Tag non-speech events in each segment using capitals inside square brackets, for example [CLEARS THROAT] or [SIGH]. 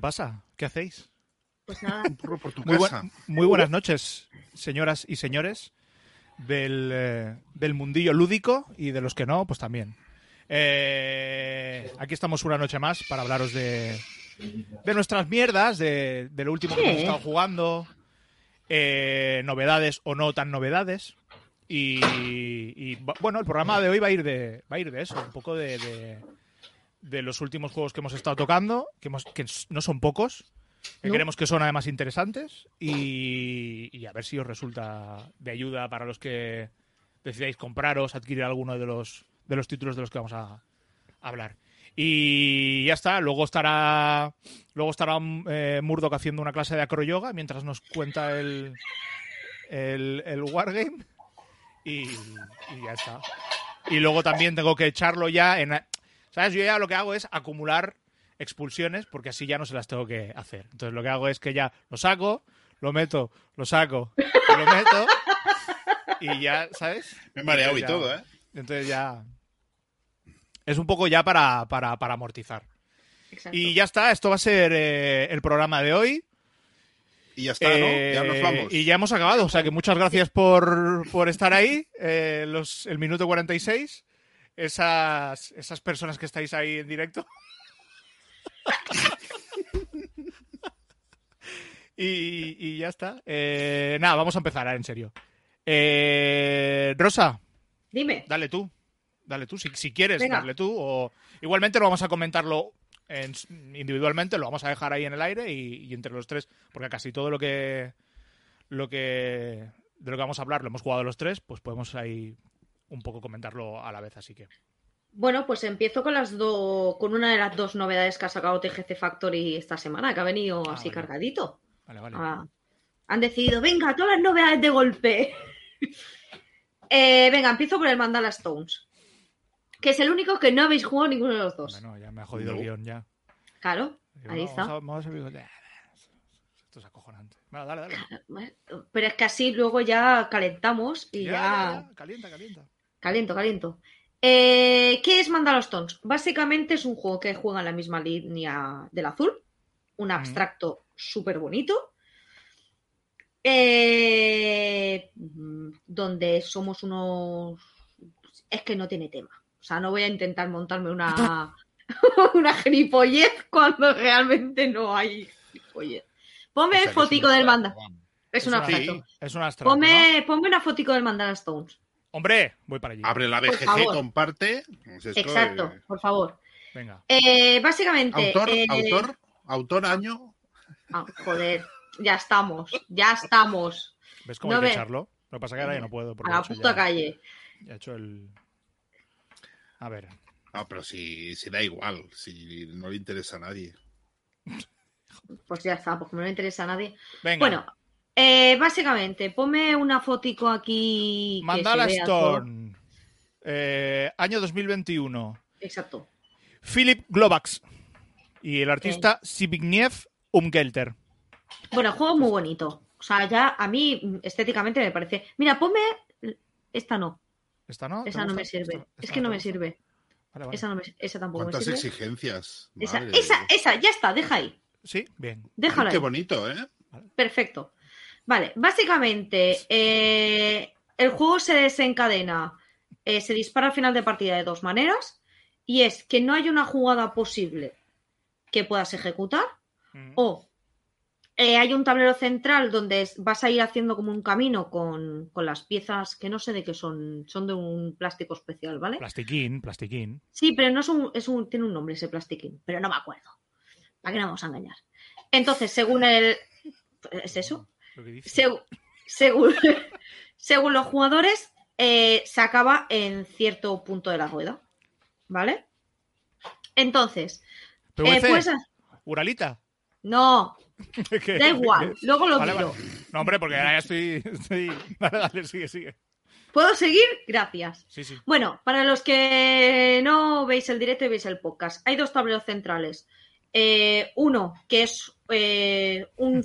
¿Qué pasa? ¿Qué hacéis? Pues nada. por tu Muy, bu- casa. muy buenas noches, señoras y señores del, eh, del mundillo lúdico y de los que no, pues también. Eh, aquí estamos una noche más para hablaros de, de nuestras mierdas, de, de lo último que hemos estado jugando, eh, novedades o no tan novedades. Y, y, bu- bueno, el programa de hoy va a ir de, va a ir de eso, un poco de, de, de los últimos juegos que hemos estado tocando, que, hemos, que no son pocos, que No. queremos que son además interesantes y, y a ver si os resulta de ayuda para los que decidáis compraros, adquirir alguno de los, de los títulos de los que vamos a hablar. Y ya está, luego estará luego estará eh, Murdoch haciendo una clase de acroyoga mientras nos cuenta el, el, el Wargame y, y ya está. Y luego también tengo que echarlo ya en... ¿Sabes? Yo ya lo que hago es acumular expulsiones porque así ya no se las tengo que hacer. Entonces lo que hago es que ya lo saco, lo meto, lo saco, lo meto y ya, ¿sabes? Me he mareado y Ya. todo, ¿eh? Entonces ya... Es un poco ya para, para, para amortizar. Exacto. Y ya está, esto va a ser eh, el programa de hoy. Y ya está, ¿no? Ya nos Eh, vamos. Y ya hemos acabado. O sea que muchas gracias por, por estar ahí. eh, los, el minuto 46. Esas, esas personas que estáis ahí en directo. [LAUGHS] y, y ya está. Eh, nada, vamos a empezar, ahora, en serio. Eh, Rosa, Dime. dale tú. Dale tú, si, si quieres, Venga. dale tú. O... Igualmente lo vamos a comentarlo en- individualmente, lo vamos a dejar ahí en el aire y, y entre los tres, porque casi todo lo que, lo que de lo que vamos a hablar lo hemos jugado los tres, pues podemos ahí un poco comentarlo a la vez, así que. Bueno, pues empiezo con las dos, con una de las dos novedades que ha sacado TGC Factory esta semana, que ha venido Ah, así vale. cargadito. Vale, vale. Ah, han decidido, venga, todas las novedades de golpe. [LAUGHS] Eh, venga, empiezo por el Mandala Stones, que es el único que no habéis jugado ninguno de los dos. Bueno, ya me ha jodido No. el guion ya. Claro, Digo, ahí está. Vamos a, vamos a Esto es acojonante. Bueno, dale, dale. [LAUGHS] Pero es que así luego ya calentamos y Ya, ya... ya, ya, Calienta, calienta. Caliento, caliento. Eh, ¿Qué es Mandala Stones? Básicamente es un juego que juega en la misma línea del azul. Un abstracto súper bonito. Eh, donde somos unos... Es que no tiene tema. O sea, no voy a intentar montarme una, [LAUGHS] [LAUGHS] una gilipollez cuando realmente no hay gilipollez. Ponme O sea, fotico del manda. Es un una- abstracto. Sí. Es un abstracto. ¿no? Ponme, ponme una fotico del Mandala Stones. Hombre, voy para allí. Abre la BGG, comparte. Pues esto, Exacto, eh, por favor. Venga. Eh, básicamente. Autor, eh, autor, autor, año. ah, joder, ya estamos, ya estamos. ¿Ves cómo no hay que echarlo? Lo que pasa es que ahora ya no puedo. A la puta ya- calle. ya he hecho el. A ver. Ah, pero si, si da igual, si no le interesa a nadie. Pues ya está, porque no le interesa a nadie. Venga. Bueno, eh, básicamente, ponme una fotico aquí. que Mandala se vea. Stone. Eh, año 2021. Exacto. Philip Globax. Y el artista Zbigniew Umgelter. Bueno, el juego es muy bonito. O sea, ya a mí mm, estéticamente me parece. Mira, ponme. Esta no, ¿Esta no? ¿Te esa no me sirve. ¿Esta- es que no me sirve. Vale, vale. Esa, no me, esa tampoco me ¿Cuántas sirve. exigencias? Esa, esa, esa, ya está, deja ahí. Sí, bien. Déjala Qué ahí. bonito, ¿eh? Perfecto. Vale, básicamente eh, el juego se desencadena, eh, se dispara al final de partida de dos maneras y es que no hay una jugada posible que puedas ejecutar Mm. o eh, hay un tablero central donde vas a ir haciendo como un camino con, con las piezas que no sé de qué son, son de un plástico especial, ¿vale? Plastiquín, plastiquín. Sí, pero no es un, es un, tiene un nombre ese plastiquín, pero no me acuerdo. ¿Para qué nos vamos a engañar? Entonces, según el... ¿Es eso? Lo que dice. Segu- según, [LAUGHS] según los jugadores, eh, se acaba en cierto punto de la rueda. ¿Vale? Entonces, eh, pues, Uralita. no, [LAUGHS] ¿Qué? da igual, luego lo Vale, miro. vale. No, hombre, porque ahora ya estoy. [LAUGHS] estoy... Dale, dale, sigue, sigue. ¿Puedo seguir? Gracias. Sí, sí. Bueno, para los que no veis el directo y veis el podcast, hay dos tableros centrales. Eh, uno que es eh, un,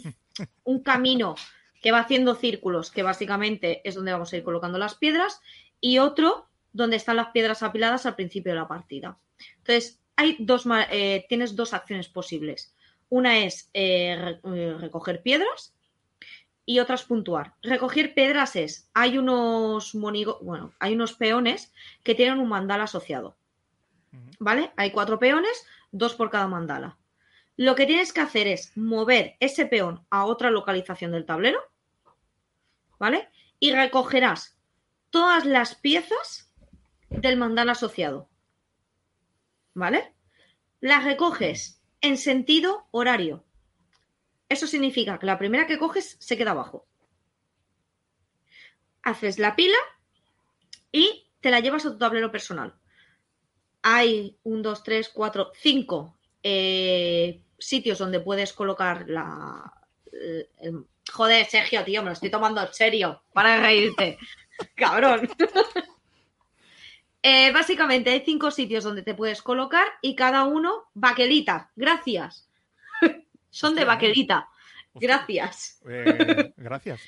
un camino que va haciendo círculos, que básicamente es donde vamos a ir colocando las piedras, y otro donde están las piedras apiladas al principio de la partida. Entonces, hay dos, eh, tienes dos acciones posibles. Una es eh, eh, recoger piedras y otra es puntuar. Recoger piedras es, hay unos monigo, bueno, hay unos peones que tienen un mandala asociado. ¿Vale? Hay cuatro peones, dos por cada mandala. Lo que tienes que hacer es mover ese peón a otra localización del tablero, ¿vale? Y recogerás todas las piezas del mandala asociado, ¿vale? Las recoges en sentido horario. Eso significa que la primera que coges se queda abajo. Haces la pila y te la llevas a tu tablero personal hay un, dos, tres, cuatro, cinco eh, sitios donde puedes colocar la. el- el- Joder, Sergio, tío, me lo estoy tomando en serio. Para reírte. [LAUGHS] Cabrón. [LAUGHS] Eh, básicamente hay cinco sitios donde te puedes colocar y cada uno baquelita. Gracias. [LAUGHS] Son de baquelita. Gracias. Eh, gracias.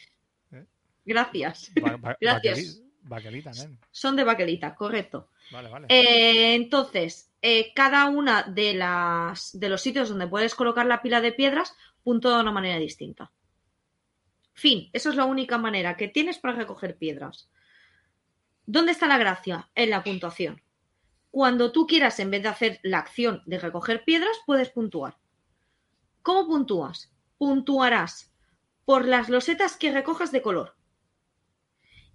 Gracias. Ba- ba- Gracias. baqueli- Baquelita. Son de baquelita, correcto. Vale, vale. Eh, entonces, eh, cada una de las de los sitios donde puedes colocar la pila de piedras puntúa de una manera distinta. Fin, eso es la única manera que tienes para recoger piedras. ¿Dónde está la gracia? En la puntuación. Cuando tú quieras, en vez de hacer la acción de recoger piedras, puedes puntuar. ¿Cómo puntúas? Puntuarás por las losetas que recojas de color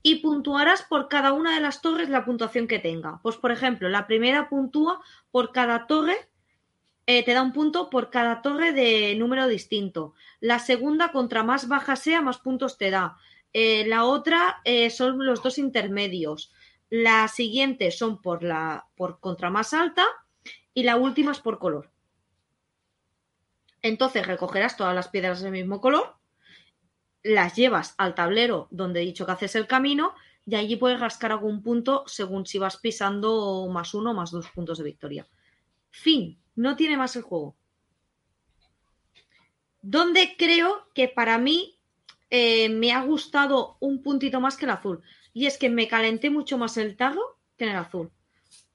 y puntuarás por cada una de las torres la puntuación que tenga. Pues, por ejemplo, la primera puntúa por cada torre, eh, te da un punto por cada torre de número distinto. La segunda, contra más baja sea, más puntos te da. Eh, la otra eh, son los dos intermedios. La siguiente son por la por contra más alta y la última es por color. Entonces recogerás todas las piedras del mismo color las llevas al tablero donde he dicho que haces el camino y allí puedes rascar algún punto según si vas pisando más uno o más dos puntos de victoria. Fin, no tiene más el juego. Donde creo que para mí eh, me ha gustado un puntito más que el azul. Y es que me calenté mucho más el tarro que en el azul.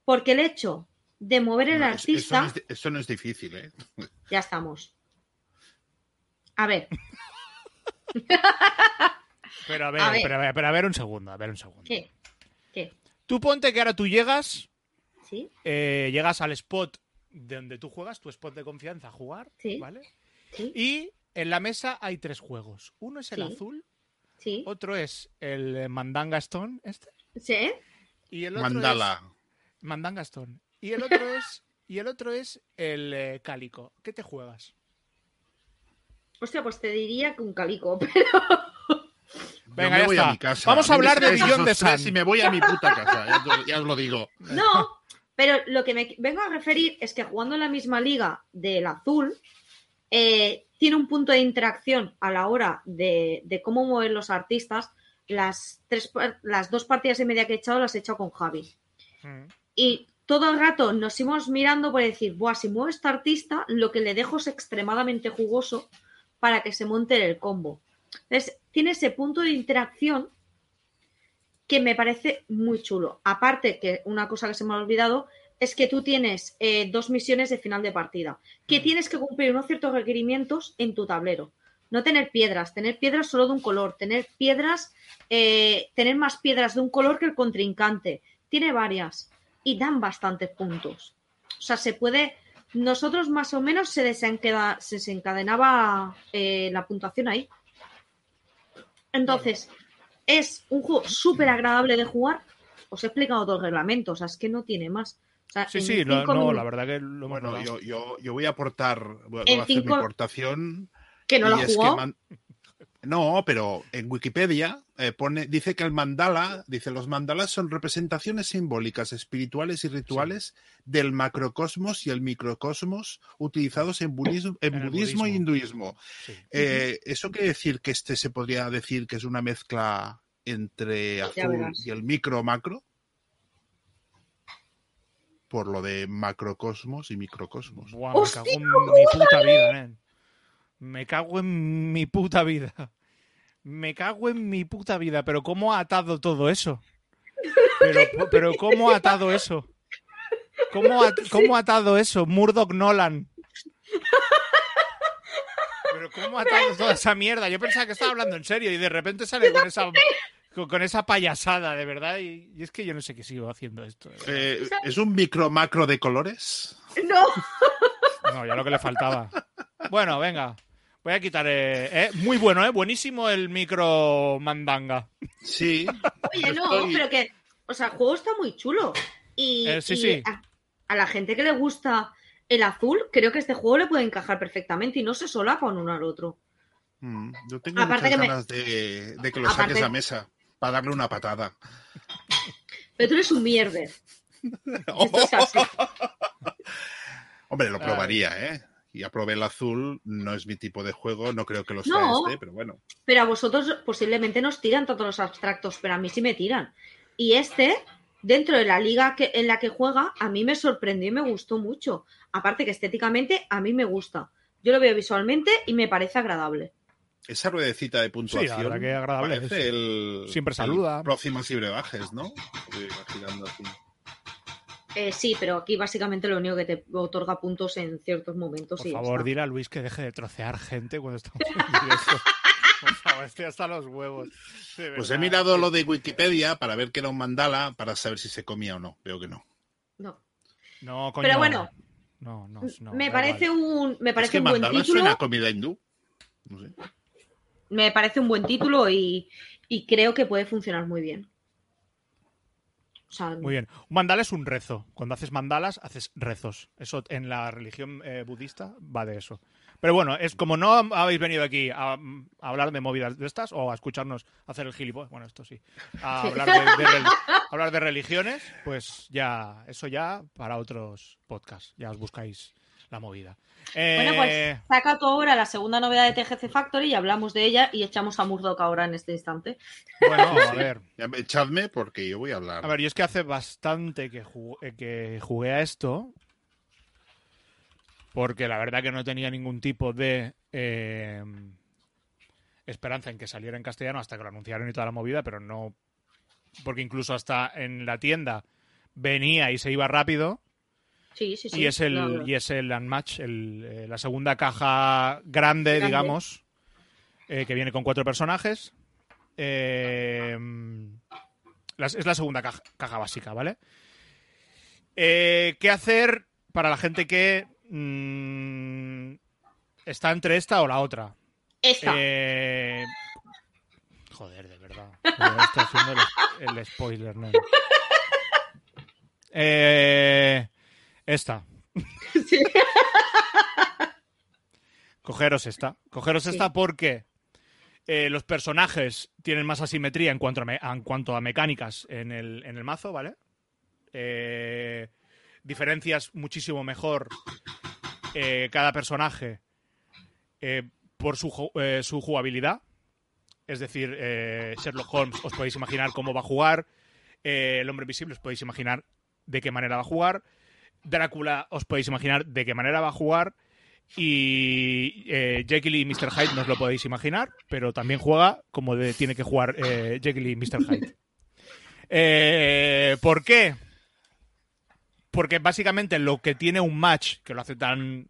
Porque el hecho de mover el No, artista... Eso no, es, eso no es difícil, ¿eh? Ya estamos. A ver, [LAUGHS] Pero a ver, a ver. Pero, a ver, pero a ver un segundo, a ver un segundo. ¿qué? ¿Qué? Tú ponte que ahora tú llegas, ¿Sí? eh, llegas al spot de donde tú juegas, tu spot de confianza a jugar, Sí. ¿vale? ¿Sí? Y en la mesa hay tres juegos. Uno es el Sí. azul, ¿Sí? otro es el eh, Mandanga Stone, este, ¿Sí? y el otro Mandala. es Mandanga Stone. Y el otro es y el otro es el eh, Cálico. ¿Qué te juegas? Hostia, pues te diría que un calico, [LAUGHS] pero Venga, ya voy está. a mi casa. Vamos a hablar de the tres Sun. Y me voy a mi puta casa, ya, os- ya os lo digo. no. Pero lo que me vengo a referir es que jugando en la misma liga del azul, eh, tiene un punto de interacción a la hora de, de cómo mover los artistas. Las, tres, las dos partidas y media que he echado las he echado con Javi. Mm. Y todo el rato nos íbamos mirando por decir, Buah, si mueve este artista, lo que le dejo es extremadamente jugoso para que se monte el combo. Entonces, tiene ese punto de interacción que me parece muy chulo. Aparte que una cosa que se me ha olvidado es que tú tienes eh, dos misiones de final de partida, que Mm. tienes que cumplir unos ciertos requerimientos en tu tablero. No tener piedras, tener piedras solo de un color, tener piedras, eh, tener más piedras de un color que el contrincante. Tiene varias y dan bastantes puntos. O sea, se puede. Nosotros más o menos se, desencada- se desencadenaba eh, la puntuación ahí. Entonces, es un juego súper agradable de jugar. Os he explicado todo el reglamento, o sea, es que no tiene más. O sea, Sí, sí, lo- no, minutos- la verdad que lo Bueno, yo, yo, yo voy a aportar, voy a En hacer cinco- mi aportación. que no lo es que man- No, pero en Wikipedia eh, pone, dice que el mandala, dice los mandalas son representaciones simbólicas, espirituales y rituales del macrocosmos y el microcosmos utilizados en budismo, en budismo e hinduismo. Sí. Eh, ¿Eso quiere decir que este se podría decir que es una mezcla entre azul y el micro-macro? Por lo de macrocosmos y microcosmos. Buah, me ¡Hostia, cago en mi puta vida. Me cago en mi puta vida. Me cago en mi puta vida. Pero ¿cómo ha atado todo eso? Pero, pero ¿cómo ha atado eso? ¿Cómo ha, cómo ha atado eso? Murdoch Nolan. ¿Cómo matamos toda esa mierda? Yo pensaba que estaba hablando en serio y de repente sale con esa, con, esa payasada, de verdad. Y, y es que yo no sé qué sigo haciendo esto. Eh, ¿Es un micro macro de colores? No, No, ya lo que le faltaba. Bueno, venga. Voy a quitar. eh, eh, muy bueno, ¿eh? Buenísimo el micro mandanga. Sí. oye, no, Estoy- pero que, o sea, el juego está muy chulo. Y, Eh, sí, y sí. A, a la gente que le gusta el azul, creo que este juego le puede encajar perfectamente y no se solapan uno al otro. Mm, Yo tengo Aparte muchas que me- ganas de, de que lo Aparte- saques a mesa para darle una patada. Pero tú eres un mierder. [LAUGHS] Esto es así. Hombre, lo probaría, ¿eh? Y aprobé el azul, no es mi tipo de juego, no creo que lo sea No. este, pero bueno. Pero a vosotros posiblemente nos tiran todos los abstractos, pero a mí sí me tiran. Y este, dentro de la liga que, en la que juega, a mí me sorprendió y me gustó mucho. Aparte que estéticamente a mí me gusta. Yo lo veo visualmente y me parece agradable. Esa ruedecita de puntuación. verdad que agradable parece es. el. Siempre el saluda. próximas y brebajes, ¿no? Voy girando así. Eh, sí, pero aquí básicamente lo único que te otorga puntos en ciertos momentos. Por y favor, dile a Luis que deje de trocear gente cuando estamos en directo. Por favor, estoy hasta los huevos. Pues he mirado lo de Wikipedia para ver que era un mandala, para saber si se comía o no. Veo que no. No. No, coño. Pero bueno. No, no, no, me parece un me es parece que un buen mandala título. suena a comida hindú. No sé. Me parece un buen título y, y creo que puede funcionar muy bien. O sea, Muy bien. Un mandala es un rezo. Cuando haces mandalas, haces rezos. Eso en la religión eh, budista va de eso. Pero bueno, es como no habéis venido aquí a, a hablar de movidas de estas o a escucharnos hacer el gilipollas, bueno, esto sí, a Sí. hablar de, de rel- hablar de religiones, pues ya, eso ya para otros podcasts, ya os buscáis la movida. Bueno, Eh, pues saca tú ahora la segunda novedad de TGC Factory y hablamos de ella y echamos a Murdoch ahora en este instante. bueno, a ver. Echadme porque yo voy a hablar. A ver, yo es que hace bastante que jugué, eh, que jugué a esto. Porque la verdad que no tenía ningún tipo de eh, esperanza en que saliera en castellano hasta que lo anunciaron y toda la movida, pero no. Porque incluso hasta en la tienda venía y se iba rápido. Sí, sí, sí. y es el, claro. y es el Unmatch, el, eh, la segunda caja grande, Grande. digamos, eh, que viene con cuatro personajes. Eh, es la segunda caja, caja básica, ¿vale? ¿Qué hacer para la gente que mm, está entre esta o la otra? Esta. Joder, de verdad. Estoy haciendo el, el spoiler, ¿no? [LAUGHS] Eh, esta. [LAUGHS] Sí. Cogeros esta. Cogeros Sí. esta porque eh, los personajes tienen más asimetría en cuanto a, me- en cuanto a mecánicas en el, en el mazo, ¿vale? Eh, diferencias muchísimo mejor eh, cada personaje por su, ju- su jugabilidad. Es decir, Sherlock Holmes, os podéis imaginar cómo va a jugar. El hombre invisible, os podéis imaginar de qué manera va a jugar. Drácula, os podéis imaginar de qué manera va a jugar. Y eh, Jekyll y Mr. Hyde no os lo podéis imaginar, pero también juega como de- tiene que jugar eh, Jekyll y Mr. Hyde. Eh, ¿Por qué? Porque básicamente lo que tiene un match que lo hace tan.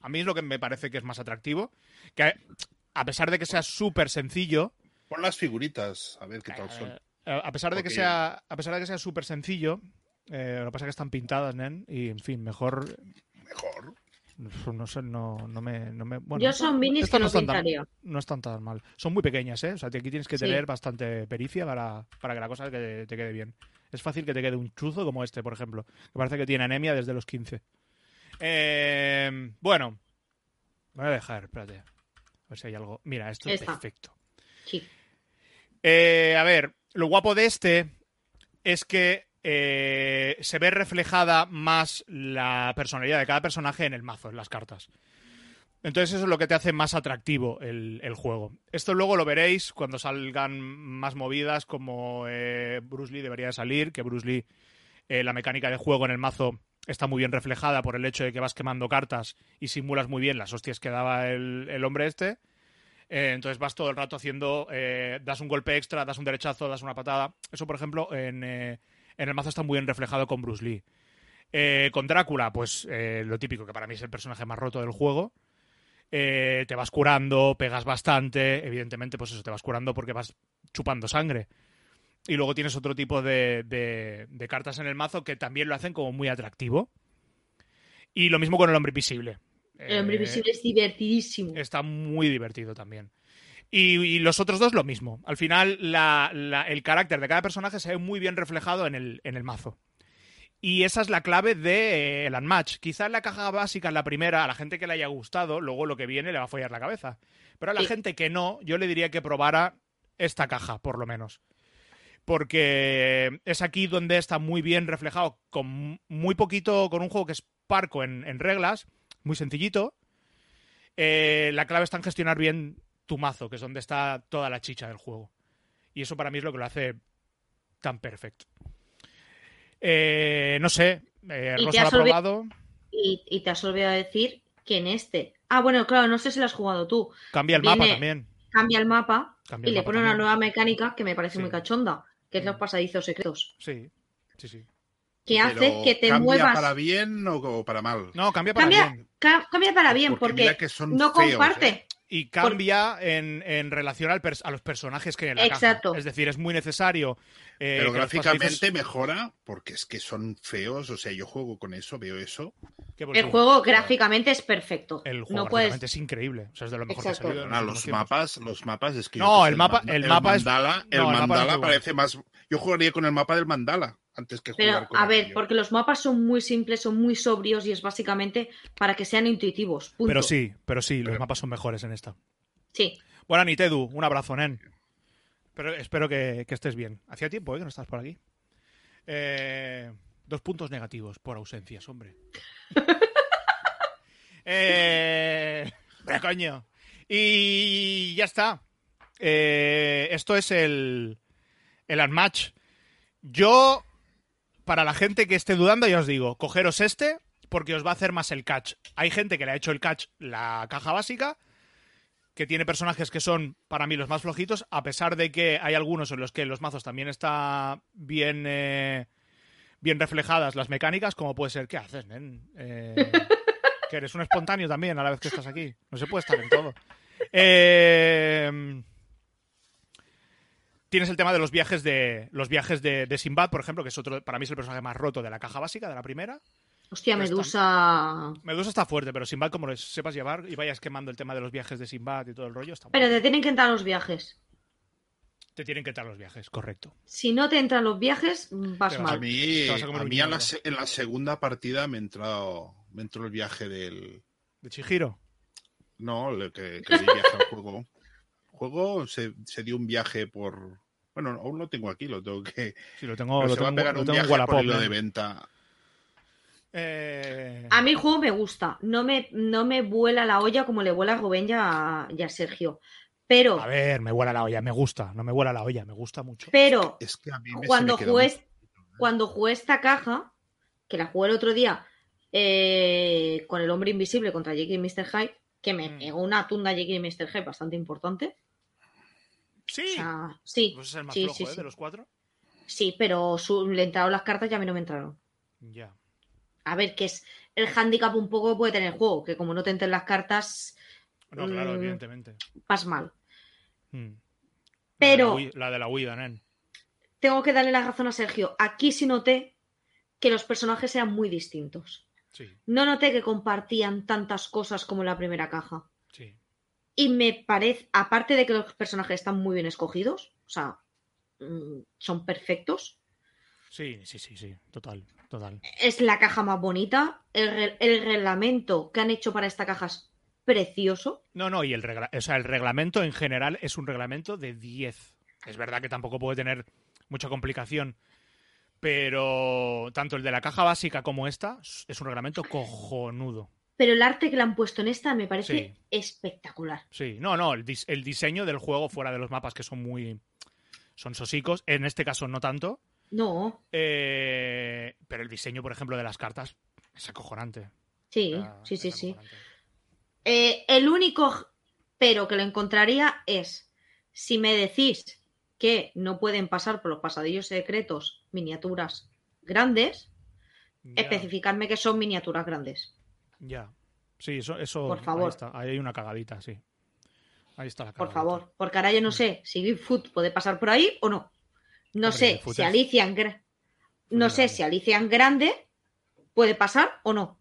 A mí es lo que me parece que es más atractivo. Que a pesar de que sea súper sencillo, Pon las figuritas, a ver qué tal son. a pesar de que Porque- sea a pesar de que sea súper sencillo, eh, lo que pasa es que están pintadas, nen, y en fin, mejor Mejor. no sé, no, no me, no me- bueno, Yo son minis que no están tan- pintaría. no están tan mal. Son muy pequeñas, ¿eh? O sea, aquí tienes que Sí. tener bastante pericia para, para que la cosa te quede bien. Es fácil que te quede un chuzo como este, por ejemplo, que parece que tiene anemia desde los 15. Eh, bueno, me voy a dejar, espérate. A ver si hay algo. Mira, esto es perfecto. Sí. Eh, a ver, lo guapo de este es que eh, se ve reflejada más la personalidad de cada personaje en el mazo, en las cartas. Entonces eso es lo que te hace más atractivo el, juego. Esto luego lo veréis cuando salgan más movidas como eh, Bruce Lee debería de salir, que Bruce Lee, eh, la mecánica de juego en el mazo está muy bien reflejada por el hecho de que vas quemando cartas y simulas muy bien las hostias que daba el, hombre este. Eh, entonces vas todo el rato haciendo, das un golpe extra, das un derechazo, das una patada. Eso, por ejemplo, en, en el mazo está muy bien reflejado con Bruce Lee. Eh, con Drácula, pues eh, lo típico, que para mí es el personaje más roto del juego. eh, te vas curando, pegas bastante, evidentemente, pues eso, te vas curando porque vas chupando sangre. Y luego tienes otro tipo de, de- de cartas en el mazo que también lo hacen como muy atractivo. Y lo mismo con el hombre invisible. El hombre invisible es divertidísimo. Está muy divertido también. Y, y los otros dos lo mismo. Al final, la- la- el carácter de cada personaje se ve muy bien reflejado en el, en el mazo. Y esa es la clave del Unmatch. Quizás la caja básica, la primera, a la gente que le haya gustado, luego lo que viene le va a follar la cabeza. Pero a la Sí. gente que no, yo le diría que probara esta caja, por lo menos. Porque es aquí donde está muy bien reflejado, con muy poquito, con un juego que es parco en, en reglas, muy sencillito. Eh, la clave está en gestionar bien tu mazo, que es donde está toda la chicha del juego. Y eso para mí es lo que lo hace tan perfecto. Eh, no sé, eh, Y te Rosa lo ha probado. Y, y te has olvidado decir que en este. Ah, bueno, claro, no sé si lo has jugado tú. Cambia el viene- mapa también. Cambia el mapa Cambia y el le mapa pone una nueva mecánica que me parece Sí. muy cachonda, que es los Mm. pasadizos secretos. Sí, sí, sí. Que hace Pero que te ¿cambia muevas. para bien o, para mal? No, cambia para Cambia, bien. ca- cambia para bien, Porque porque, mira que son no feos, comparte. ¿eh? Y cambia en, en relación al a los personajes que hay en la Exacto. caja. Es decir, es muy necesario. eh, Pero gráficamente mejora porque es que son feos. O sea, yo juego con eso, veo eso. El juego gráficamente es perfecto. el juego no puedes. gráficamente es increíble. O sea, es de lo mejor Exacto. que ha salido. en Perdona, los tiempos. mapas, los mapas es que No, el mapa- el mapa es- mandala, el no, el mandala parece más. Yo jugaría con el mapa del mandala antes que jugar Pero, con a ver, aquello. porque los mapas son muy simples, son muy sobrios y es básicamente para que sean intuitivos. punto. Pero sí, pero sí, los Pero- mapas son mejores en esta. Sí. Bueno, Nitedu, un abrazo, nen. Pero espero que, que estés bien. Hacía tiempo ¿eh? que no estás por aquí. Eh, dos puntos negativos por ausencias, hombre. [LAUGHS] eh, [LAUGHS] coño. Y ya está. Eh, esto es el, el Unmatch. Yo, para la gente que esté dudando, ya os digo, cogeros este porque os va a hacer más el catch. Hay gente que le ha hecho el catch la caja básica que tiene personajes que son para mí los más flojitos, a pesar de que hay algunos en los que los mazos también está bien, eh, bien reflejadas las mecánicas, como puede ser, ¿qué haces, nen? Eh, que eres un espontáneo también a la vez que estás aquí. No se puede estar en todo. Eh, tienes el tema de los viajes de los viajes de, de Sinbad, por ejemplo, que es otro, para mí es el personaje más roto de la caja básica, de la primera. Hostia, Pero está- Medusa. Medusa está fuerte, pero Sinbad, como lo sepas llevar y vayas quemando el tema de los viajes de Sinbad y todo el rollo, está Pero te tienen que entrar los viajes. Te tienen que entrar los viajes, correcto. Si no te entran los viajes, vas A mal. mí, Te vas a mí en, la, en segunda partida me entró, me entró el viaje del. De Chihiro. No, el que, que di viaje al juego. Juego se, se dio un viaje por. Bueno, aún lo tengo aquí, lo tengo que. Sí, lo tengo, lo se va a tengo, pegar lo un tengo viaje Wallapop. hilo ¿eh? de venta. Eh, A mí el juego me gusta. No me, no me vuela la olla como le vuela a Rubén y a, y a Sergio. Pero, A ver, me vuela la olla, me gusta. No me vuela la olla, me gusta mucho. pero Es que a mí me, se cuando jugué, muy- cuando jugué esta caja, que la jugué el otro día eh, con el hombre invisible contra Jake y Mr. Hyde, que me Mm. pegó una tunda Jake y Mr. Hyde bastante importante. Sí. O sea, sí, Pues es el más sí, flojo, sí, ¿eh? sí. De los cuatro. sí, pero su- le entraron las cartas y a mí no me entraron. Ya. A ver, que es el handicap un poco que puede tener el juego, que como no te entren las cartas, No, claro, Mm. evidentemente. vas mal. Mm. Pero- La de la, huida, nen. Tengo que darle la razón a Sergio. Aquí sí noté que los personajes eran muy distintos. Sí, No noté que compartían tantas cosas como en la primera caja. sí. Y me parece, aparte de que los personajes están muy bien escogidos, o sea, mm, son perfectos, Sí, sí, sí, sí. Total, total. es la caja más bonita, el, re- el reglamento que han hecho para esta caja es precioso. No, no, y el, regla- o sea, el reglamento en general es un reglamento de 10. Es verdad que tampoco puede tener mucha complicación, pero tanto el de la caja básica como esta es un reglamento cojonudo. Pero el arte que le han puesto en esta me parece Sí. espectacular. Sí, no, no, el, dis- el diseño del juego fuera de los mapas que son muy... son sosicos, en este caso no tanto, No, eh, pero el diseño, por ejemplo, de las cartas es acojonante. sí, sí, sí, sí. Eh, el único pero que lo encontraría es si me decís que no pueden pasar por los pasadillos secretos miniaturas grandes, Ya, especificarme que son miniaturas grandes. Ya. Sí, eso, eso Por favor. Ahí, está, ahí hay una cagadita, sí. Ahí está la Por cagadita. favor. Porque ahora yo no sé si Bigfoot puede pasar por ahí o no. No Hombre, sé si Alicia en gra- No sé grande. si Alicia en grande puede pasar o no.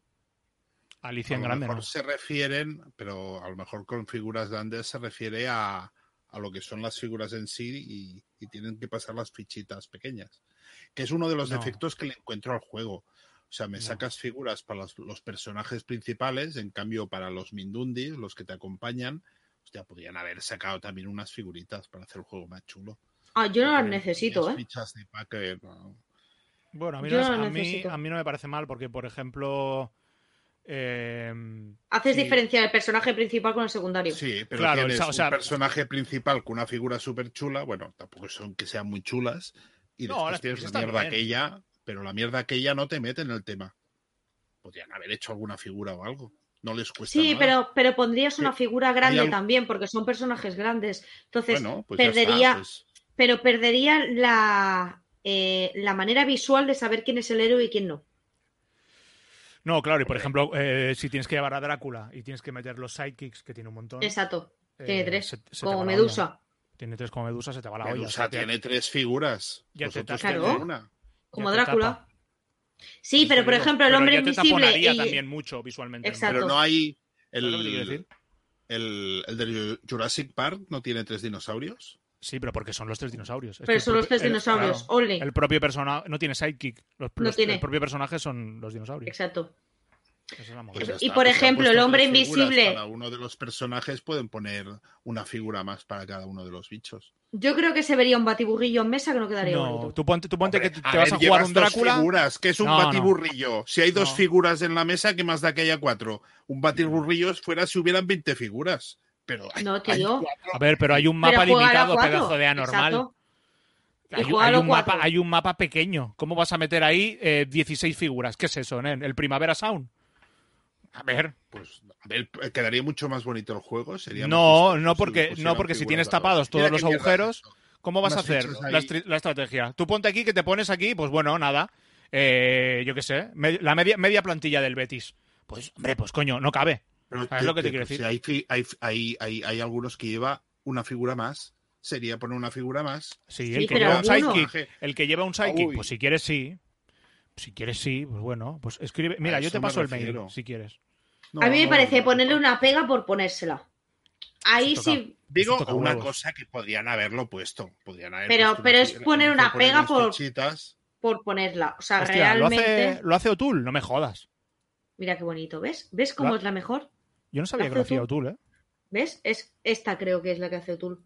Alicia a en lo grande, mejor ¿no? se refieren, pero a lo mejor con figuras grandes se refiere a, a lo que son las figuras en sí y, y tienen que pasar las fichitas pequeñas. Que es uno de los No. defectos que le encuentro al juego. O sea, me No. sacas figuras para los, los personajes principales, en cambio para los Mindundis, los que te acompañan, hostia, podrían haber sacado también unas figuritas para hacer el juego más chulo. Ah, yo no las necesito, ¿eh? fichas de pack, no. Bueno, a mí, no, no a, mí, necesito. a mí no me parece mal porque, por ejemplo... eh, Haces sí. diferenciar el personaje principal con el secundario. Sí, pero Claro, tienes o sea- un personaje principal con una figura súper chula, bueno, tampoco son que sean muy chulas, y No, después tienes la mierda bien. aquella, pero la mierda aquella no te mete en el tema. Podrían haber hecho alguna figura o algo. No les cuesta Sí, nada. pero, pero pondrías una figura grande algo- también, porque son personajes grandes. Entonces, bueno, pues ya está, perdería, pues, pero perdería la, eh, la manera visual de saber quién es el héroe y quién no. No, claro, y por ejemplo, eh, si tienes que llevar a Drácula y tienes que meter los sidekicks, que tiene un montón. Exacto. Tiene eh, tres. se- como Medusa. Tiene tres como Medusa, se te va la olla. Medusa o sea, te- tiene tres figuras. Ya te Claro. una. Como Drácula. tapa. Sí, pero por ejemplo, el Pero hombre ya te invisible. y- también mucho visualmente. Exacto. Pero no hay. ¿Sabes lo que te quiero El, decir? el, el de Jurassic Park no tiene tres dinosaurios. Sí, pero porque son los tres dinosaurios. Es que Pero el son los tres el- dinosaurios. claro, Only. el propio personaje no tiene sidekick. Los, No los- tiene. El propio personaje son los dinosaurios. Exacto. Es. Pues Y por pues ejemplo, el hombre invisible. Cada uno de los personajes pueden poner una figura más para cada uno de los bichos. Yo creo que se vería un batiburrillo en mesa que no quedaría No, bonito. tú ponte, tú ponte Hombre, que te a vas ver, a jugar un dos Drácula. figuras, que es un No, no. batiburrillo. Si hay dos No. figuras en la mesa, ¿qué más da que haya cuatro? Un batiburrillo fuera si hubieran 20 figuras. Pero hay, No, hay tío. cuatro. A ver, pero hay un mapa limitado, cuatro. pedazo de anormal. Exacto. Hay, hay un mapa, hay un mapa pequeño. ¿Cómo vas a meter ahí eh, 16 figuras? ¿Qué es eso, nen? ¿El Primavera Sound? A ver. Pues, a ver, quedaría mucho más bonito el juego. Sería más No, no si porque, no porque si tienes tapados todos los es agujeros. ¿cómo vas a hacer la, estrategia? Tú ponte aquí que te pones aquí, pues bueno, nada. Eh, yo qué sé, me- la media, media plantilla del Betis. Pues, hombre, pues coño, no cabe. Pero ¿Sabes lo que te quiero si decir? hay, fi- hay, hay, hay, hay algunos que lleva una figura más. Sería poner una figura más. Sí, Sí, el que lleva un sidekick, el que lleva un sidekick, Uy. pues si quieres sí. Si quieres sí, pues bueno, pues escribe. Mira, yo te paso el mail, si quieres. No, a mí me no, parece no, ponerle una pega por ponérsela. Ahí sí, Digo una huevos. cosa que podrían haberlo puesto. Podrían haber Pero- puesto pero una es poner una pega por- por ponerla. O sea, Hostia, ¿lo realmente. hace, lo hace O'Toole, no me jodas. Mira qué bonito, ¿ves? ¿Ves cómo es la mejor? Yo no sabía ¿Lo que lo hacía O'Toole? ¿eh? ¿Ves? Es esta creo que es la que hace O'Toole.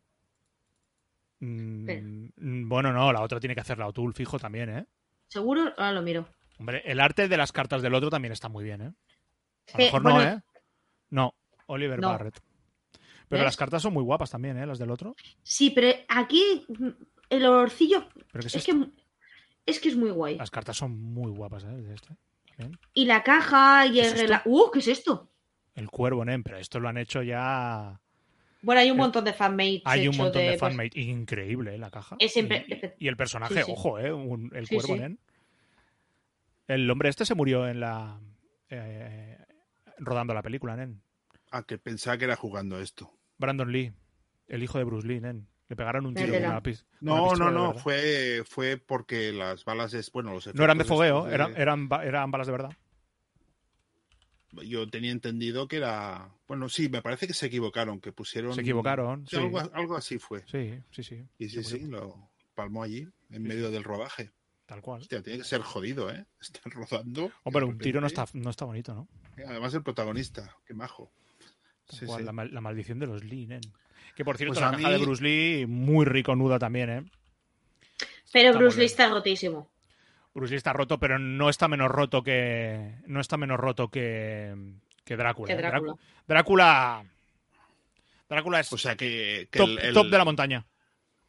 Mm, mm, bueno, no, la otra tiene que hacerla O'Toole, fijo también, ¿eh? ¿Seguro? Ahora lo miro. Hombre, el arte de las cartas del otro también está muy bien, ¿eh? A lo Eh, mejor bueno, no, ¿eh? No, Oliver No. Barrett. Pero ¿Ves? las cartas son muy guapas también, ¿eh? Las del otro. Sí, pero aquí mm, el olorcillo Pero ¿qué es es que, es que es muy guay. Las cartas son muy guapas, ¿eh? De este. Y la caja y ¿Qué el rela- ¡Uh! ¿Qué es esto? El cuervo, ¿eh? Pero esto lo han hecho ya... Bueno, hay un Eh, montón de fanmates. Hay un montón de, pues, fanmate. Increíble, ¿eh? La caja. Es siempre- y, y el personaje, Sí, sí. ojo, ¿eh? Un- el Sí, cuervo, nen. El hombre este se murió en la... eh, rodando la película, nen. Ah, que pensaba que era jugando esto. Brandon Lee, el hijo de Bruce Lee, nen. Le pegaron un tiro con una, pis- con No, una no, pistola no, fue, fue porque las balas es bueno, los No eran de fogueo, de- eran, eran, eran balas de verdad. Yo tenía entendido que era, bueno, sí, me parece que se equivocaron, que pusieron Se equivocaron, Sí, sí. Algo, algo así fue. Sí, sí, sí. Y sí, sí, lo palmó allí en medio del rodaje. Tal cual. Hostia, tiene que ser jodido, ¿eh? [LAUGHS] Estar rodando. Hombre, un tiro no está, no está bonito, ¿no? Además el protagonista, qué majo. Sí, cual, sí. La, mal- la maldición de los Lee, nen. Que por cierto, Pues la caja mí- de Bruce Lee, muy rico nuda también, ¿eh? Pero Está Bruce Lee está rotísimo. Bruce Lee está roto, pero no está menos roto que. No está menos roto que. que Drácula. Que ¿eh? Drácula. Drá- Drácula. Drácula es O sea que, que top, el- el- top de la montaña.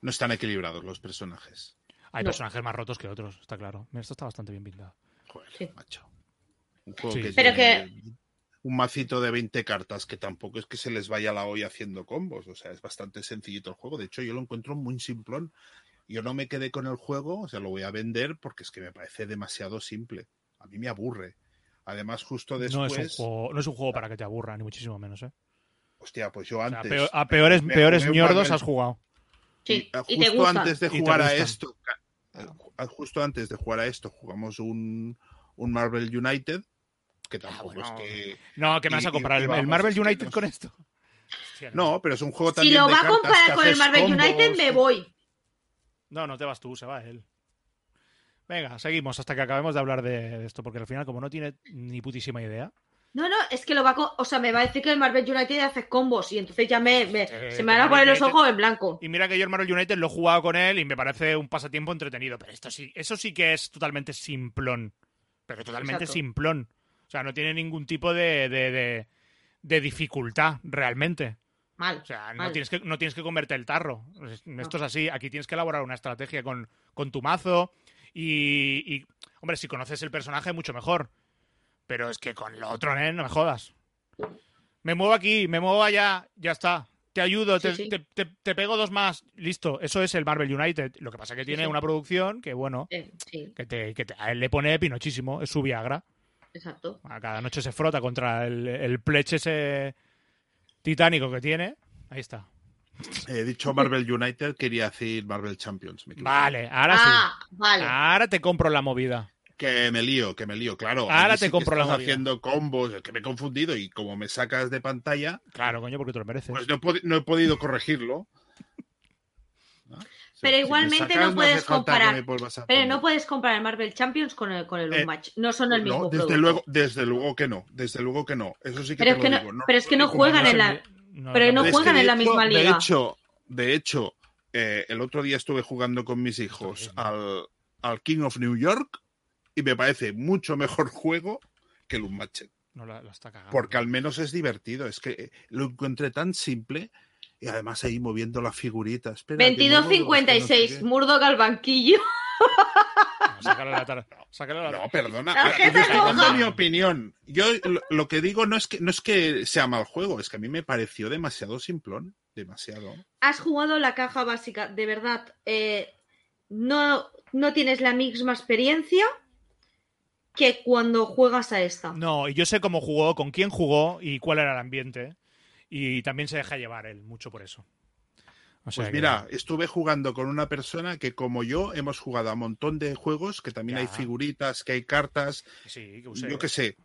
no están equilibrados los personajes. Hay No. personajes más rotos que otros, está claro. Mira, esto está bastante bien pintado. Joder, Sí. macho. Un juego Sí. que Pero un macito de 20 cartas que tampoco es que se les vaya la olla haciendo combos. O sea, es bastante sencillito el juego. De hecho, yo lo encuentro muy simplón. Yo no me quedé con el juego, o sea, lo voy a vender porque es que me parece demasiado simple. A mí me aburre. Además, justo No después. es, un juego, no es un juego para que te aburra, ni muchísimo menos. ¿eh? Hostia, pues yo O sea, antes. peor- a peores, me peores un ñordos has jugado. Sí, y te justo gusta. antes de Y te jugar a esto, justo antes de jugar a esto, jugamos un, un Marvel United, que tampoco bueno. es que... No, que me vas a y- y el, Marvel United no con esto. Hostia, No, pero es un juego Si también lo de va a comparar con el Marvel United, me voy. No, no te vas tú, se va él. Venga, seguimos hasta que acabemos de hablar de, esto, porque al final, como no tiene ni putísima idea, No, no, es que lo va a... O sea, me va a decir que el Marvel United hace combos y entonces ya me... me- Eh, se me van a poner los ojos en blanco. Y mira que yo el Marvel United lo he jugado con él y me parece un pasatiempo entretenido. Pero esto sí, eso sí que es totalmente simplón. Pero totalmente Exacto. simplón. O sea, no tiene ningún tipo de, de, de- de dificultad realmente. Mal. O sea, no tienes, que, no tienes que comerte el tarro. Es- Esto es así. Aquí tienes que elaborar una estrategia con, con tu mazo. Y, y, hombre, si conoces el personaje, mucho mejor. Pero es que con lo otro, ¿eh? No me jodas. Me muevo aquí, me muevo allá, ya está. Te ayudo, Sí, te, sí. te- te- te pego dos más. Listo, eso es el Marvel United. Lo que pasa es que tiene sí. una producción que, bueno, Eh, sí, que, te, que te- a él le pone pinochísimo. Es su Viagra. exacto. A cada noche se frota contra el, el pleche ese titánico que tiene. Ahí está. He dicho Marvel United, quería decir Marvel Champions. me. Vale, ahora ah, sí. vale. Ahora te compro la movida. Que me lío, que me lío, claro. Ahora te sí compro la haciendo combos, es que me he confundido y como me sacas de pantalla, Claro, coño, porque tú lo mereces. pues no he, no he podido corregirlo. ¿No? Pero Si me igualmente sacas, no puedes comparar. Pero no puedes comparar el Marvel Champions con el, con el Eh, Unmatch. No son el mismo No, desde producto. luego, desde luego que no, desde luego que no. Eso sí que Pero te es que lo no- digo. pero es que no juegan en no la-. No, pero no Es que juegan en la misma liga. De hecho, de hecho eh, el otro día estuve jugando con mis hijos al, al King of New York y me parece mucho mejor [LAUGHS] juego que el Unmatched. No la, la está cagando. Porque al menos es divertido. Es que eh, lo encontré tan simple y además ahí moviendo la figurita. Espera, que muevo los que no sé 22.56, qué. Murdoch al banquillo. No, sácale la tar- sácale la- No, perdona. Yo estoy dando roja. mi opinión. Yo lo, lo que digo no es que no es que sea mal juego, es que a mí me pareció demasiado simplón, demasiado. Has jugado la caja básica, de verdad. eh, no, no tienes la misma experiencia que cuando juegas a esta. No, y yo sé cómo jugó, con quién jugó y cuál era el ambiente. Y también se deja llevar él, mucho por eso. O sea Pues que- mira, estuve jugando con una persona que como yo hemos jugado a un montón de juegos, que también Ya. hay figuritas, que hay cartas, sí, que usé. yo qué sé.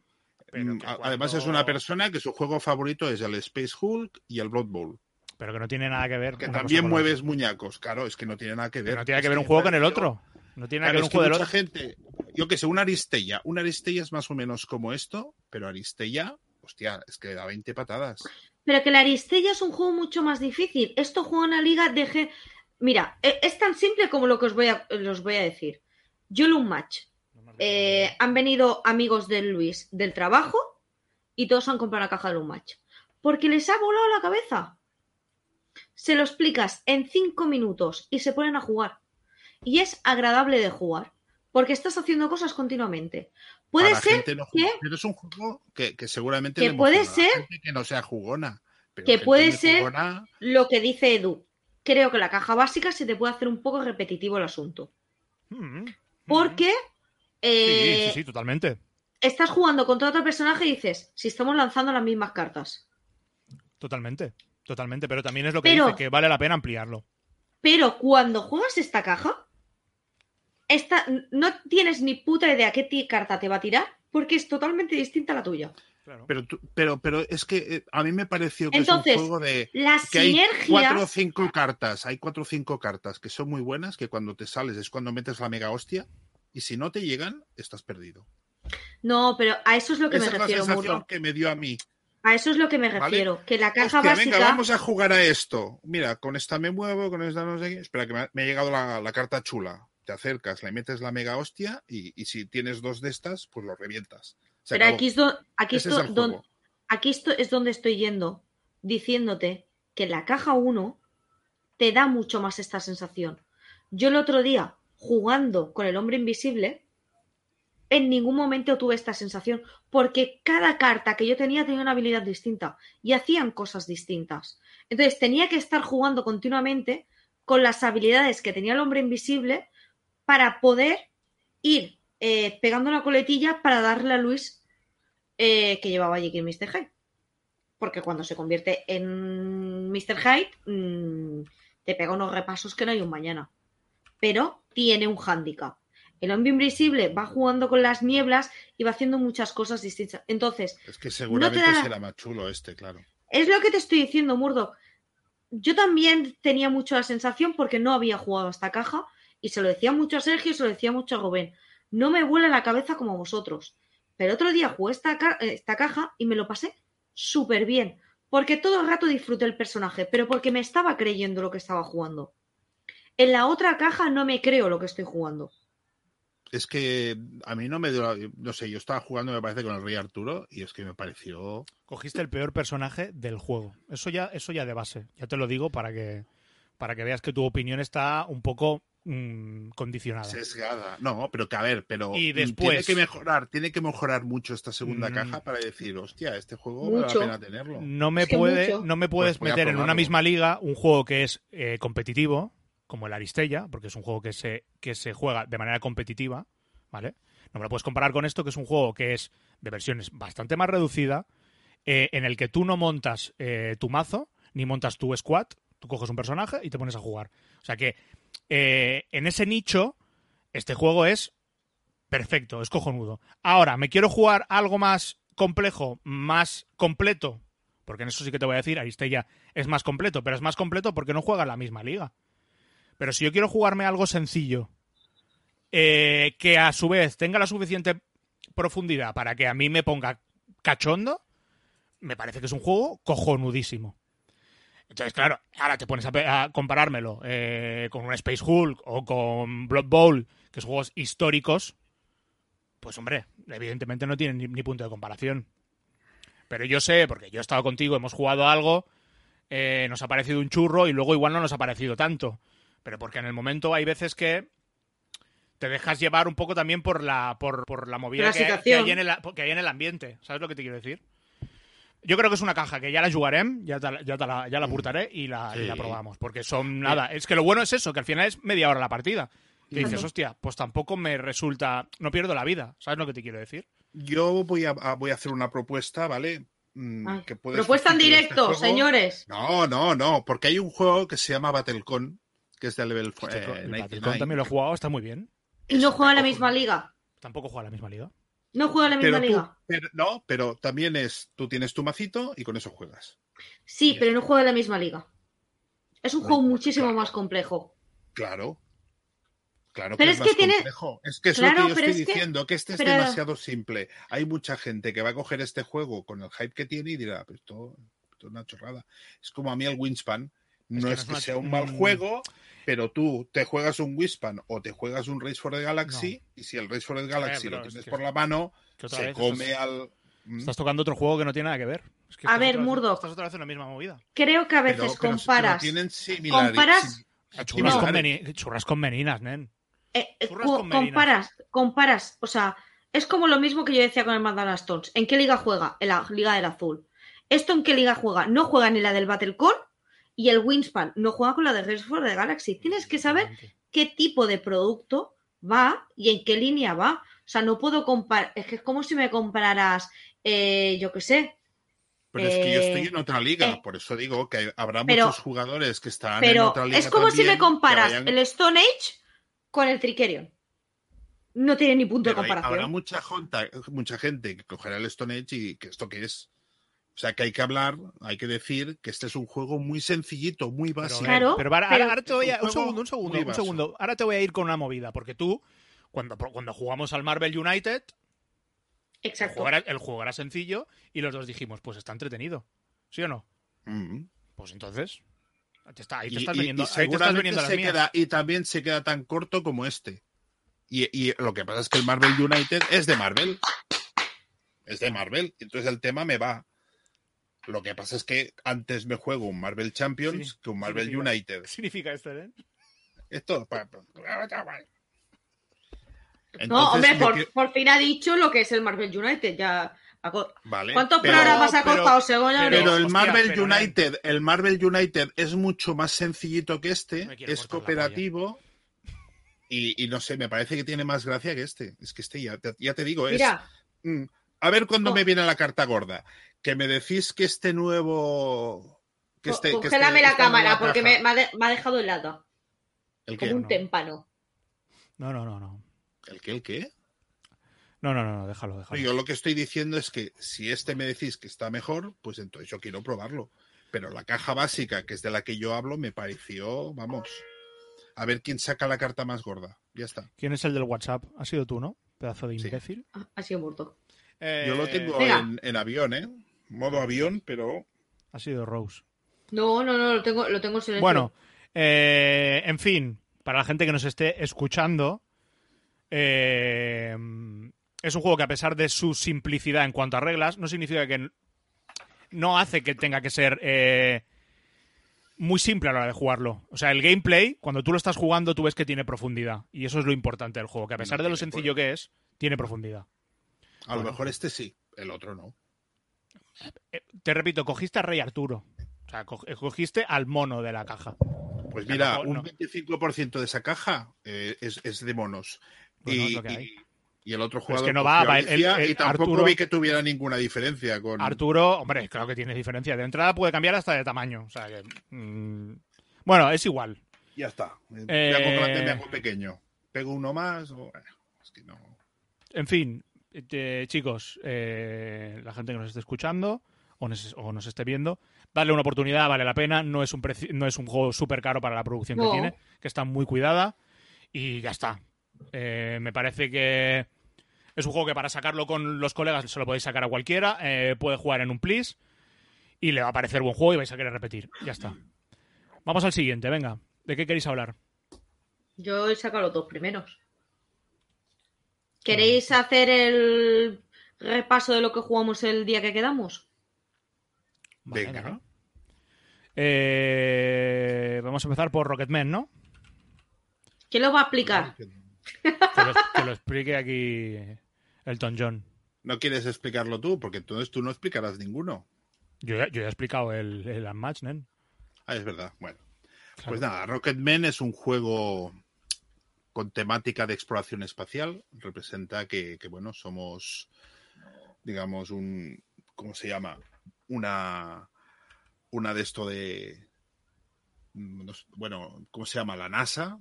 Pero Mm, que a- cuando- Además es una persona que su juego favorito es el Space Hulk y el Blood Bowl. Pero que no tiene nada que ver. Que también mueves muñecos, claro, es que no tiene nada que ver. Pero no tiene que ver un juego con el otro. No tiene nada Claro, que es ver un mucha otro. gente, yo que sé, una Aristella. Una Aristella es más o menos como esto, pero Aristella, hostia, es que da 20 patadas. Pero que la Aristella es un juego mucho más difícil. Esto juega una liga de... Mira, e- es tan simple como lo que os voy a, os voy a decir. Yo un match. Eh, han venido amigos de Luis del trabajo y todos han comprado la caja de un match. Porque les ha volado la cabeza. Se lo explicas en cinco minutos y se ponen a jugar. Y es agradable de jugar. Porque estás haciendo cosas continuamente. Puede Para ser no que, pero es un juego que, que seguramente que puede ser- gente que no sea jugona. pero que puede ser- jugona, lo que dice Edu. Creo que la caja básica se te puede hacer un poco repetitivo el asunto. Mm, mm. Porque Sí, eh, sí, sí, totalmente. estás jugando contra otro personaje y dices, si estamos lanzando las mismas cartas. Totalmente. Totalmente. Pero también es lo que Pero- dice, que vale la pena ampliarlo. Pero cuando juegas esta caja, esta, no tienes ni puta idea qué ti- carta te va a tirar porque es totalmente distinta a la tuya. Claro. pero, tú- pero, pero es que eh, a mí me pareció que Entonces, es un juego de La que hay sinergia... cuatro o cinco cartas, hay cuatro o cinco cartas que son muy buenas, que cuando te sales es cuando metes la mega hostia, y si no te llegan, estás perdido. No, pero a eso es lo que Esa me es la refiero, sensación Murdo. que me dio a mí. A eso es lo que me ¿Vale? refiero. Que la caja Hostia, básica... venga, vamos a jugar a esto. Mira, con esta me muevo, con esta no sé qué. Espera, que me ha, me ha llegado la, la carta chula. Te acercas, le metes la mega hostia y, y si tienes dos de estas, pues lo revientas. Se Pero acabó. aquí es, do- aquí, esto- es don- aquí esto es donde estoy yendo, diciéndote que la caja 1 te da mucho más esta sensación. Yo el otro día, jugando con el hombre invisible, en ningún momento tuve esta sensación, porque cada carta que yo tenía tenía una habilidad distinta y hacían cosas distintas. Entonces tenía que estar jugando continuamente con las habilidades que tenía el hombre invisible para poder ir eh, pegando una coletilla para darle a Luis eh, que llevaba Jekyll y Mr. Hyde. Porque cuando se convierte en Mr. Hyde, mm, te pega unos repasos que no hay un mañana. Pero tiene un hándicap. El hombre invisible va jugando con las nieblas y va haciendo muchas cosas distintas. Entonces, Es que seguramente da la- será más chulo este, claro. es lo que te estoy diciendo, Murdo. Yo también tenía mucho la sensación porque no había jugado a esta caja y se lo decía mucho a Sergio y se lo decía mucho a Rubén. No me vuela la cabeza como vosotros. Pero otro día jugué esta, ca- esta caja y me lo pasé súper bien. Porque todo el rato disfruté el personaje, pero porque me estaba creyendo lo que estaba jugando. En la otra caja no me creo lo que estoy jugando. Es que a mí no me dio, la- no sé, yo estaba jugando me parece con el Rey Arturo y es que me pareció Cogiste el peor personaje del juego. Eso ya, eso ya de base. Ya te lo digo para que, para que veas que tu opinión está un poco mm, condicionada. sesgada. No, pero que a ver, pero Y después- tiene que mejorar, tiene que mejorar mucho esta segunda Mm. caja para decir, hostia, este juego vale la pena tenerlo. No me, Es que puede, mucho. no me puedes Pues meter en una misma liga un juego que es eh, competitivo, como el Aristella, porque es un juego que se, que se juega de manera competitiva, ¿vale? No me lo puedes comparar con esto, que es un juego que es de versiones bastante más reducida, eh, en el que tú no montas eh, tu mazo, ni montas tu squad, tú coges un personaje y te pones a jugar. O sea que eh, en ese nicho, este juego es perfecto, es cojonudo. Ahora, me quiero jugar algo más complejo, más completo, porque en eso sí que te voy a decir, Aristella es más completo, pero es más completo porque no juega en la misma liga. Pero si yo quiero jugarme algo sencillo, eh, que a su vez tenga la suficiente profundidad para que a mí me ponga cachondo, me parece que es un juego cojonudísimo. Entonces, claro, ahora te pones a, comparármelo eh, con un Space Hulk o con Blood Bowl, que son juegos históricos, pues hombre, evidentemente no tienen ni, ni punto de comparación. Pero yo sé, porque yo he estado contigo, hemos jugado algo, eh, nos ha parecido un churro y luego igual no nos ha parecido tanto. Pero porque en el momento hay veces que te dejas llevar un poco también por la, por, por la movida La que, que situación. hay en el, que hay en el ambiente. ¿Sabes lo que te quiero decir? Yo creo que es una caja que ya la jugarem, ya, te la- ya, te la, ya la aportaré y la, y probamos. Porque son nada. Es que lo bueno es eso, que al final es media hora la partida. Que dices, hostia, pues tampoco me resulta. No pierdo la vida. ¿Sabes lo que te quiero decir? Yo voy a, a- voy a hacer una propuesta, ¿vale? Mm, Ay, que puede Propuesta en este directo, juego. señores. No, no, no, porque hay un juego que se llama Battlecon, que es de level eh, el 99. Battlefield también lo he jugado, está muy bien. Y no juega en la misma liga. Tampoco juega la misma liga. No juega en la misma Pero tú- liga. pero- no, pero también es, tú tienes tu macito y con eso juegas. Sí, pero no juega en la misma liga. Es un juego muchísimo claro. más complejo. Claro. Claro Pero que es es, que más tiene- complejo. Es que es Claro, lo que yo estoy es que- diciendo, que, este es pero- demasiado simple. Hay mucha gente que va a coger este juego con el hype que tiene y dirá, pero esto, esto es una chorrada. Es como a mí el Wingspan. No que no es que sea un mal mm. juego, pero tú te juegas un Wingspan o te juegas un Race for the Galaxy y si el Race for the Galaxy lo es tienes que- por la mano, se come estás, al... Mm. estás tocando otro juego que no tiene nada que ver. Es que A ver, vez- Murdoch. Estás otra vez en la misma movida. Creo que a veces Pero- pero- pero comparas. tienen similares. comparas- Churras, No. con, meni- churras con meninas, nen. Eh, eh, Churras co- con merinas. comparas, comparas, o sea, es como lo mismo que yo decía con el Mandala Stones. ¿En qué liga juega? En la Liga del Azul. ¿Esto en qué liga juega? No juega ni la del Battlecon y el Wingspan no juega con la de Race for the Galaxy. Tienes que saber qué tipo de producto va y en qué línea va. O sea, no puedo comparar. Es que es como si me compararas, eh, yo qué sé. Pero es que yo Eh, estoy en otra liga, eh, por eso digo que habrá pero- muchos jugadores que estarán en otra liga. es como si me comparas vayan- el Stone Age con el Trikerion. No tiene ni punto de hay- comparación. habrá mucha, mucha gente que cogerá el Stone Age y que esto qué es. O sea que hay que hablar, hay que decir que este es un juego muy sencillito, muy Pero, básico. Claro, pero ahora, pero- ahora te voy a. Un segundo, un segundo, un segundo. Ahora te voy a ir con una movida, porque tú, cuando, cuando jugamos al Marvel United, el Exacto. juego, era, el juego era sencillo y los dos dijimos, pues está entretenido. ¿Sí o no? Mm. Pues entonces. te está- ahí te Y, estás y- veniendo, y ahí te estás las se mías. queda, y también se queda tan corto como este. Y, y lo que pasa es que el Marvel United es de Marvel. Es de Marvel. Entonces el tema me va. Lo que pasa es que antes me juego un Marvel Champions Sí, que un Marvel significa- United. ¿Qué significa esto, eh? Esto. pa- pa- No, Entonces, hombre, me por, que- por fin ha dicho lo que es el Marvel United. Ya. Vale, ¿Cuántos pero- programas ha pero- costado Segoña? pero- Pero el Hostia, Marvel pero, United, el Marvel United es mucho más sencillito que este, es cooperativo y, y no sé, me parece que tiene más gracia que este. Es que este ya, te- ya te digo, es Mira, mm, A ver cuándo me viene la carta gorda. Que me decís que este nuevo. Que este, que este- la cámara porque me, me ha de- me ha dejado helada. ¿El qué? Como un no? témpano. No, no, no, no. ¿El qué? ¿El qué? No, no, no, no, déjalo, déjalo. Yo lo que estoy diciendo es que si este me decís que está mejor, pues entonces yo quiero probarlo. Pero la caja básica, que es de la que yo hablo, me pareció, vamos, a ver quién saca la carta más gorda. Ya está. ¿Quién es el del WhatsApp? Ha sido tú, ¿no? Pedazo de imbécil. Ah, Ha sido Yo lo Eh, tengo Venga. en, en avión, ¿eh? Modo avión, pero Ha sido Rose. No, no, no, lo tengo, lo tengo en silencio. Bueno, eh, en fin, para la gente que nos esté escuchando, eh, es un juego que a pesar de su simplicidad en cuanto a reglas, no significa que no hace que tenga que ser eh, muy simple a la hora de jugarlo. O sea, el gameplay, cuando tú lo estás jugando, tú ves que tiene profundidad. Y eso es lo importante del juego, que a pesar de lo sencillo que es, tiene profundidad. A lo mejor este sí, el otro no. Eh, te repito, cogiste a Rey Arturo. O sea, co- cogiste al mono de la caja. Pues mira, un no. 25% de esa caja eh, es, es de monos. Bueno, es y, y- el otro jugador que no va, a va, el- Alicia el- y tampoco Arturo- vi que tuviera ninguna diferencia con Arturo, hombre, claro que tiene diferencia. De entrada puede cambiar hasta de tamaño. O sea que. mm, bueno, es igual. Ya está. Me Eh, hago grande, me hago pequeño. Pego uno más o... bueno, es que no... En fin, eh, chicos, eh, la gente que nos esté escuchando o nos, o nos esté viendo, darle una oportunidad, vale la pena. No es un, no es un juego súper caro para la producción No. que tiene, que está muy cuidada y ya está. Eh, me parece que es un juego que para sacarlo con los colegas se lo podéis sacar a cualquiera, eh, puede jugar en un plis y le va a parecer buen juego y vais a querer repetir. Ya está. Vamos al siguiente, venga. ¿De qué queréis hablar? Yo he sacado los dos primeros. ¿Queréis hacer el repaso de lo que jugamos el día que quedamos? Venga. vale. Eh, vamos a empezar por Rocketman, ¿no? ¿Quién lo va a explicar? Que lo, que lo explique aquí Elton John. No quieres explicarlo tú, porque entonces tú no explicarás ninguno. Yo ya, yo ya he explicado el, el Unmatched, nen. Ah, es verdad. Bueno, Claro. pues nada, Rocketman es un juego con temática de exploración espacial. Representa que, que, bueno, somos, digamos, un, ¿cómo se llama? Una, una de esto de, bueno, ¿cómo se llama? La NASA,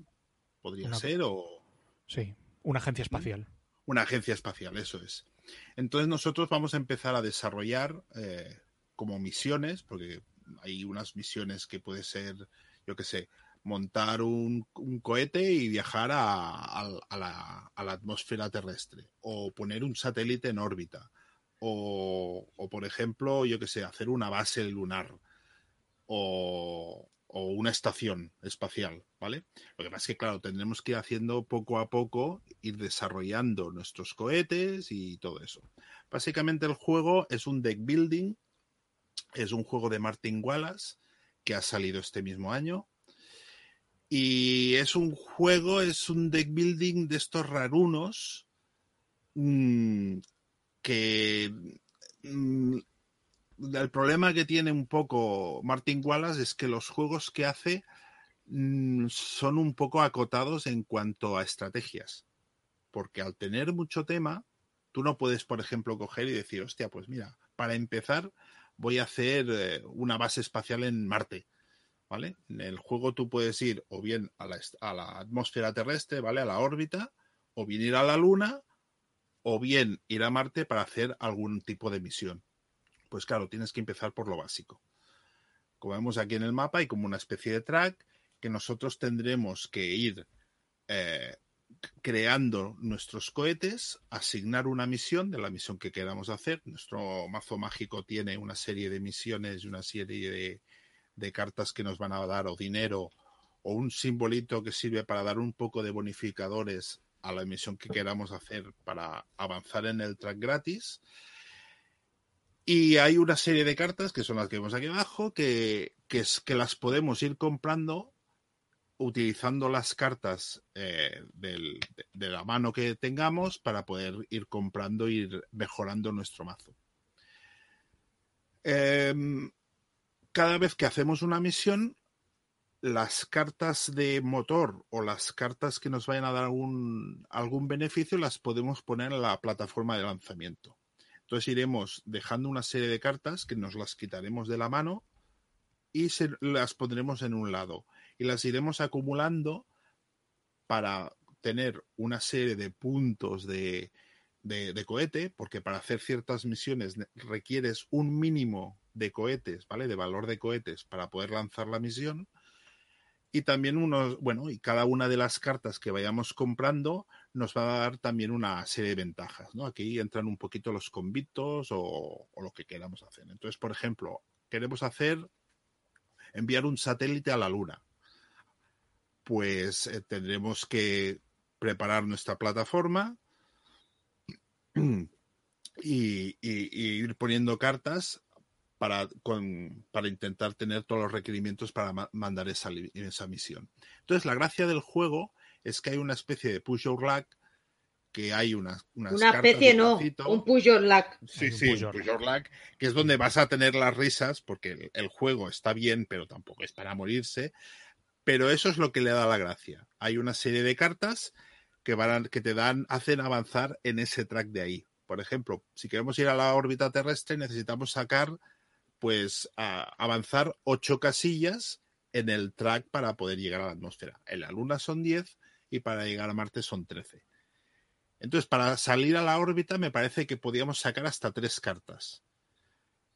podría Una- ser, o Sí, una agencia espacial. una agencia espacial, eso es. Entonces nosotros vamos a empezar a desarrollar eh, como misiones, porque hay unas misiones que puede ser, yo qué sé, montar un, cohete y viajar a, a- la, a la atmósfera terrestre, o poner un satélite en órbita, o, por ejemplo, yo qué sé, hacer una base lunar, o, o una estación espacial, ¿vale? Lo que pasa es que, claro, tendremos que ir haciendo poco a poco, ir desarrollando nuestros cohetes y todo eso. Básicamente el juego es un deck building, es un juego de Martin Wallace que ha salido este mismo año. Y es un juego, es un deck building de estos rarunos mm, que mm, el problema que tiene un poco Martin Wallace es que los juegos que hace mm, son un poco acotados en cuanto a estrategias. Porque al tener mucho tema, tú no puedes, por ejemplo, coger y decir, hostia, pues mira, para empezar voy a hacer eh, una base espacial en Marte. En el juego tú puedes ir o bien a la, est- a la atmósfera terrestre, ¿vale? A la órbita, o bien ir a la Luna, o bien ir a Marte para hacer algún tipo de misión. Pues claro, tienes que empezar por lo básico. Como vemos aquí en el mapa, hay como una especie de track que nosotros tendremos que ir eh, creando nuestros cohetes, asignar una misión de la misión que queramos hacer. Nuestro mazo mágico tiene una serie de misiones y una serie de, de cartas que nos van a dar o dinero o un simbolito que sirve para dar un poco de bonificadores a la misión que queramos hacer para avanzar en el track gratis. Y hay una serie de cartas, que son las que vemos aquí abajo, que, que, las podemos ir comprando utilizando las cartas eh, de, la mano que tengamos para poder ir comprando ir mejorando nuestro mazo. Eh, cada vez que hacemos una misión, las cartas de motor o las cartas que nos vayan a dar algún, algún beneficio las podemos poner en la plataforma de lanzamiento. Entonces iremos dejando una serie de cartas que nos las quitaremos de la mano y se, las pondremos en un lado. Y las iremos acumulando para tener una serie de puntos de, de, de cohete, porque para hacer ciertas misiones ne- requieres un mínimo de cohetes, ¿vale? De valor de cohetes para poder lanzar la misión. Y también unos, bueno, y cada una de las cartas que vayamos comprando nos va a dar también una serie de ventajas, ¿no? Aquí entran un poquito los convictos o, lo que queramos hacer. Entonces, por ejemplo, queremos hacer, enviar un satélite a la Luna. Pues eh, tendremos que preparar nuestra plataforma [CLEARS THROAT] y ir poniendo cartas para, con- para intentar tener todos los requerimientos para ma- mandar esa, esa misión. Entonces, la gracia del juego es que hay una especie de push your luck, que hay unas, unas Una cartas especie, no, un push your luck. Sí, un sí, push un your push your luck, que es donde vas a tener las risas, porque el, el juego está bien, pero tampoco es para morirse. Pero eso es lo que le da la gracia. Hay una serie de cartas que, van a- que te dan, hacen avanzar en ese track de ahí. Por ejemplo, si queremos ir a la órbita terrestre, necesitamos sacar, pues, a- avanzar ocho casillas en el track para poder llegar a la atmósfera. En la Luna son 10 y para llegar a Marte son 13. Entonces, para salir a la órbita me parece que podíamos sacar hasta tres cartas.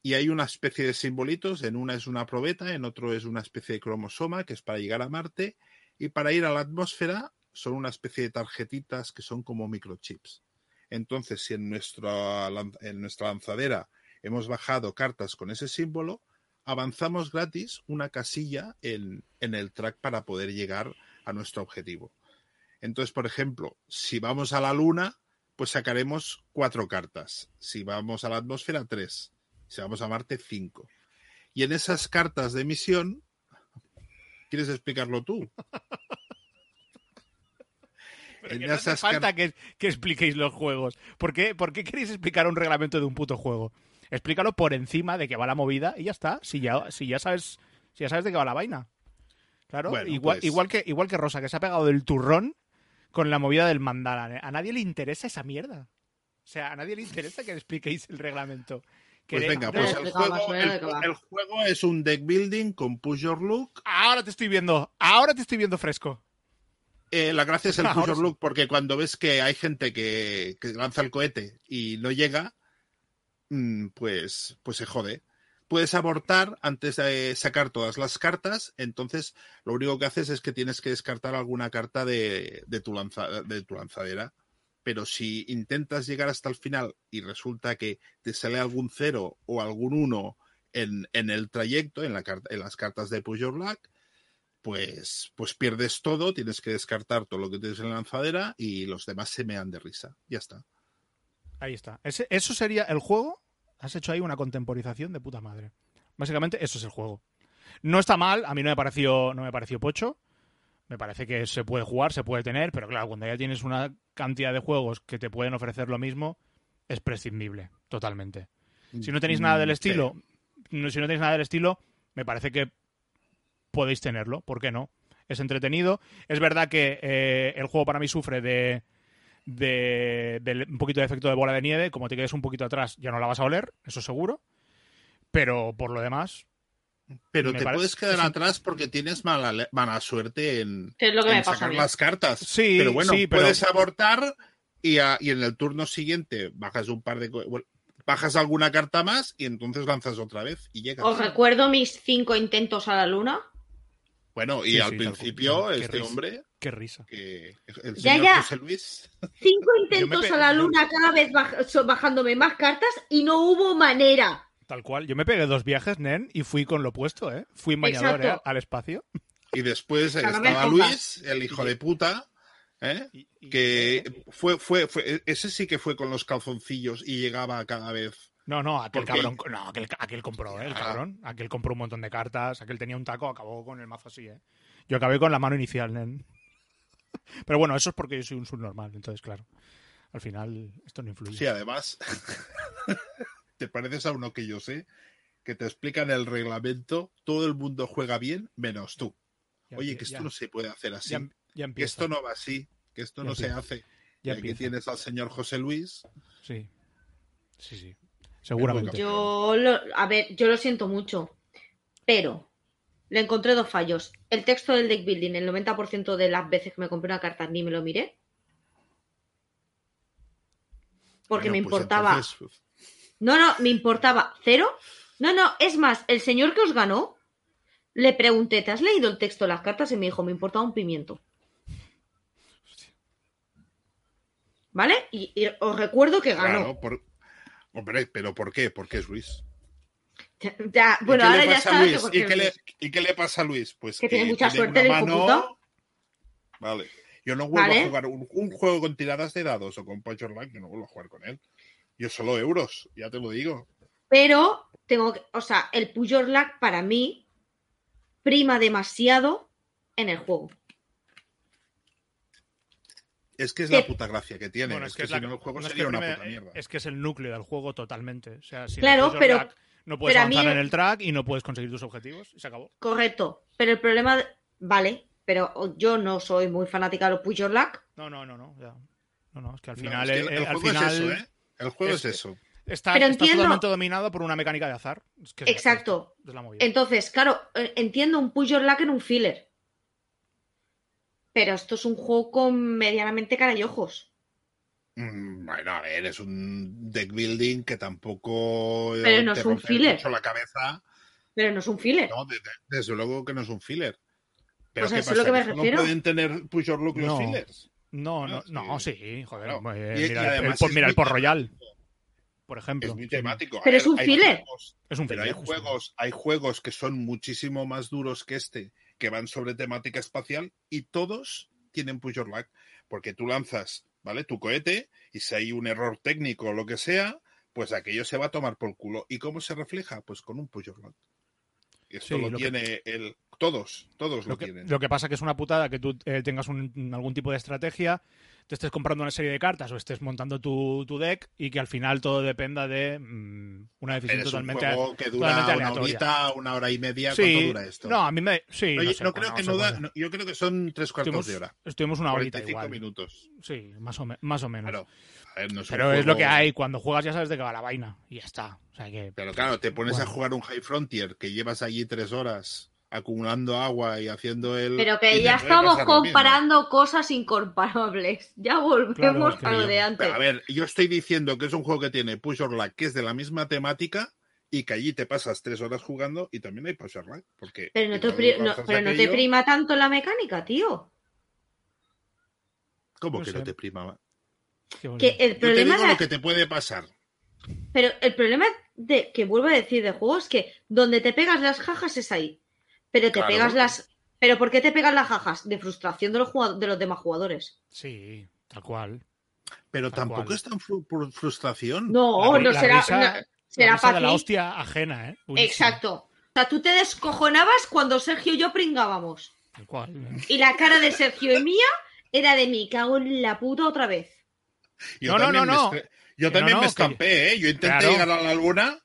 Y hay una especie de simbolitos, en una es una probeta, en otro es una especie de cromosoma, que es para llegar a Marte, y para ir a la atmósfera son una especie de tarjetitas que son como microchips. Entonces, si en nuestra, en nuestra lanzadera hemos bajado cartas con ese símbolo, avanzamos gratis una casilla en, en el track para poder llegar a nuestro objetivo. Entonces, por ejemplo, si vamos a la Luna, pues sacaremos cuatro cartas. Si vamos a la atmósfera, tres. Si vamos a Marte, cinco. Y en esas cartas de misión, ¿quieres explicarlo tú? [LAUGHS] Pero que no hace falta que, que expliquéis los juegos. ¿Por qué, ¿Por qué queréis explicar un reglamento de un puto juego? Explícalo por encima de que va la movida y ya está. Si ya, si ya sabes, si ya sabes de qué va la vaina. Claro, Bueno, igual, pues- igual, que, igual que Rosa, que se ha pegado del turrón con la movida del mandala. A nadie le interesa esa mierda. O sea, a nadie le interesa que le expliquéis el reglamento. Pues venga, pues el juego, el, el es un deck building con push your look. Ahora te estoy viendo, ahora te estoy viendo fresco. Eh, la gracia es el [LAUGHS] push your look porque cuando ves que hay gente que, que lanza el cohete y no llega, pues, pues se jode. Puedes abortar antes de sacar todas las cartas, entonces lo único que haces es que tienes que descartar alguna carta de, tu, lanza- de tu lanzadera. Pero si intentas llegar hasta el final y resulta que te sale algún cero o algún uno en, el trayecto, en, las cartas de Push pues, pues pierdes todo, tienes que descartar todo lo que tienes en la lanzadera y los demás se mean de risa. Ya está. Ahí está. Ese- eso sería el juego. Has hecho ahí una contemporización de puta madre. Básicamente, eso es el juego. No está mal, a mí no me pareció, no me pareció pocho. Me parece que se puede jugar, se puede tener, pero claro, cuando ya tienes una cantidad de juegos que te pueden ofrecer lo mismo, es prescindible, totalmente. Si no tenéis nada del Mm, estilo, si no tenéis nada del estilo, me parece que podéis tenerlo, ¿por qué no? Es entretenido. Es verdad que eh, el juego para mí sufre de, de, de un poquito de efecto de bola de nieve. Como te quedes un poquito atrás, ya no la vas a oler, eso seguro. Pero por lo demás, Pero te parece- puedes quedar atrás porque tienes mala, mala suerte en, es lo que en me sacar las cartas. Sí, pero bueno, sí, pero- puedes abortar y, a- y en el turno siguiente bajas un par de bueno, bajas alguna carta más y entonces lanzas otra vez y llegas. Os recuerdo mis cinco intentos a la luna. Bueno, y Sí, al sí, principio este risa. hombre, qué risa. que el Ya, señor ya. José Luis, Cinco [LAUGHS] intentos a la luna cada vez bajándome más cartas y no hubo manera. Tal cual. Yo me pegué dos viajes, Nen, y fui con lo puesto, ¿eh? Fui en bañador, ¿eh? Al espacio. y después estaba. Luis, el hijo de puta, ¿eh? Y- y- que fue, fue, fue, ese sí que fue con los calzoncillos y llegaba cada vez. No, no, aquel Porque- cabrón. No, aquel, aquel compró, ¿eh? El Ah. cabrón. Aquel compró un montón de cartas. Aquel tenía un taco, acabó con el mazo así, ¿eh? Yo acabé con la mano inicial, Nen. Pero bueno, eso es porque yo soy un subnormal, entonces, claro. Al final, esto no influye. Sí, además, [LAUGHS] te pareces a uno que yo sé, que te explican el reglamento, todo el mundo juega bien, menos tú. Ya Oye, que esto ya- no se puede hacer así, ya, ya que esto no va así, que esto Ya no se hace. ya y aquí empieza. tienes al señor José Luis, Sí. Sí, sí. Seguramente. Yo, lo, a ver, yo lo siento mucho, pero le encontré dos fallos. El texto del deck building, el 90% de las veces que me compré una carta ni me lo miré. Porque me pues importaba. entonces, No, no, me importaba cero. No, no, es más, el señor que os ganó, le pregunté, ¿te has leído el texto de las cartas? Y me dijo, me importaba un pimiento. ¿Vale? Y, y os recuerdo que ganó. Claro, por- Hombre, ¿pero por qué? ¿Por qué Luis? [LAUGHS] Ya, ¿Y bueno, qué ahora le ya pasa a está. Luis? que porque ¿Y qué, le, es- y qué le pasa a Luis? Pues Que tiene mucha suerte el una hijo mano-. Vale. Yo no vuelvo Vale. a jugar un, un juego con tiradas de dados o con Punch Online, yo no vuelvo a jugar con él. Yo solo euros, ya te lo digo. Pero tengo que, o sea, el Pujol Lag para mí prima demasiado en el juego. Es que es Que- la puta gracia que tiene. Bueno, es, es que, que, es si la- no el juego no, es sería que una prime- puta mierda. es que es el núcleo del juego totalmente. O sea, si Claro, pero- no puedes pero mí avanzar el- en el track y no puedes conseguir tus objetivos y se acabó. Correcto. Pero el problema, de- vale, pero yo no soy muy fanática de los Pujol Lag. No, no, no, no. ya. No, no, es que al No, final, es que el, el al juego final es eso, ¿eh? El juego es- es, eso. está, Pero está entiendo- totalmente dominado por una mecánica de azar. Es que Exacto. Es, la movida. Entonces, claro, eh, entiendo un Pujol Lag en un filler. Pero esto es un juego con medianamente cara y ojos. Mm, Bueno, a ver, es un deck building que tampoco eh, Pero no te es un filler. mucho la cabeza. Pero no es un filler. No, de- de- desde luego que no es un filler. Pero Pues ¿qué eso es lo que pasa? me ¿Que refiero. No pueden tener push or look los No. fillers. No, Ah, no, sí. no, sí, joder. Claro. eh, Y- mira, el- el, además por- es mira el muy por Royal, por ejemplo. Es muy temático. A Pero es un filler. juegos- Es un pero hay filler, juegos, hay juegos que son muchísimo más duros que este, que van sobre temática espacial y todos tienen push or lag, porque tú lanzas, ¿vale? Tu cohete y si hay un error técnico o lo que sea, pues aquello se va a tomar por culo. ¿Y cómo se refleja? Pues con un push. Y Esto Sí, lo, lo que- tiene el todos, todos lo, Lo que, tienen. lo que pasa que es una putada que tú eh, tengas un- algún tipo de estrategia, te estés comprando una serie de cartas o estés montando tu, tu deck y que al final todo dependa de mm, una decisión Eres un totalmente, juego que dura totalmente una aleatoria. horita, una hora y media. Sí, ¿Cuánto dura esto? no, a mí me... Sí, No, no, yo, sé, no creo que no da, yo creo que son tres cuartos Estuvimos, de hora. estuvimos una horita 45 igual. minutos. Sí, más o, me- más o menos. Claro. Ver, no Pero es lo que hay. Cuando juegas ya sabes de qué va la vaina. Y ya está. O sea que... Pero claro, te pones a jugar un High Frontier que llevas allí tres horas acumulando agua y haciendo el. Pero que ya estamos comparando cosas incomparables. Ya volvemos Claro, a lo de antes. Pero a ver, yo estoy diciendo que es un juego que tiene Push or Lag, que es de la misma temática y que allí te pasas tres horas jugando y también hay Push or Lag. Porque Pero no te, igual pri- no- lanzas pero no te aquello- prima tanto la mecánica, tío. ¿Cómo No que sé. no te prima? Que el Yo te problema digo lo que te puede pasar. Pero el problema de que vuelvo a decir de juego es que donde te pegas las jajas es ahí. Pero te Claro. pegas las. ¿Pero por qué te pegas las jajas? De frustración de los, jugado- de los demás jugadores. Sí, tal cual. Pero Tal tampoco cual. es tan fru- por frustración. No, La no la será. risa- no- La será risa de para la ti. hostia ajena, ¿eh? Exacto. O sea, tú te descojonabas cuando Sergio y yo pringábamos. Tal cual. Y la cara de Sergio y mía era de me cago en la puta otra vez. Yo No, no, no, no. Yo también no, me no, estampé, ¿eh? Yo intenté Claro. llegar a la luna.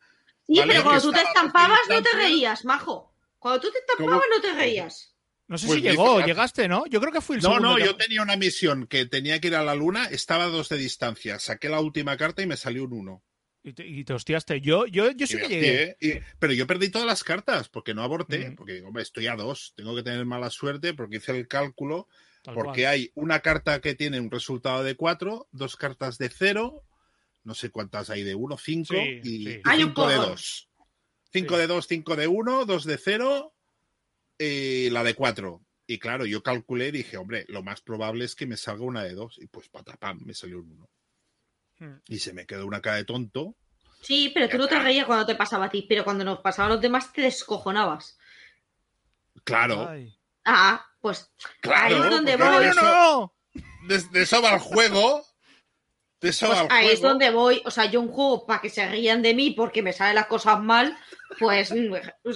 Sí, Vale, pero cuando tú te estampabas no te reías, majo. Cuando tú te estampabas no te reías. No sé Pues si dice- llegó, llegaste, ¿no? Yo creo que fui el No, segundo. no, que- yo tenía una misión que tenía que ir a la luna, estaba a dos de distancia. Saqué la última carta y me salió un uno. Y te, y te hostiaste. Yo, yo, yo sí Y que llegué. hostié, y- pero yo perdí todas las cartas porque no aborté. Mm. Porque, hombre, estoy a dos. Tengo que tener mala suerte porque hice el cálculo. tal porque cual. hay una carta que tiene un resultado de cuatro, dos cartas de cero, no sé cuántas hay de uno, cinco Sí, y, sí. y Hay un de dos. Cinco Sí. de dos, cinco de uno, dos de cero y la de cuatro. Y claro, yo calculé y dije, hombre, lo más probable es que me salga una de dos. Y pues patapam, me salió un uno. Hmm. Y se me quedó una cara de tonto. Sí, pero tú no te reías cuando te pasaba a ti, pero cuando nos pasaba a los demás te descojonabas. Claro, Ay. Ah, pues claro. ahí es donde voy. de ¡No, eso- no! De, de eso va el juego. De eso Pues va el ahí juego. es donde voy. O sea, yo un juego para que se rían de mí porque me salen las cosas mal, pues, mm,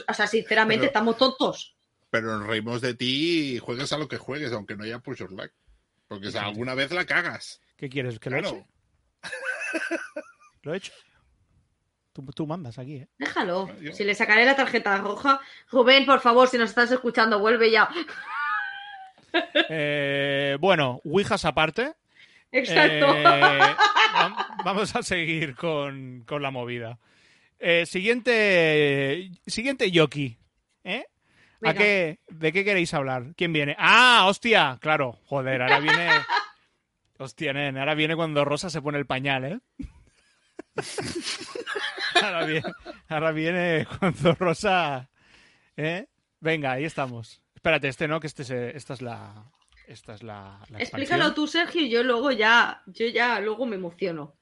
o sea, sinceramente Pero- estamos tontos. Pero nos reímos de ti y juegues a lo que juegues, aunque no haya push or lag. Porque o sea, alguna vez la cagas. ¿Qué quieres? ¿Que lo Claro. eche? [LAUGHS] ¿Lo he hecho? Tú, tú mandas aquí, ¿eh? Déjalo. Yo- Si le sacaré la tarjeta roja. Rubén, por favor, si nos estás escuchando, vuelve ya. [LAUGHS] Eh, bueno, Ouijas aparte. Exacto. Eh, [LAUGHS] vam- vamos a seguir con, con la movida. Eh, siguiente, siguiente Yoki. ¿Eh? ¿A qué, ¿De qué queréis hablar? ¿Quién viene? ¡Ah, hostia! Claro, joder, ahora viene... [LAUGHS] Hostia, nen, ahora viene cuando Rosa se pone el pañal, ¿eh? [LAUGHS] ahora, viene, ahora viene cuando Rosa... ¿Eh? Venga, ahí estamos. Espérate, este no, que este se- esta es la... Esta es la, la Explícalo tú, Sergio, y yo luego ya, yo ya luego me emociono.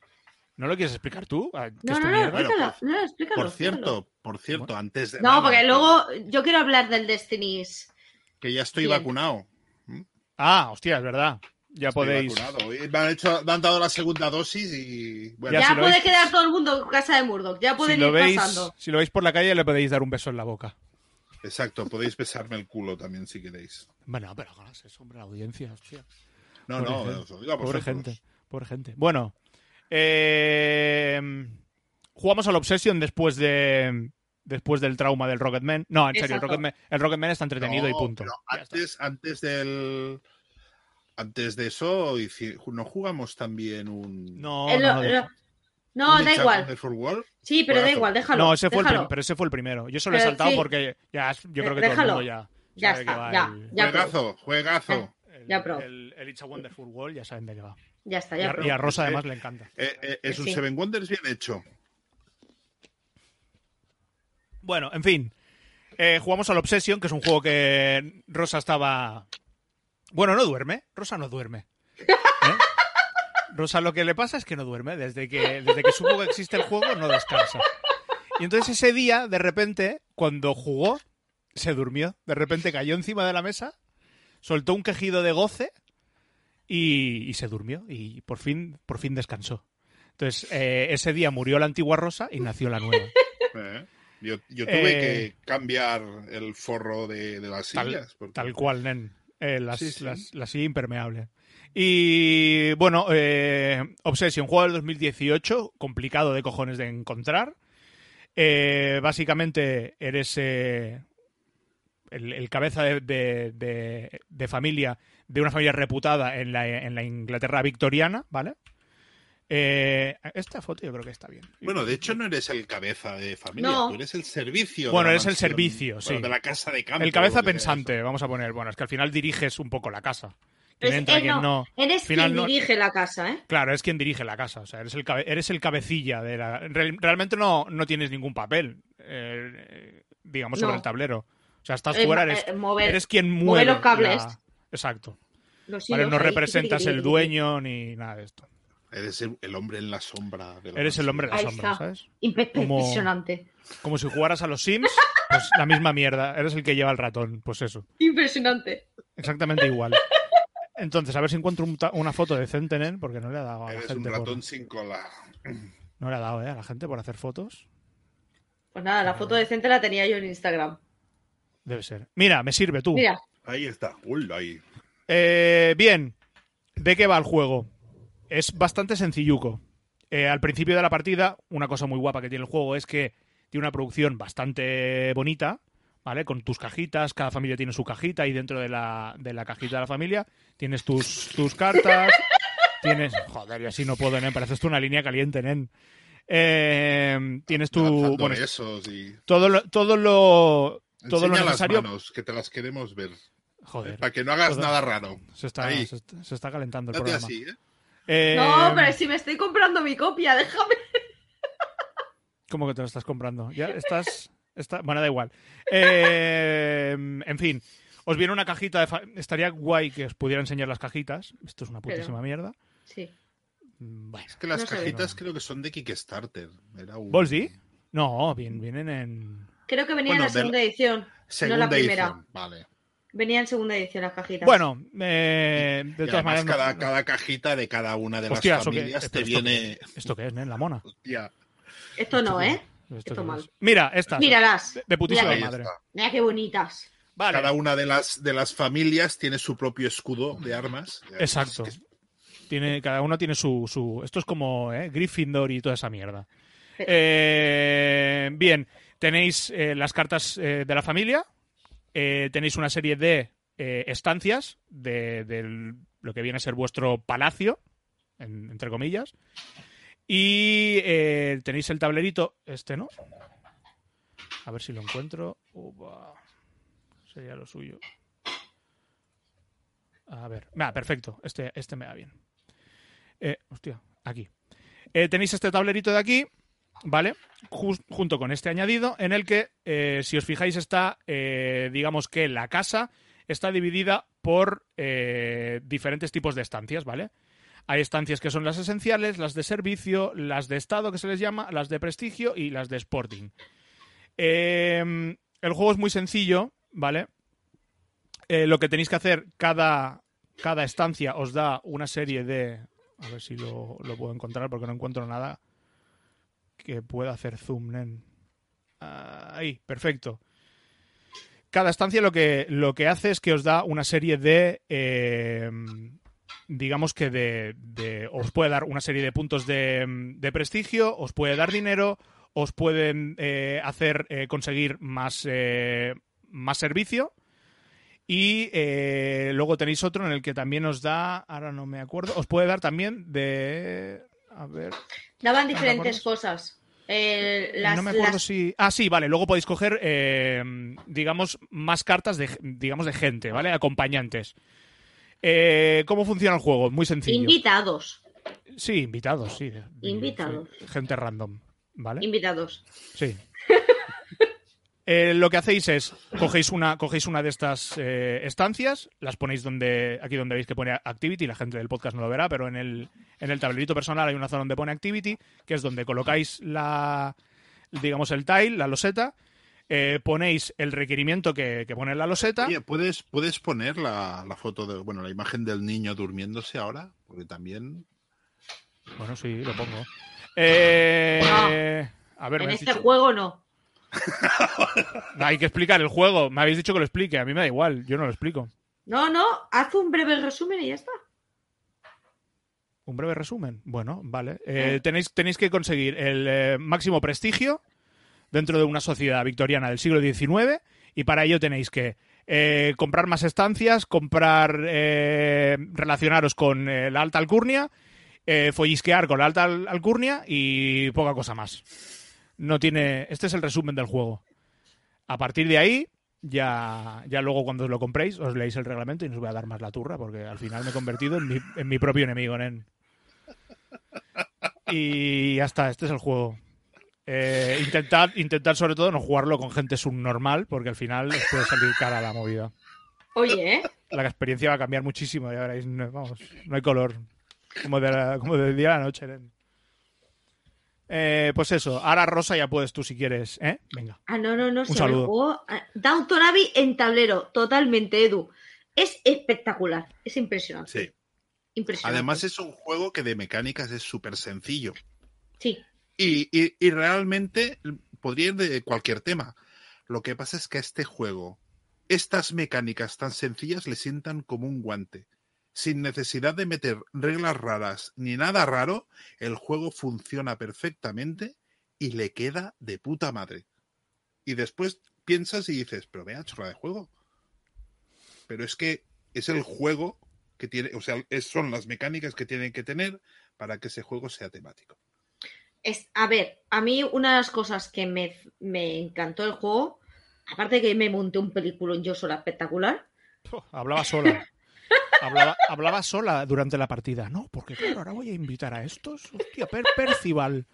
¿No lo quieres explicar tú? Ah, ¿qué No, es tu no, no? Bueno, explícalo, por- no, explícalo. Por explícalo. cierto, por cierto, antes de No, nada, porque que- luego yo quiero hablar del Destiny's. que ya estoy Bien. vacunado. Ah, hostia, es verdad. Ya Estoy podéis... vacunado. Me han, hecho, me han dado la segunda dosis y bueno, Ya, Ya, si lo puede veis- quedar todo el mundo en casa de Murdoch, ya Si pueden lo, ir veis, pasando. si lo veis por la calle le podéis dar un beso en la boca. exacto, podéis besarme el culo también si queréis. Bueno, pero hagas eso, hombre, la audiencia, hostia. No, Pobre no, gente. os lo digo a Pobre gente, pobre gente. Bueno, eh, jugamos al Obsession después de después del trauma del Rocketman. No, en serio, el. Rocketman, el Rocketman está entretenido y No, punto. pero Ya está. antes, antes del. Antes de eso, ¿no jugamos también un. No, Eh, no, lo- no, lo- no, un da igual. Sí, pero da igual, déjalo. No, ese fue el déjalo. prim- pero ese fue el primero. Yo solo he saltado sí. porque ya yo creo que todo el Déjalo. mundo ya Ya está, ya, el- ya. juegazo, juegazo. El, Ya, pro. el- el It's a Wonderful World, ya saben de qué va. Ya está, Y ya. a, pro. y a Rosa Sí. además le encanta. Eh, eh, es un Sí. Seven Wonders bien hecho. Bueno, en fin. Eh, jugamos al Obsession, que es un juego que Rosa estaba. Bueno, no duerme. Rosa no duerme. ¿Eh? Rosa lo que le pasa es que no duerme. Desde que, desde que supo que existe el juego, no descansa. Y entonces ese día, de repente, cuando jugó, se durmió. De repente cayó encima de la mesa, soltó un quejido de goce y, y se durmió. Y por fin, por fin descansó. Entonces, eh, ese día murió la antigua Rosa y nació la nueva. [LAUGHS] Eh, Yo, yo tuve Eh, que cambiar el forro de, de las Tal, sillas. porque- tal cual, nen. Eh, las, Sí, sí. las- la silla impermeable. Y bueno, eh, Obsession, juego del 2018, complicado de cojones de encontrar. Eh, básicamente eres eh, el, el cabeza de, de- de- de familia de una familia reputada en la, en la Inglaterra victoriana, ¿vale? Eh, esta foto yo creo que está bien. Bueno, de hecho no eres el cabeza de familia, No. tú eres el servicio. Bueno, eres el servicio, sí. bueno, de la casa de campo. el cabeza pensante, vamos a poner. Bueno, es que al final diriges un poco la casa. Quién Es- entra, eh, no, no. Eres Al final quien no- dirige la casa, ¿eh? Claro, es quien dirige la casa. O sea, eres el, cabe- eres el cabecilla de la. Real- realmente no, no tienes ningún papel, eh, eh, digamos, sobre el tablero. O sea, estás Eh, fuera, eres, eh, mover, eres quien mueve. mover los cables. la- Exacto. los Vale, no ahí, representas el dueño ni nada de esto. Eres el, el hombre en la sombra. De la Eres el hombre de la Ahí sombra, está. ¿sabes? Como- Impresionante. Como si jugaras a los Sims, pues la misma mierda. Eres el que lleva el ratón. Pues eso. Impresionante. Exactamente igual. Entonces, a ver si encuentro un una foto decente, nen, porque no le ha dado a la Eres un gente. por- ratón sin cola. No le ha dado, ¿eh? A la gente por hacer fotos. Pues nada, la foto decente la tenía yo en Instagram. Debe ser. Mira, me sirve tú. Mira, Ahí está. Uy, ahí. Eh, bien, ¿de qué va el juego? Es bastante sencilluco. Eh, al principio de la partida, una cosa muy guapa que tiene el juego es que tiene una producción bastante bonita, ¿vale? Con tus cajitas, cada familia tiene su cajita y dentro de la, de la cajita de la familia tienes tus, tus cartas, [LAUGHS] tienes... Joder, y así no puedo, nen, parece esto una línea caliente, nen. Eh, tienes tu... Bueno, todo lo, todo lo, todo lo Enseña necesario... las manos, que te las queremos ver. Joder, Para que no hagas nada raro. se está, Ahí. se, está- se está calentando el Date programa. así, ¿eh? Eh, no, pero si me estoy comprando mi copia, déjame. [LAUGHS] ¿Cómo que te lo estás comprando? Ya estás. está- Bueno, da igual. Eh, en fin, os viene una cajita de. fa- Estaría guay que os pudiera enseñar las cajitas. Esto es una Pero- putísima mierda. Sí. Mm, Bueno. Es que las No cajitas creo que son de Kickstarter. Era un... ¿Bolsi? No, bien, vienen en. Creo que venía Bueno, en la segunda edición. Segunda no la primera. edición. Vale. Venía en segunda edición las cajitas. Bueno, eh, de Y todas además maneras. cada, no- cada cajita de cada una de Hostia, las ¿eso qué- familias te esto viene... ¿Esto qué es, nen? La mona. Hostia, Esto no, ¿eh? ¿Esto mal. es? Mira, estas. Míralas. De, putísima Mira madre. está. Mira qué bonitas. Vale. Cada una de las, de las familias tiene su propio escudo de armas. Exacto. Es que- Tiene, cada uno tiene su, su. Esto es como eh, Gryffindor y toda esa mierda. Eh, bien, tenéis eh, las cartas eh, de la familia. eh, tenéis una serie de estancias de, lo que viene a ser vuestro palacio, en- entre comillas. Y tenéis el tablerito, este, ¿no? A ver si lo encuentro. Upa. Sería lo suyo. A ver. Ah, perfecto. Este, este me va bien. Eh, hostia, aquí. Tenéis este tablerito de aquí, ¿vale? Junto con este añadido, en el que, eh, si os fijáis, está, eh, digamos que la casa está dividida por eh, diferentes tipos de estancias, ¿vale? Hay estancias que son las esenciales, las de servicio, las de estado, que se les llama, las de prestigio y las de sporting. Eh, el juego es muy sencillo, ¿vale? Eh, lo que tenéis que hacer, cada, cada estancia os da una serie de... A ver si lo puedo encontrar porque no encuentro nada que pueda hacer zoom. Ah, Ahí, perfecto. Cada estancia lo que, lo que hace es que os da una serie de... eh, digamos que de, Os puede dar una serie de puntos de, de prestigio, os puede dar dinero, os pueden eh, hacer eh, conseguir más, eh, más servicio. Y luego tenéis otro en el que también os da, ahora no me acuerdo, os puede dar también de... A ver, Daban ¿No te diferentes cosas. Eh, las, no me acuerdo las- si... Ah, sí, vale, luego podéis coger, eh, digamos, más cartas de, digamos, de gente, ¿vale? Acompañantes. Eh, ¿Cómo funciona el juego? Muy sencillo. Invitados. sí, invitados, sí. Invitados. Gente random, ¿vale? Invitados. Sí. Eh, lo que hacéis es, cogéis una, cogéis una de estas eh, estancias, las ponéis donde, aquí donde veis que pone Activity, la gente del podcast no lo verá, pero en el, en el tablerito personal hay una zona donde pone Activity, que es donde colocáis la, digamos, el tile, la loseta, eh, ponéis el requerimiento que, que pone la loseta. Oye, ¿puedes, ¿puedes poner la, la foto de, bueno, la imagen del niño durmiéndose ahora? Porque también. Bueno, sí, lo pongo. Eh, a ver, En este dicho- juego no. [LAUGHS] hay que explicar el juego. Me habéis dicho que lo explique. A mí me da igual, yo no lo explico. No, no, haz un breve resumen y ya está. Un breve resumen. Bueno, vale. Eh, tenéis, tenéis que conseguir el eh, máximo prestigio dentro de una sociedad victoriana del siglo XIX y para ello tenéis que eh, comprar más estancias, comprar, relacionaros con la alta alcurnia, follisquear con la alta al- alcurnia y poca cosa más. No tiene. Este es el resumen del juego. A partir de ahí, ya, ya luego cuando os lo compréis, os leéis el reglamento y no os voy a dar más la turra, porque al final me he convertido en mi, en mi propio enemigo, nen. Y ya está, este es el juego. Eh, intentad, intentad sobre todo no jugarlo con gente subnormal, porque al final os puede salir cara la movida. Oye, ¿eh? La experiencia va a cambiar muchísimo, ya veréis, no, vamos, no hay color. Como, de la- como del día a la noche, nen. Eh, pues eso, ahora Rosa ya puedes tú si quieres, ¿eh? Venga. Ah, no, no, no. si saludo. el juego- ah, Downton Abbey en tablero, totalmente, Edu. Es espectacular, es impresionante. Sí. Impresionante. Además, es un juego que de mecánicas es súper sencillo. Sí, Y, y- y realmente podría ir de cualquier tema. Lo que pasa es que a este juego, estas mecánicas tan sencillas le sientan como un guante. Sin necesidad de meter reglas raras ni nada raro, el juego funciona perfectamente y le queda de puta madre. Y después piensas y dices, pero vea, chorra de juego. Pero es que es el juego que tiene, o sea, es- son las mecánicas que tienen que tener para que ese juego sea temático. Es, a ver, a mí una de las cosas que me, me encantó del juego, aparte que me monté un película yo sola espectacular, Oh, [LAUGHS] hablaba sola. Hablaba, hablaba sola durante la partida. No, porque claro, ahora voy a invitar a estos. Hostia, Per- Percival.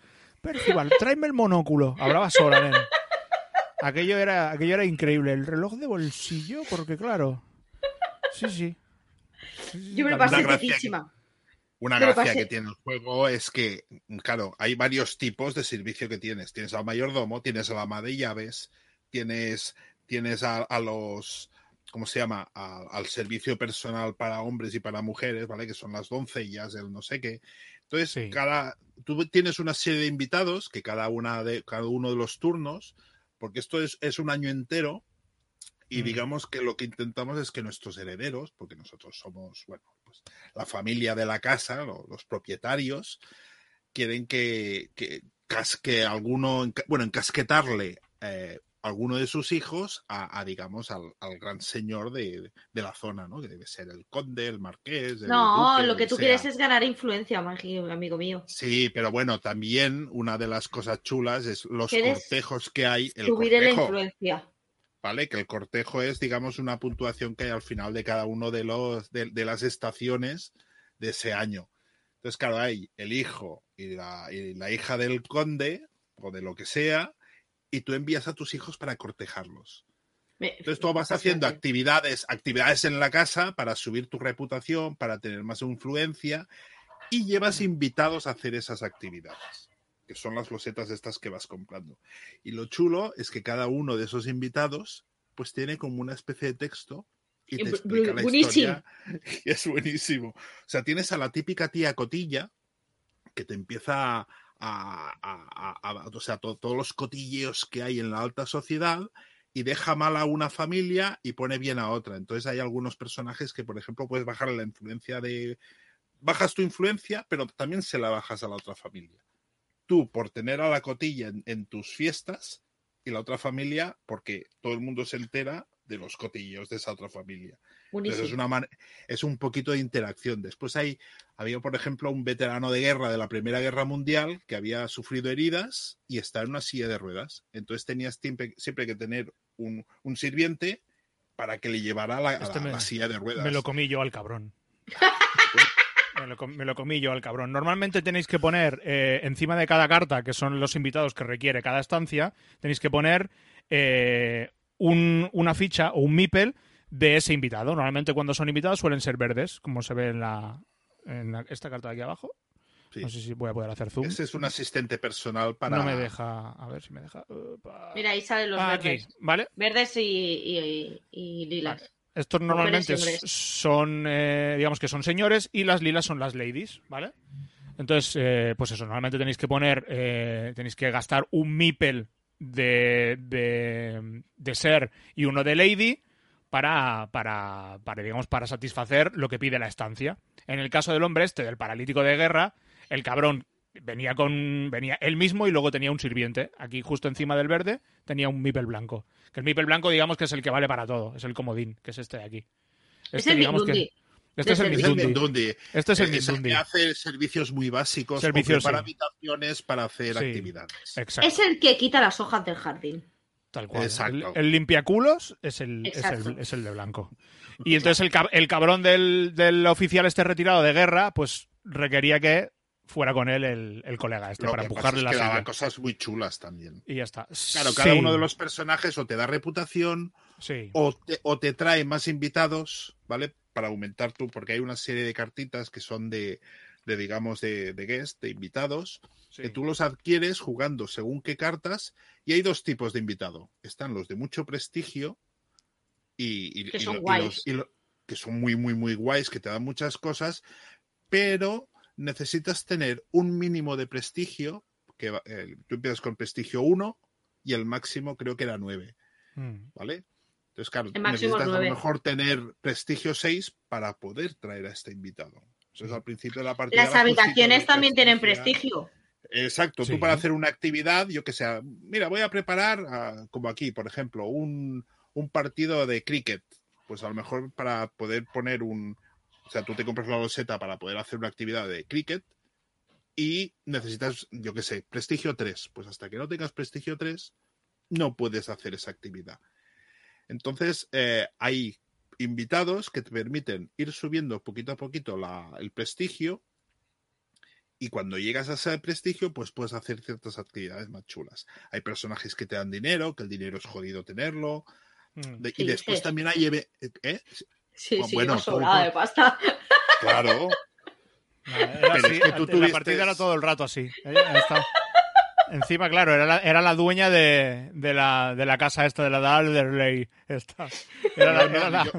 Percival, tráeme el monóculo. Hablaba sola, nen. Aquello era, aquello era increíble. El reloj de bolsillo, porque claro. Sí, sí. Sí, sí, yo me lo pasé Una gracia tetísima. Una gracia que tiene el juego es que, claro, hay varios tipos de servicio que tienes. Tienes al mayordomo, tienes a la ama de llaves, tienes, tienes a, a los, ¿cómo se llama? A- al servicio personal para hombres y para mujeres, ¿vale? Que son las doncellas, el no sé qué. Entonces, Sí. cada, tú tienes una serie de invitados que cada, una de, cada uno de los turnos, porque esto es, es un año entero, y Mm. digamos que lo que intentamos es que nuestros herederos, porque nosotros somos, bueno, pues la familia de la casa, lo- los propietarios, quieren que, que casque alguno, bueno, encasquetarle eh, alguno de sus hijos a, a, digamos, al, al gran señor de, de, la zona, ¿no? Que debe ser el conde, el marqués. El no, duque, lo que tú sea. quieres es ganar influencia, amigo mío. Sí, pero bueno, también una de las cosas chulas es los ¿Quieres cortejos que hay. El Subir la cortejo, influencia. ¿vale? Que el cortejo es, digamos, una puntuación que hay al final de cada uno de los de, de las estaciones de ese año. Entonces, claro, hay el hijo y la, y la hija del conde o de lo que sea, y tú envías a tus hijos para cortejarlos. Entonces tú vas haciendo actividades, actividades en la casa para subir tu reputación, para tener más influencia y llevas invitados a hacer esas actividades, que son las losetas estas que vas comprando. Y lo chulo es que cada uno de esos invitados pues tiene como una especie de texto y te Bu- explica la historia. [LAUGHS] Y es buenísimo. O sea, tienes a la típica tía cotilla que te empieza a, a- a- a- o sea, to- todos los cotilleos que hay en la alta sociedad y deja mal a una familia y pone bien a otra. Entonces hay algunos personajes que, por ejemplo, puedes bajar la influencia de... Bajas tu influencia, pero también se la bajas a la otra familia. Tú, por tener a la cotilla en tus fiestas, y la otra familia, porque todo el mundo se entera de los cotilleos de esa otra familia. Entonces es, una man- es un poquito de interacción. Después hay, había, por ejemplo, un veterano de guerra de la Primera Guerra Mundial que había sufrido heridas y está en una silla de ruedas. Entonces tenías siempre, siempre que tener un, un sirviente para que le llevara la, Este la- me- la silla de ruedas. Me lo comí yo al cabrón. [LAUGHS] Me lo, com- me lo comí yo al cabrón. Normalmente tenéis que poner eh, encima de cada carta, que son los invitados que requiere cada estancia, tenéis que poner eh, un- una ficha o un MIPEL de ese invitado. Normalmente cuando son invitados suelen ser verdes, como se ve en, la, en la- esta carta de aquí abajo. Sí. No sé si voy a poder hacer zoom. Ese es un asistente personal para. No me deja. A ver si me deja. Mira, ahí salen los Ah, aquí, verdes. ¿vale? Verdes y, y- y lilas. Estos normalmente son, eh, digamos que son señores y las lilas son las ladies, ¿vale? Entonces, eh, pues eso, normalmente tenéis que poner, eh, tenéis que gastar un mipel de, de, de ser y uno de lady para, para, para, digamos, para satisfacer lo que pide la estancia. En el caso del hombre este, del paralítico de guerra, el cabrón venía con venía él mismo y luego tenía un sirviente. Aquí justo encima del verde tenía un mipel blanco. Que el mipel blanco, digamos que es el que vale para todo, es el comodín, que es este de aquí. Es Este, el digamos que-. Este es el Es el Mindundi. Mindundi. Este es el Es el Mindundi. que hace servicios muy básicos Servicios, sí. habitaciones para hacer Sí. actividades. Exacto. Es el que quita las hojas del jardín. Tal cual. Exacto. El, el limpiaculos es el, es, el, es el de blanco. Y entonces el, cab- el cabrón del, del oficial este retirado de guerra, pues requería que fuera con él el, el colega este Lo para que pasa empujarle es la que daba cosas muy chulas también. Y ya está. Claro, cada Sí, uno de los personajes o te da reputación Sí. o te, o te trae más invitados, ¿vale? Para aumentar tú, porque hay una serie de cartitas que son de, de digamos, de, de guest, de invitados, sí. que tú los adquieres jugando según qué cartas, y hay dos tipos de invitado. Están los de mucho prestigio y, y- Que y son lo- y guays. los- y lo- que son muy, muy, muy guays, que te dan muchas cosas, pero necesitas tener un mínimo de prestigio, que va- eh, tú empiezas con prestigio 1 y el máximo creo que era 9. Mm. ¿vale? Entonces, claro, necesitas a lo mejor tener prestigio 6 para poder traer a este invitado. Entonces, al principio de la partida... Las habitaciones también tienen prestigio. Exacto, Sí. tú para hacer una actividad, yo que sé, mira, voy a preparar, como aquí, por ejemplo, un, un partido de cricket. Pues a lo mejor para poder poner un... O sea, tú te compras la loseta para poder hacer una actividad de cricket y necesitas, yo que sé, prestigio 3. Pues hasta que no tengas prestigio 3, no puedes hacer esa actividad. Entonces, eh, hay invitados que te permiten ir subiendo poquito a poquito la- el prestigio y cuando llegas a ese prestigio, pues puedes hacer ciertas actividades más chulas. Hay personajes que te dan dinero, que el dinero es jodido tenerlo. Mm. de- Sí, y después sí. también hay... eve- ¿eh? Sí, Bueno, sí, bueno, sobrada de pasta. Claro, Nada, era Pero así, es que tú la partida era todo el rato así. ¿eh? Ya está. Encima, claro, era la, era la dueña de, de, la, de la casa esta de la de Alderley. Esta. Era la, era la- yo-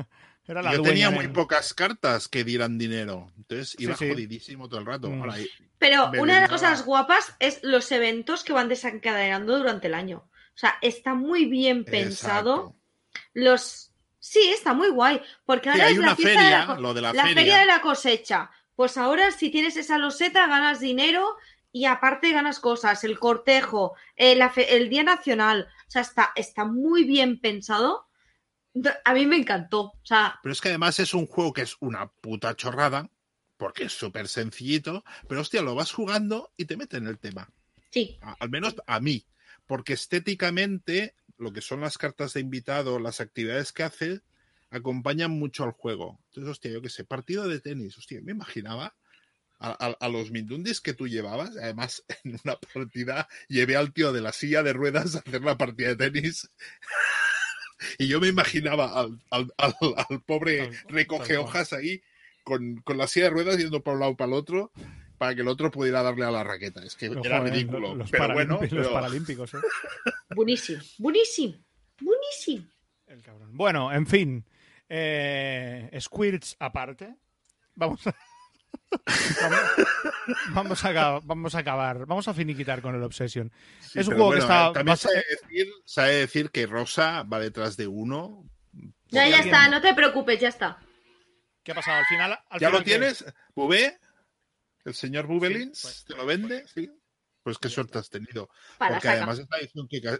era la yo dueña tenía de- muy pocas cartas que dieran dinero. Entonces iba Sí, sí. jodidísimo todo el rato. Mm. Ahora, Pero una de las cosas guapas es los eventos que van desencadenando durante el año. O sea, está muy bien pensado. exacto. Los sí, está muy guay. Porque Sí, ahora hay es una la fiesta feria, de la, co- lo de la, la feria. feria de la cosecha. Pues ahora, si tienes esa loseta, ganas dinero y aparte ganas cosas, el cortejo, eh, el Día Nacional, o sea, está, está muy bien pensado. A mí me encantó, o sea, Pero es que además es un juego que es una puta chorrada, porque es súper sencillito, pero hostia, lo vas jugando y te mete en el tema. sí, A- al menos a mí, porque estéticamente lo que son las cartas de invitado, las actividades que hace, acompañan mucho al juego. Entonces, hostia, yo qué sé, partido de tenis, hostia, me imaginaba a, a- a los mindundis que tú llevabas, además [LAUGHS] en una partida llevé al tío de la silla de ruedas a hacer la partida de tenis. [LAUGHS] Y yo me imaginaba al, al- al- al pobre recoge hojas ahí con, con la silla de ruedas yendo para un lado para el otro para que el otro pudiera darle a la raqueta. Es que Ojo, era eh, ridículo. Los, pero bueno, [LAUGHS] los pero- Paralímpicos, eh. buenísimo, buenísimo, buenísimo. El cabrón. Bueno, en fin. Eh, Squirts aparte. Vamos a. vamos, vamos a, vamos a acabar. Vamos a finiquitar con el Obsession. Sí, Es un juego que está eh, También sabe decir, sabe decir que Rosa va detrás de uno. Ya, ya está, no te preocupes, ya está. ¿Qué ha pasado? Al final. al ¿Ya final lo tienes? ¿Bubé? ¿El señor Bubelins? Sí, pues- ¿Te lo vende? Sí. Pues qué suerte has tenido. Para Porque saca. además está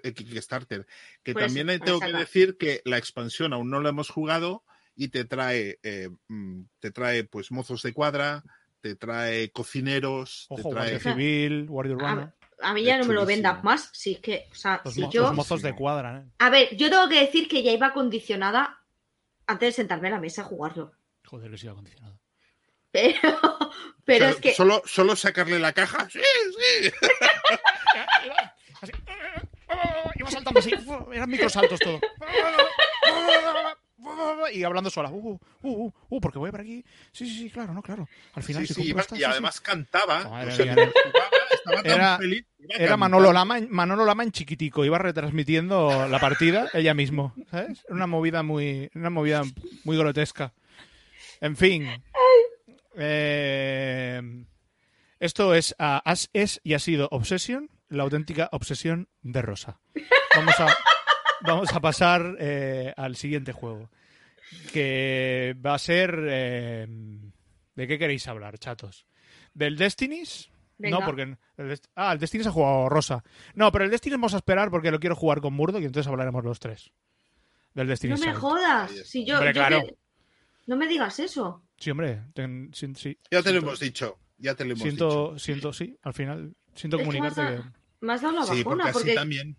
eh, Kickstarter. Que eso, también tengo que decir que la expansión aún no la hemos jugado y te trae, eh, mm, te trae pues mozos de cuadra, te trae cocineros, Ojo, te trae. Guardia Civil, Guardia Urbana. A mí ya no me lo vendas más, si es que, o sea, Los, si mo- yo... los mozos de cuadra, ¿eh? A ver, yo tengo que decir que ya iba condicionada antes de sentarme a la mesa a jugarlo. Joder, que sí acondicionado. Pero, [LAUGHS] pero O sea, es que... Solo, solo sacarle la caja. Sí, sí. [LAUGHS] Así. [LAUGHS] Iba saltando así. Eran microsaltos todo. Y hablando sola. Uh, uh, uh, uh, porque voy por aquí. Sí, sí, sí, claro, no, claro. Al final, Sí, sí, iba- y sí. además cantaba. Madre o sea, mía. estaba tan Era- feliz, Era. Manolo Lama, Manolo Lama en chiquitico, iba retransmitiendo la partida ella mismo, ¿sabes? Una movida muy, una movida muy grotesca. En fin. Eh, esto es, es y ha sido Obsession, la auténtica obsesión de Rosa. Vamos a, vamos a pasar eh, al siguiente juego, que va a ser... eh, ¿De qué queréis hablar, chatos? ¿Del Destinies? Venga. No, porque. el Dest- ah, el Destiny se ha jugado Rosa. No, pero el Destiny vamos a esperar porque lo quiero jugar con Murdo y entonces hablaremos los tres. Del Destiny. No me jodas. Si yo, Hombre, yo claro. que- No me digas eso. Sí, hombre. ten- sí, sí. Ya te lo hemos dicho. Ya te lo hemos Siento, dicho. siento, sí, al final. Siento Es que me has, comunicarte dado, que. me has dado la Sí, porque porque... también.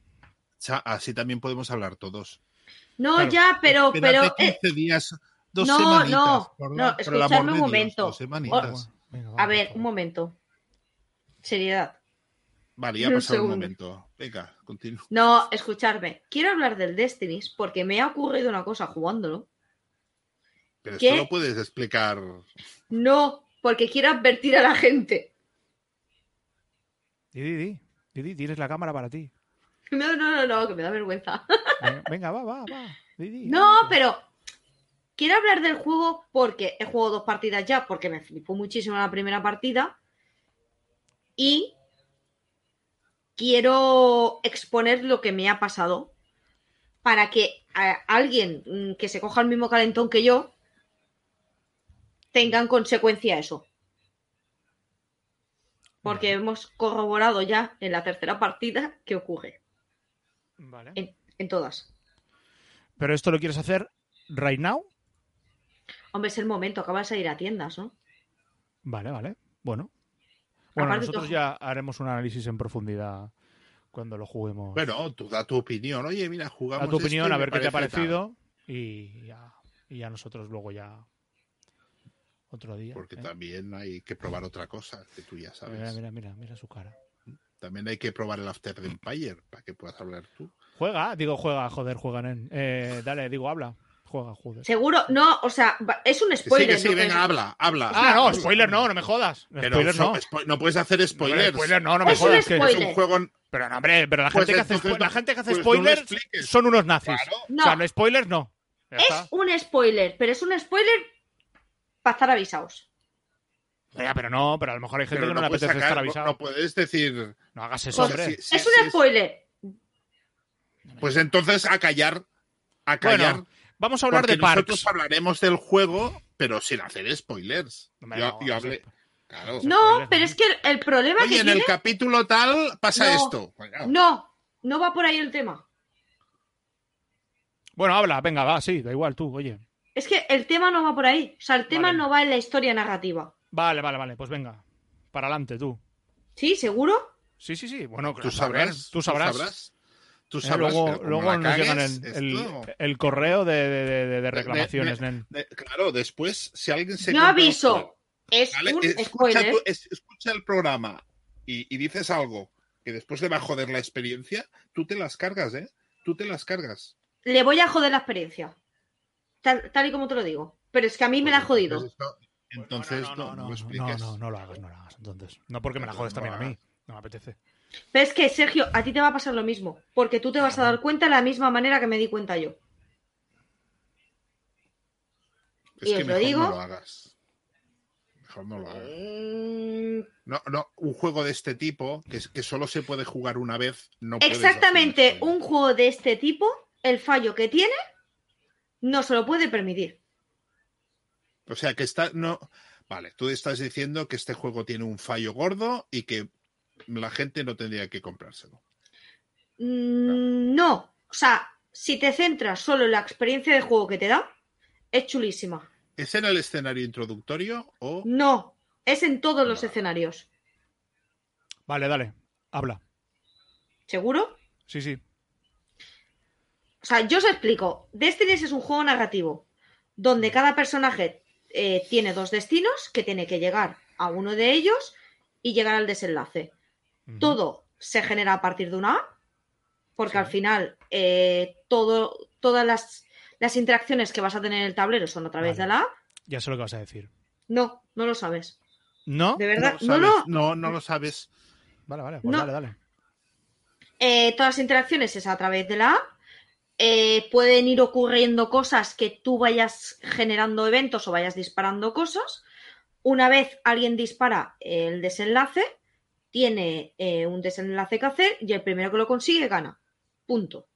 Cha- Así también podemos hablar todos. No, Claro. ya, pero, pero eh, 15 días, dos no, semanitas. no, por, no, por escuchadme un Dios, momento. dos semanitas. Venga, va, a ver, un momento. Seriedad. Vale, ya ha un pasado un momento. Venga, continúa. No, escucharme. Quiero hablar del Destinies porque me ha ocurrido una cosa jugándolo. Pero ¿Qué? esto lo puedes explicar. No, porque quiero advertir a la gente. Di, di, di. Di, di, tienes la cámara para ti. [LAUGHS] No, no, no, no, que me da vergüenza. Venga, va, va, va. No, pero quiero hablar del juego porque he jugado dos partidas ya, porque me flipó muchísimo la primera partida. Y quiero exponer lo que me ha pasado para que a- alguien mm, que se coja el mismo calentón que yo tenga en consecuencia eso. Porque hemos corroborado ya en la tercera partida que ocurre. Vale. En, en todas. Pero esto lo quieres hacer right now? Hombre, es el momento, acaba de salir a tiendas, ¿no? Vale, vale. Bueno. Bueno, Aparte, nosotros tú- ya haremos un análisis en profundidad cuando lo juguemos. Bueno, tú da tu opinión. Oye, mira, jugamos. a tu opinión, y a ver qué te ha tal. parecido y ya, y ya nosotros luego ya otro día. Porque ¿eh? también hay que probar otra cosa, que tú ya sabes. Mira, mira, mira, mira su cara. También hay que probar el After the Empire para que puedas hablar tú. Juega, digo juega, joder, juega, nen. Eh, dale, digo habla. Juega, joder. Seguro, no, o sea, es un Que sí, spoiler. que sí, venga, habla, habla. Ah, no, Habla. spoiler no, no me jodas. Pero spoiler no. no puedes hacer spoilers. No, spoiler no, no me Es un jodas. Es spoiler. un juego. Pero no, hombre, pero la Pues gente que hace, la no- gente que hace pues no spoilers son unos nazis. Claro. O sea, No. no spoilers no. Ya Es está. un spoiler, pero es un spoiler para estar avisados. Ya, pero no, pero a lo mejor hay gente Pero que no, le puedes apetece sacar- estar no- avisado. no puedes decir. No hagas eso, Pues hombre. sí, sí, es un sí, spoiler. Pues entonces a callar. A callar. Bueno, vamos a hablar de Parks. nosotros hablaremos del juego, pero sin hacer spoilers. Hombre, yo, no, yo no hablé. Claro. No, spoilers, pero ¿no? es que el, el problema Oye, que en tiene... el capítulo tal pasa No. esto. Bueno, No, no va por ahí el tema. Bueno, habla, venga, va, sí, da igual tú, oye. Es que el tema no va por ahí. O sea, el tema Vale. no va en la historia narrativa. Vale, vale, vale, pues venga. Para adelante, tú. ¿Sí? ¿Seguro? Sí, sí, sí. Bueno, Tú sabrás. Tú sabrás. Tú Eh, sabrás. luego pero como luego la nos llegan el, el- esto- el correo de, de- de- de reclamaciones, de- nen. de- claro, después, si alguien se. Un aviso. Es ¿vale? un escucha, es- escucha el programa y, y dices algo que después le va a joder la experiencia, tú te las cargas, ¿eh? Tú te las cargas. Le voy a joder la experiencia. Tal, tal y como te lo digo. Pero es que a mí me la ha jodido. Entonces, no, entonces, no, no, no, lo no, expliques. no, no lo hagas, no lo hagas. Entonces, no porque me la jodes lo también a mí. No me apetece. Pero es que, Sergio, a ti te va a pasar lo mismo. Porque tú te vas a dar cuenta de la misma manera que me di cuenta yo. Es Y que os lo mejor digo. no lo hagas. Mejor no lo hagas. Mm, No, no, un juego de este tipo, que, es- que solo se puede jugar una vez, no Exactamente, un juego de este tipo, el fallo que tiene, no se lo puede permitir. O sea, que está. No. Vale, tú estás diciendo que este juego tiene un fallo gordo y que la gente no tendría que comprárselo. Mm, No, o sea, si te centras solo en la experiencia de juego que te da, es chulísima. ¿Es en el escenario introductorio o.? No, es en todos los escenarios. Vale, dale. Habla. ¿Seguro? Sí, sí. O sea, yo os explico. Destiny es un juego narrativo donde cada personaje eh, tiene dos destinos que tiene que llegar a uno de ellos y llegar al desenlace. Todo se genera a partir de una A, porque Sí. al final eh, todo, todas las, las interacciones que vas a tener en el tablero son a través Vale. de la A. Ya sé lo que vas a decir. No, no lo sabes. ¿No? De verdad, No, no, sabes, no. no, no lo sabes. Vale, vale, pues No. dale, dale. Eh, todas las interacciones es a través de la A. Eh, pueden ir ocurriendo cosas que tú vayas generando eventos o vayas disparando cosas. Una vez alguien dispara el desenlace, tiene eh, un desenlace que hacer y el primero que lo consigue gana. Punto.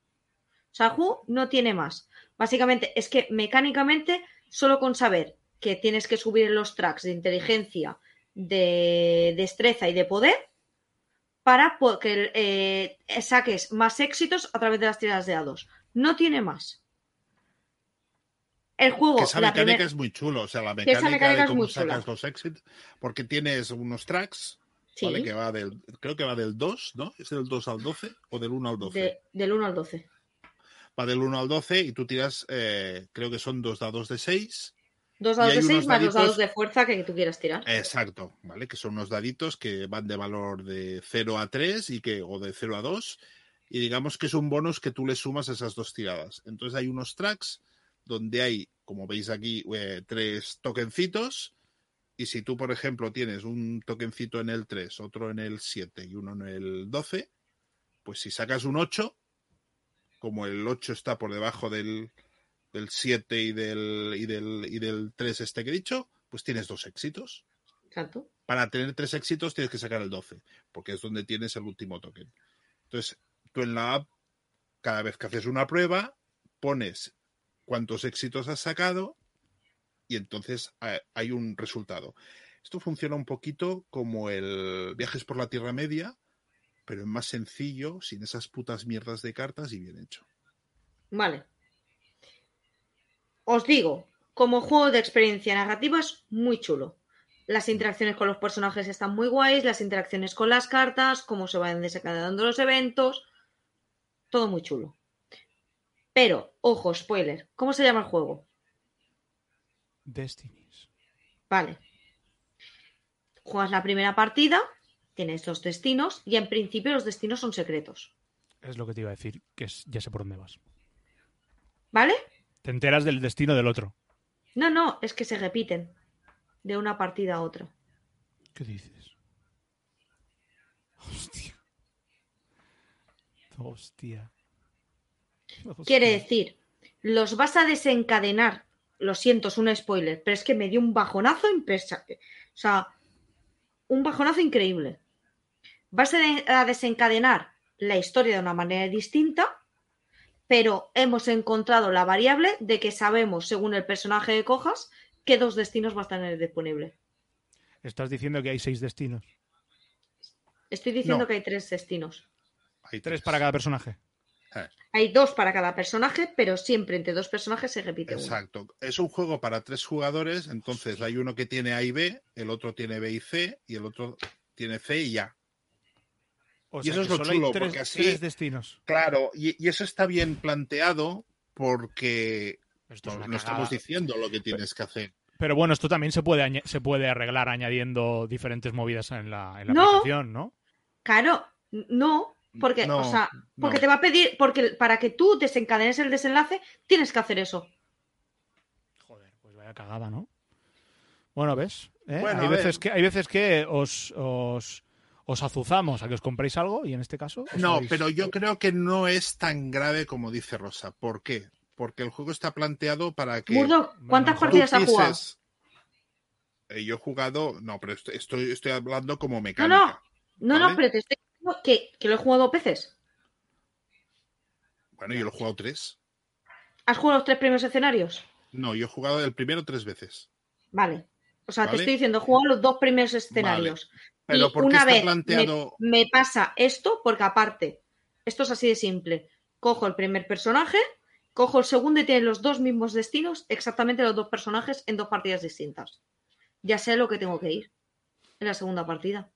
Juego no tiene más. Básicamente es que mecánicamente, solo con saber que tienes que subir los tracks de inteligencia, de destreza y de poder, para que eh, saques más éxitos a través de las tiradas de dados. No tiene más. El juego, Que esa la mecánica primer- es muy chulo. O sea, la esa mecánica, mecánica de es cómo muy chula. sacas los éxitos. Porque tienes unos tracks, Sí, ¿vale? Que va del. Creo que va del 2, ¿no? ¿Es del 2 al 12 o del 1 al 12? de- del 1 al 12. Va del 1 al 12 y tú tiras, eh, creo que son dos dados de 6. Dos dados de 6 unos más los dados de fuerza que tú quieras tirar. Exacto, ¿vale? Que son unos daditos que van de valor de 0 a 3 y que, o de 0 a 2. Y digamos que es un bonus que tú le sumas a esas dos tiradas. Entonces hay unos tracks donde hay, como veis aquí, eh, tres tokencitos. Y si tú, por ejemplo, tienes un tokencito en el 3, otro en el 7 y uno en el 12, pues si sacas un 8, como el 8 está por debajo del, del 7 y del, y, del, y del 3 este que he dicho, pues tienes dos éxitos. Exacto. Para tener tres éxitos tienes que sacar el 12, porque es donde tienes el último token. Entonces, tú en la app, cada vez que haces una prueba, pones cuántos éxitos has sacado y entonces eh, hay un resultado. Esto funciona un poquito como el Viajes por la Tierra Media, pero es más sencillo, sin esas putas mierdas de cartas y bien hecho. Vale. Os digo, como juego de experiencia narrativa es muy chulo. Las interacciones con los personajes están muy guays, las interacciones con las cartas, cómo se van desencadenando los eventos, todo muy chulo. Pero, ojo, spoiler, ¿cómo se llama el juego? Destinies. Vale. Juegas la primera partida, tienes los destinos y en principio los destinos son secretos. Es lo que te iba a decir, que es, ya sé por dónde vas. ¿Vale? Te enteras del destino del otro. No, no, es que se repiten de una partida a otra. ¿Qué dices? Hostia. Hostia. Quiere decir, los vas a desencadenar. Lo siento, es un spoiler, pero es que me dio un bajonazo impresionante. O sea, un bajonazo increíble. Vas a de- desencadenar la historia de una manera distinta, pero hemos encontrado la variable de que sabemos, según el personaje que cojas, qué dos destinos vas a tener disponible. Estás diciendo que hay seis destinos. Estoy diciendo No. que hay tres destinos. Hay Tres para cada personaje. Eh, Hay dos para cada personaje, pero siempre entre dos personajes se repite uno. Exacto. Es un juego para tres jugadores, entonces hay uno que tiene A y B, el otro tiene B y C, y el otro tiene C y A. O Y sea eso es lo chulo, tres, porque así- tres destinos. Claro, y, y eso está bien planteado porque Esto es no, estamos diciendo lo que tienes que hacer. Pero bueno, esto también se puede, se puede arreglar añadiendo diferentes movidas en la, en la No. aplicación, ¿no? Claro, no, porque, No, o sea, porque no. te va a pedir, porque para que tú desencadenes el desenlace, tienes que hacer eso. Joder, pues vaya cagada, ¿no? Bueno, ¿ves? ¿Eh? Bueno, hay, veces que, hay veces que os, os, os azuzamos a que os compréis algo y en este caso... os No, habéis- pero yo creo que no es tan grave como dice Rosa. ¿Por qué? Porque el juego está planteado para que Murdo, ¿cuántas mejor partidas has jugado? Eh, yo he jugado, no, pero estoy, estoy, estoy hablando como No, mecánica. no, no, no, ¿vale? pero te estoy que, que lo he jugado dos veces. Bueno, yo lo he jugado tres. ¿Has jugado los tres primeros escenarios? No, yo he jugado el primero tres veces. Vale. O sea, te estoy diciendo, he jugado los dos primeros escenarios. Pero y ¿por qué una está vez planteado? me, me pasa esto, porque aparte, esto es así de simple. Cojo el primer personaje, cojo el segundo y tiene los dos mismos destinos, exactamente los dos personajes en dos partidas distintas. Ya sé lo que tengo que ir en la segunda partida.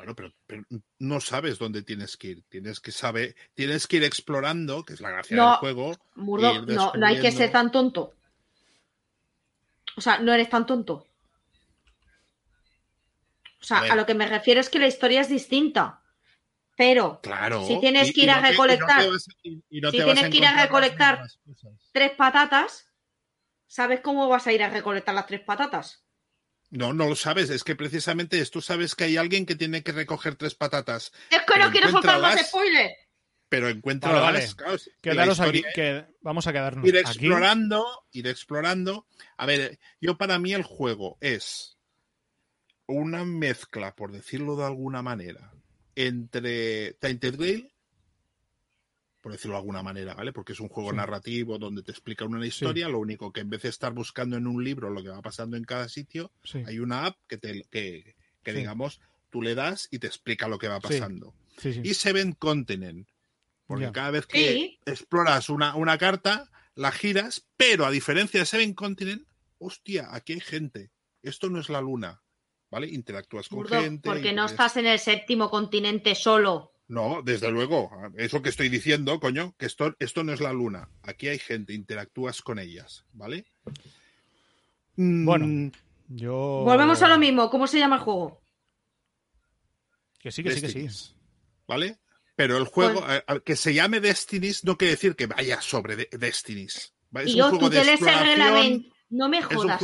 Bueno, pero, pero no sabes dónde tienes que ir. Tienes que saber, tienes que ir explorando, que es la gracia No. del juego. Murdo, no, no hay que ser tan tonto. O sea, no eres tan tonto. O sea, A lo que me refiero es que la historia es distinta. Pero Claro. Si tienes que ir a recolectar- si tienes que ir a recolectar- tres patatas, ¿sabes cómo vas a ir a recolectar las tres patatas? No, no lo sabes. Es que precisamente es, tú sabes que hay alguien que tiene que recoger tres patatas, Es que Pero no quiero soltar más spoilers. pero encuentra Vale, vale. claro, Quedaros aquí, que vamos a quedarnos ir aquí. explorando, ir explorando. A ver, yo para mí el juego es una mezcla, por decirlo de alguna manera, entre Tainted Grail, por decirlo de alguna manera, ¿vale? Porque es un juego Sí. narrativo donde te explica una historia, lo único que en vez de estar buscando en un libro lo que va pasando en cada sitio, Sí, hay una app que te que, que Sí. digamos tú le das y te explica lo que va pasando. sí, sí. Y Seven Continent. Porque Ya. cada vez que Sí. exploras una, una carta, la giras, pero a diferencia de Seven Continent, hostia, aquí hay gente. Esto no es la luna. ¿Vale? Interactúas con Burdo, gente. porque no estás en el séptimo continente solo. No, desde luego. Eso que estoy diciendo, coño, que esto, esto no es la luna. Aquí hay gente, interactúas con ellas. ¿Vale? Mm, Bueno. Yo... Volvemos a lo mismo. ¿Cómo se llama el juego? Que sí, que sí, que sí. ¿Vale? Pero el juego, eh, que se llame Destinies, no quiere decir que vaya sobre de- Destinies. ¿vale? Es y un yo, juego tú de te lees el exploración. reglamento. No me un jodas.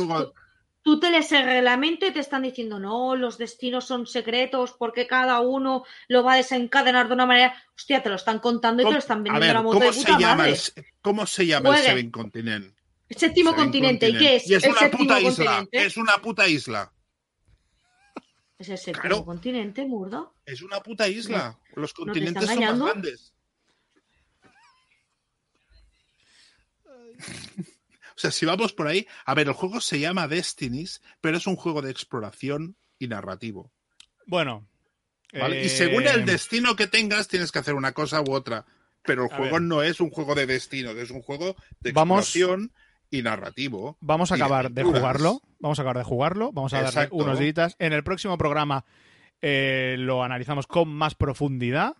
Tú, te lees el reglamento y te están diciendo, no, los destinos son secretos porque cada uno lo va a desencadenar de una manera. Hostia, te lo están contando y te lo están a vendiendo ver, a la moto ¿cómo de se llama madre. el, ¿cómo se llama el. Seven Continent? El séptimo Seven continente. ¿Y qué es? Y es el una séptimo puta isla. continente. Es una puta isla. Es el séptimo Claro. continente, Murdo. Es una puta isla. Los continentes son más grandes. [LAUGHS] O sea, si vamos por ahí, a ver, el juego se llama Destinies, pero es un juego de exploración y narrativo. Bueno. ¿vale? eh, Y según el destino que tengas, tienes que hacer una cosa u otra. Pero el A juego ver. no es un juego de destino, es un juego de Vamos- exploración y narrativo. Vamos a de acabar de jugarlo. Vamos a acabar de jugarlo. Vamos a darle Exacto. unos días. En el próximo programa eh, lo analizamos con más profundidad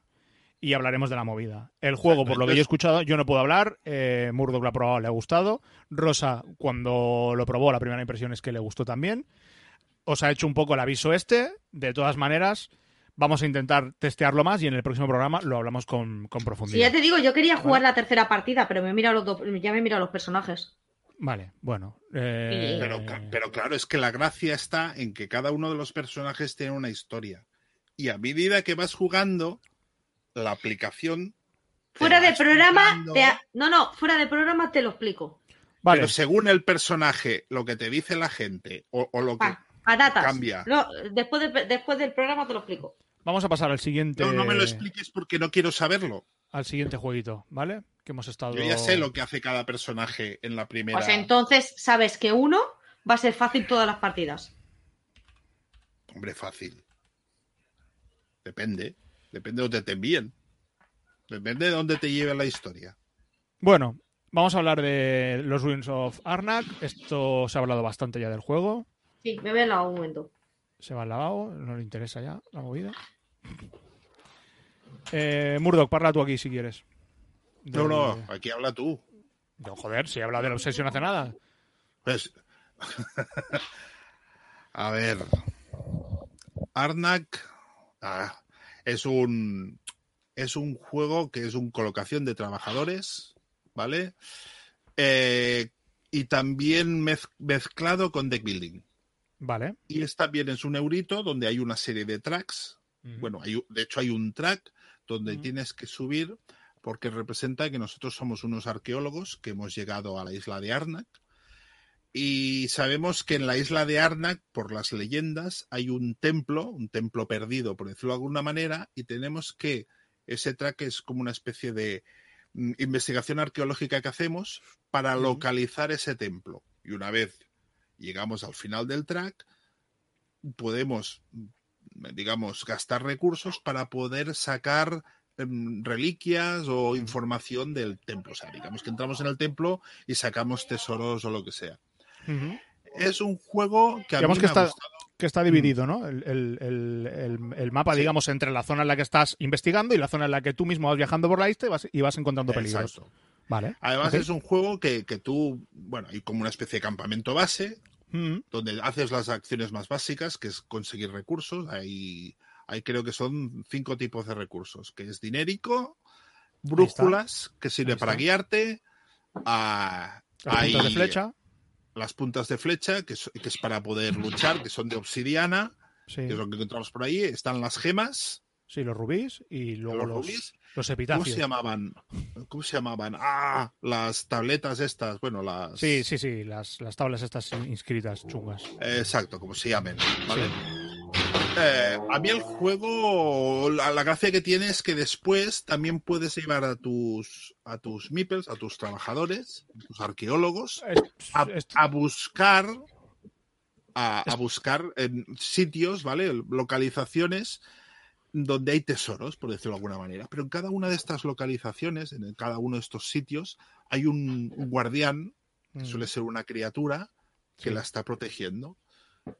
y hablaremos de la movida. El juego, por lo que yo he escuchado, yo no puedo hablar. Eh, Murdoch lo ha probado, le ha gustado. Rosa, cuando lo probó, la primera impresión es que le gustó también. Os ha hecho un poco el aviso este. De todas maneras, vamos a intentar testearlo más y en el próximo programa lo hablamos con, con Sí, profundidad. ya te digo, yo quería jugar Vale. la tercera partida, pero me mira los dos, ya me mira los personajes. Vale, bueno. eh, Pero, pero claro, es que la gracia está en que cada uno de los personajes tiene una historia. Y a medida que vas jugando, la aplicación. Fuera de programa, explicando, te ha- no, no, fuera de programa te lo explico. vale. Pero según el personaje, lo que te dice la gente o, o lo que. Pa- patatas. cambia. No, después, de- después del programa te lo explico. Vamos a pasar al siguiente. No, no me lo expliques porque no quiero saberlo. al siguiente jueguito, ¿vale? Que hemos estado. Yo ya sé lo que hace cada personaje en la primera. Pues entonces sabes que uno va a ser fácil todas las partidas. Hombre, fácil. Depende. Depende de dónde te envíen. Depende de dónde te lleve la historia. Bueno, vamos a hablar de los Ruins of Arnak. Esto se ha hablado bastante ya del juego. Sí, me voy al lado un momento. Se va al lavabo, no le interesa ya la movida. Eh, Murdoch, parla tú aquí si quieres. No, no, aquí habla tú. No, joder, si habla de la obsesión hace nada. Pues. [LAUGHS] A ver. Arnak ah, es un. Es un juego que es un colocación de trabajadores, ¿vale? Eh, y también mez- mezclado con deck building. Vale. Y es también es un eurito donde hay una serie de tracks. Bueno, hay, de hecho hay un track donde tienes que subir porque representa que nosotros somos unos arqueólogos que hemos llegado a la isla de Arnak y sabemos que en la isla de Arnak, por las leyendas, hay un templo, un templo perdido, por decirlo de alguna manera, y tenemos que ese track es como una especie de mm, investigación arqueológica que hacemos para localizar ese templo. Y una vez llegamos al final del track, podemos, mm, digamos, gastar recursos para poder sacar em, reliquias o información del templo. O sea, digamos que entramos en el templo y sacamos tesoros o lo que sea. Es un juego que a Digamos mí que me está- ha gustado. Que está dividido, ¿no? El, el- el- el- el mapa, Sí. digamos, entre la zona en la que estás investigando y la zona en la que tú mismo vas viajando por la isla y vas, y vas encontrando peligros. Exacto. Vale. Además es un juego que, que tú, bueno, hay como una especie de campamento base Ujú. donde haces las acciones más básicas, que es conseguir recursos. Hay, hay creo que son cinco tipos de recursos, que es dinérico, brújulas, que sirve para guiarte, a, Las puntas de hay flecha. Las puntas de flecha, que es, que es para poder luchar, que son de obsidiana, Sí. que es lo que encontramos por ahí. Están las gemas, Sí, los rubíes y luego los los, rubíes. los ¿Cómo epitafios. se llamaban? ¿Cómo se llamaban? Ah, las tabletas estas, bueno, las... Sí, sí, sí, las, las tablas estas inscritas chungas. Exacto, como se llamen, ¿vale? Eh, a mí el juego, la, la gracia que tiene es que después también puedes llevar a tus a tus meeples, a tus trabajadores, a tus arqueólogos, a, buscar a, a buscar en sitios, ¿vale? Localizaciones donde hay tesoros, por decirlo de alguna manera. Pero en cada una de estas localizaciones, en cada uno de estos sitios, hay un, un guardián, que Mm, suele ser una criatura, que sí. la está protegiendo.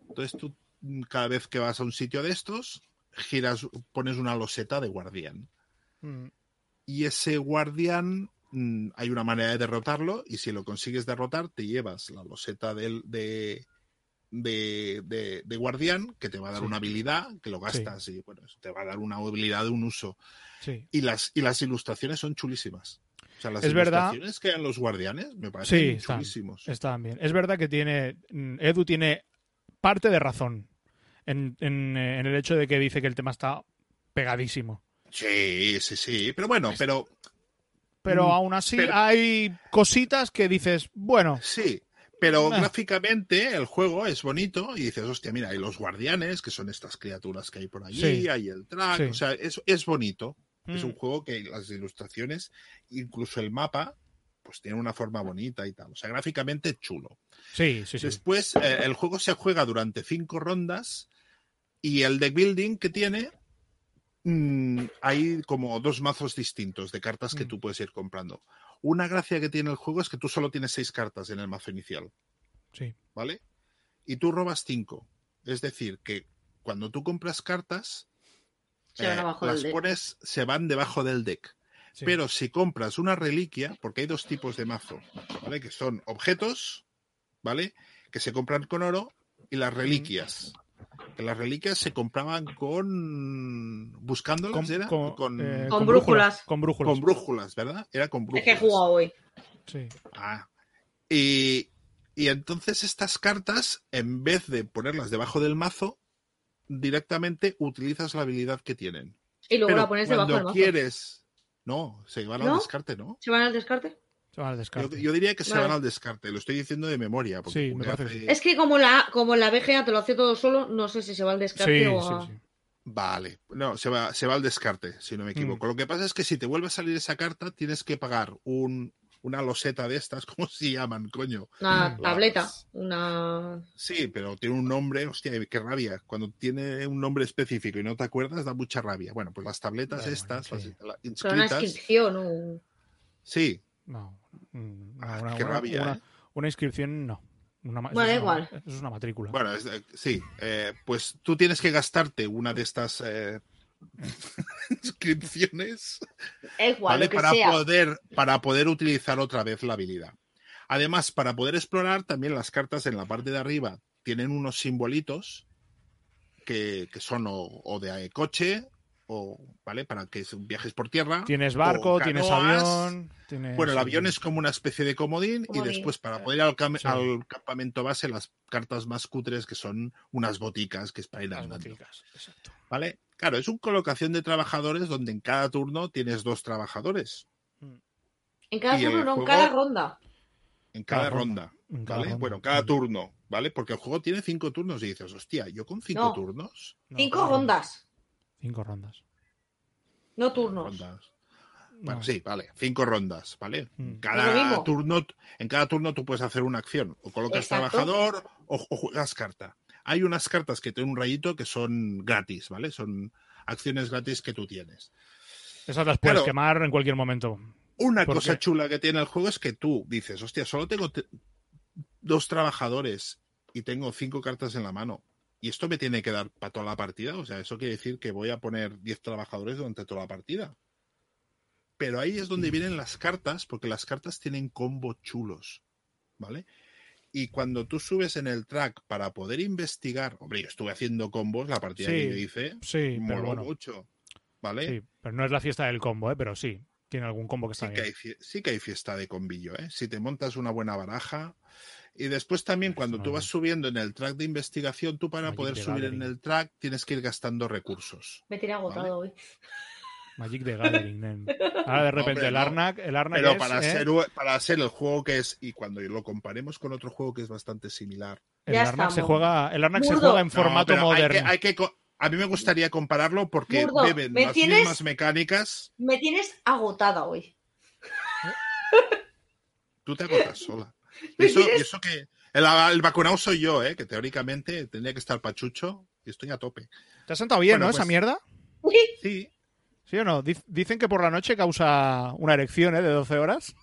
Entonces tú, cada vez que vas a un sitio de estos, giras, pones una loseta de guardián. Mm, Y ese guardián, mm, hay una manera de derrotarlo, y si lo consigues derrotar, te llevas la loseta del, de, de, de- de guardián, que te va a dar Sí. una habilidad, que lo gastas, y bueno, te va a dar una habilidad de un uso. sí. Y las, y las ilustraciones son chulísimas. O sea, las Es verdad. ilustraciones que hay en los guardianes me parecen Sí, están, chulísimos. están bien. Es verdad que tiene. mm, Edu tiene parte de razón en, en, eh, en el hecho de que dice que el tema está pegadísimo. Sí, sí, sí. Pero bueno, pero Pero Mm, aún así pero- hay cositas que dices, bueno, sí. Pero Ah. gráficamente el juego es bonito y dices, hostia, mira, hay los guardianes, que son estas criaturas que hay por allí, Sí. hay el track, Sí. o sea, es, es bonito. Es mm, un juego que las ilustraciones, incluso el mapa, pues tiene una forma bonita y tal. O sea, gráficamente chulo. sí, sí, sí. Después, eh, el juego se juega durante cinco rondas y el deck building que tiene, mm, hay como dos mazos distintos de cartas que Mm. tú puedes ir comprando. Una gracia que tiene el juego es que tú solo tienes seis cartas en el mazo inicial, sí. ¿vale? Y tú robas cinco. Es decir, que cuando tú compras cartas, Se van eh, las del deck. pones, se van debajo del deck. Sí. Pero si compras una reliquia, porque hay dos tipos de mazo, ¿vale? Que son objetos, ¿vale? Que se compran con oro y las reliquias. Que las reliquias se compraban con. buscándolas, ¿era? Con, eh, Con brújulas. Con brújulas. con brújulas, ¿verdad? Era con Es brújulas. que he jugado hoy. Sí. Ah. Y, y entonces estas cartas, en vez de ponerlas debajo del mazo, directamente utilizas la habilidad que tienen. Y luego Pero la pones debajo del cuando mazo. quieres. No, se van al descarte, ¿no? ¿Se van al descarte? Se van al Yo, descarte. yo diría que se Vale. van al descarte, lo estoy diciendo de memoria. Porque Sí, me hace- Es que como la, como la BGA te lo hace todo solo, no sé si se va al descarte sí, o sí, a... sí. Vale, no, se va, se va al descarte, si no me equivoco. Mm. Lo que pasa es que si te vuelve a salir esa carta, tienes que pagar un una loseta de estas, [LAUGHS] ¿cómo se llaman, coño? Una Mm. tableta, Las- una... Sí, pero tiene un nombre, hostia, qué rabia. Cuando tiene un nombre específico y no te acuerdas, da mucha rabia. Bueno, pues las tabletas estas, sí. las, las Pero una inscritas, inscripción, un- sí, No. mm, Ah, una, qué una- rabia, una- ¿eh? una inscripción no. Una Bueno, es da una- igual. Eso es una matrícula. Bueno, es- sí, eh, pues tú tienes que gastarte una de estas eh, [LAUGHS] inscripciones Es igual, ¿vale? lo que para, sea. poder, para poder utilizar otra vez la habilidad. Además, para poder explorar, también las cartas en la parte de arriba tienen unos simbolitos que, que son o, o de coche o, ¿vale? Para que viajes por tierra. Tienes barco, tienes avión. Tienes, Bueno, el avión es como una especie de comodín, y después para poder ir al, cam- Sí. al campamento base las cartas más cutres que son unas boticas que es para ir Las andando. boticas, exacto. ¿Vale? Claro, es una colocación de trabajadores donde en cada turno tienes dos trabajadores. En cada y turno, no, en cada ronda. En cada, Cada ronda. ronda. En cada ¿Vale? ronda. Bueno, cada Mm. turno, ¿vale? Porque el juego tiene cinco turnos y dices, hostia, yo con cinco No. turnos. No, Cinco rondas, Cinco rondas. no turnos. rondas. Bueno, No. sí, vale, cinco rondas, ¿vale? Mm. Cada turno, en cada turno tú puedes hacer una acción, o colocas Exacto. trabajador o, o juegas carta. Hay unas cartas que tienen un rayito que son gratis, ¿vale? Son acciones gratis que tú tienes. Esas las puedes quemar en cualquier momento. Una ¿Por cosa qué? chula que tiene el juego es que tú dices, hostia, solo tengo te- dos trabajadores y tengo cinco cartas en la mano. Y esto me tiene que dar para toda la partida. O sea, eso quiere decir que voy a poner 10 trabajadores durante toda la partida. Pero ahí es donde vienen las cartas, porque las cartas tienen combos chulos. ¿Vale? Y cuando tú subes en el track para poder investigar, hombre, yo estuve haciendo combos, la partida Sí, que yo hice, Sí, moló bueno. mucho. ¿Vale? Sí, pero no es la fiesta del combo, ¿eh? pero sí. Tiene algún combo que está Sí que, bien. hay, sí que hay fiesta de combillo, ¿eh? Si te montas una buena baraja. Y después también cuando no tú vas subiendo en el track de investigación, tú para poder subir en el track tienes que ir gastando recursos. Me tiene agotado hoy. Magic the Gathering, nen. Ahora de repente Hombre, el no. Arnak, el Arnak Pero es, para, ¿eh? ser, para ser el juego que es, y cuando lo comparemos con otro juego que es bastante similar. el Ya Arnak se juega, el Arnak se juega en No, formato hay moderno. que- hay que a mí me gustaría compararlo porque Murdo, beben ¿me las tienes? mismas mecánicas. Me tienes agotada hoy. Tú te agotas sola. [LAUGHS] Y ¿Me eso, y tienes? eso que el, el vacunado soy yo, ¿eh? que teóricamente tendría que estar pachucho y estoy a tope. ¿Te has sentado bien, Bueno, no? pues- Esa mierda. Uy, Sí, ¿Sí o no? Dic- Dicen que por la noche causa una erección, ¿eh? De 12 horas.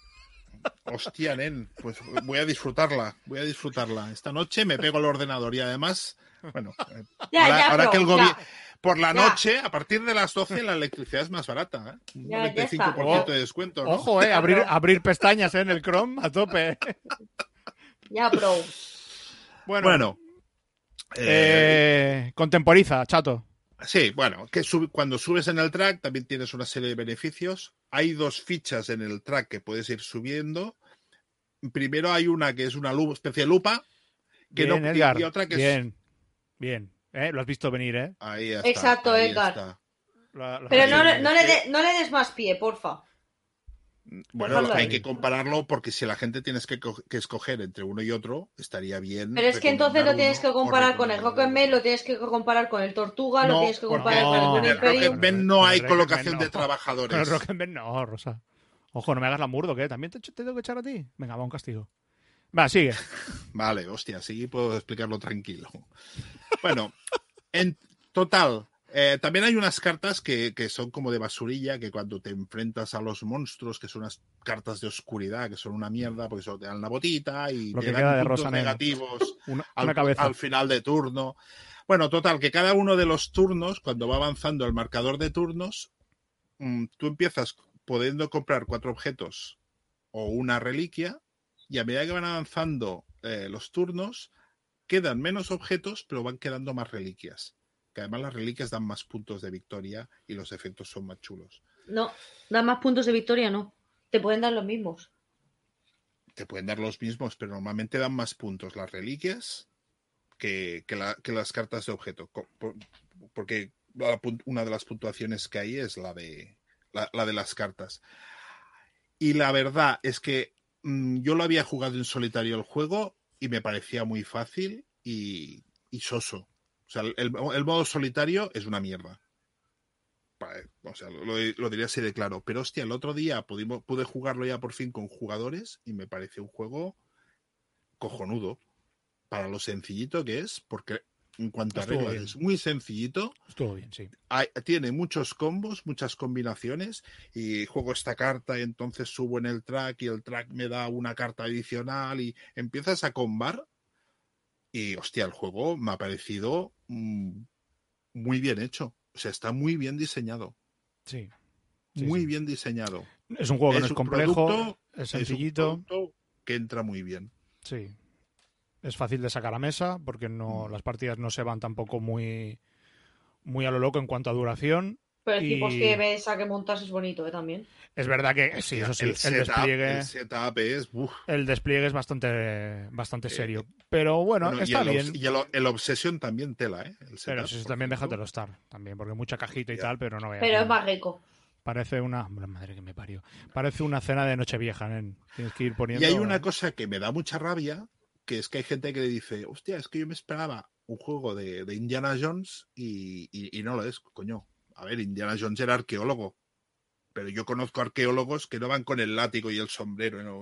Hostia, nen, pues voy a disfrutarla, voy a disfrutarla. Esta noche me pego el ordenador y además, bueno, eh, Ya, ahora, ya, ahora bro, que el gobierno... Por la Ya. noche, a partir de las 12, la electricidad es más barata, ¿eh? Un Ya, ya está. 95% de descuento, ¿no? Ojo, ¿eh? Abrir, abrir pestañas ¿eh? en el Chrome a tope. Ya, bro. Bueno, Bueno, eh, eh, contemporiza, chato. Sí, bueno, que sub- cuando subes en el track también tienes una serie de beneficios. Hay dos fichas en el track que puedes ir subiendo. Primero hay una que es una lu- especie de lupa, que Bien, no, y- Edgar. y otra que es... bien, bien. ¿Eh? Lo has visto venir, ¿eh? Ahí está, Exacto, ahí Edgar. está. Pero visto no, le- venir. no, le de- no le des más pie, porfa. Bueno, Déjalo hay ahí. que compararlo porque si la gente tienes que, co- que escoger entre uno y otro, estaría bien. Pero es que entonces lo tienes que comparar con el Rocketman, lo tienes que comparar con el Tortuga, lo tienes que comparar con no, el en el. Rocketman no hay colocación de trabajadores. Con el Rocketman no, Rosa. Ojo, no me hagas la murdo, ¿qué? ¿También te, te tengo que echar a ti? Venga, va un castigo. Va, sigue. [LAUGHS] Vale, hostia, sí puedo explicarlo tranquilo. Bueno, en total, eh, también hay unas cartas que, que son como de basurilla, que cuando te enfrentas a los monstruos, que son unas cartas de oscuridad, que son una mierda, porque eso te dan la botita y Lo te que dan queda de puntos Rosa negativos. [LAUGHS] Una, al, cabeza. al final de turno. Bueno, total, que cada uno de los turnos, cuando va avanzando el marcador de turnos, mm, tú empiezas pudiendo comprar cuatro objetos o una reliquia, y a medida que van avanzando eh, los turnos, quedan menos objetos, pero van quedando más reliquias. Que además las reliquias dan más puntos de victoria y los efectos son más chulos. No, da más puntos de victoria, no. Te pueden dar los mismos. te pueden dar los mismos, pero normalmente dan más puntos las reliquias que, que la- que las cartas de objeto. Porque una de las puntuaciones que hay es la de, la, la de las cartas. Y la verdad es que mm, yo lo había jugado en solitario el juego y me parecía muy fácil y, y soso. O sea, el, el modo solitario es una mierda. o sea, lo, lo, diría así de claro. Pero hostia, el otro día pudimos, pude jugarlo ya por fin con jugadores y me parece un juego cojonudo para lo sencillito que es, porque en cuanto a reglas es muy sencillito. Estuvo bien, sí. Hay, tiene muchos combos, muchas combinaciones y juego esta carta y entonces subo en el track y el track me da una carta adicional y empiezas a combar y hostia, el juego me ha parecido mm, muy bien hecho. O sea, está muy bien diseñado. Sí. sí muy sí. bien diseñado. Es un juego que no es complejo, es sencillito. Es que entra muy bien. Sí. Es fácil de sacar a mesa porque no, mm. las partidas no se van tampoco muy, muy a lo loco en cuanto a duración. Pero el y... tipos que ves a que montas es bonito ¿eh? también. Es verdad que sí, eso sí, el, el setup, despliegue. El setup es. Uf. El despliegue es bastante, bastante serio. Eh, Pero bueno, bueno está y el, bien. Y el, el, Obsession también tela, ¿eh? El pero Obsession también déjatelo estar. También, porque mucha cajita y Ya. tal, pero no veas. Pero es más rico. Parece una. Madre que me parió. Parece una cena de Nochevieja, nen. Tienes que ir poniendo. Y hay una cosa que me da mucha rabia, que es que hay gente que le dice, hostia, es que yo me esperaba un juego de, de Indiana Jones y, y, y no lo es, coño. A ver, Indiana Jones era arqueólogo, pero yo conozco arqueólogos que no van con el látigo y el sombrero. ¿no?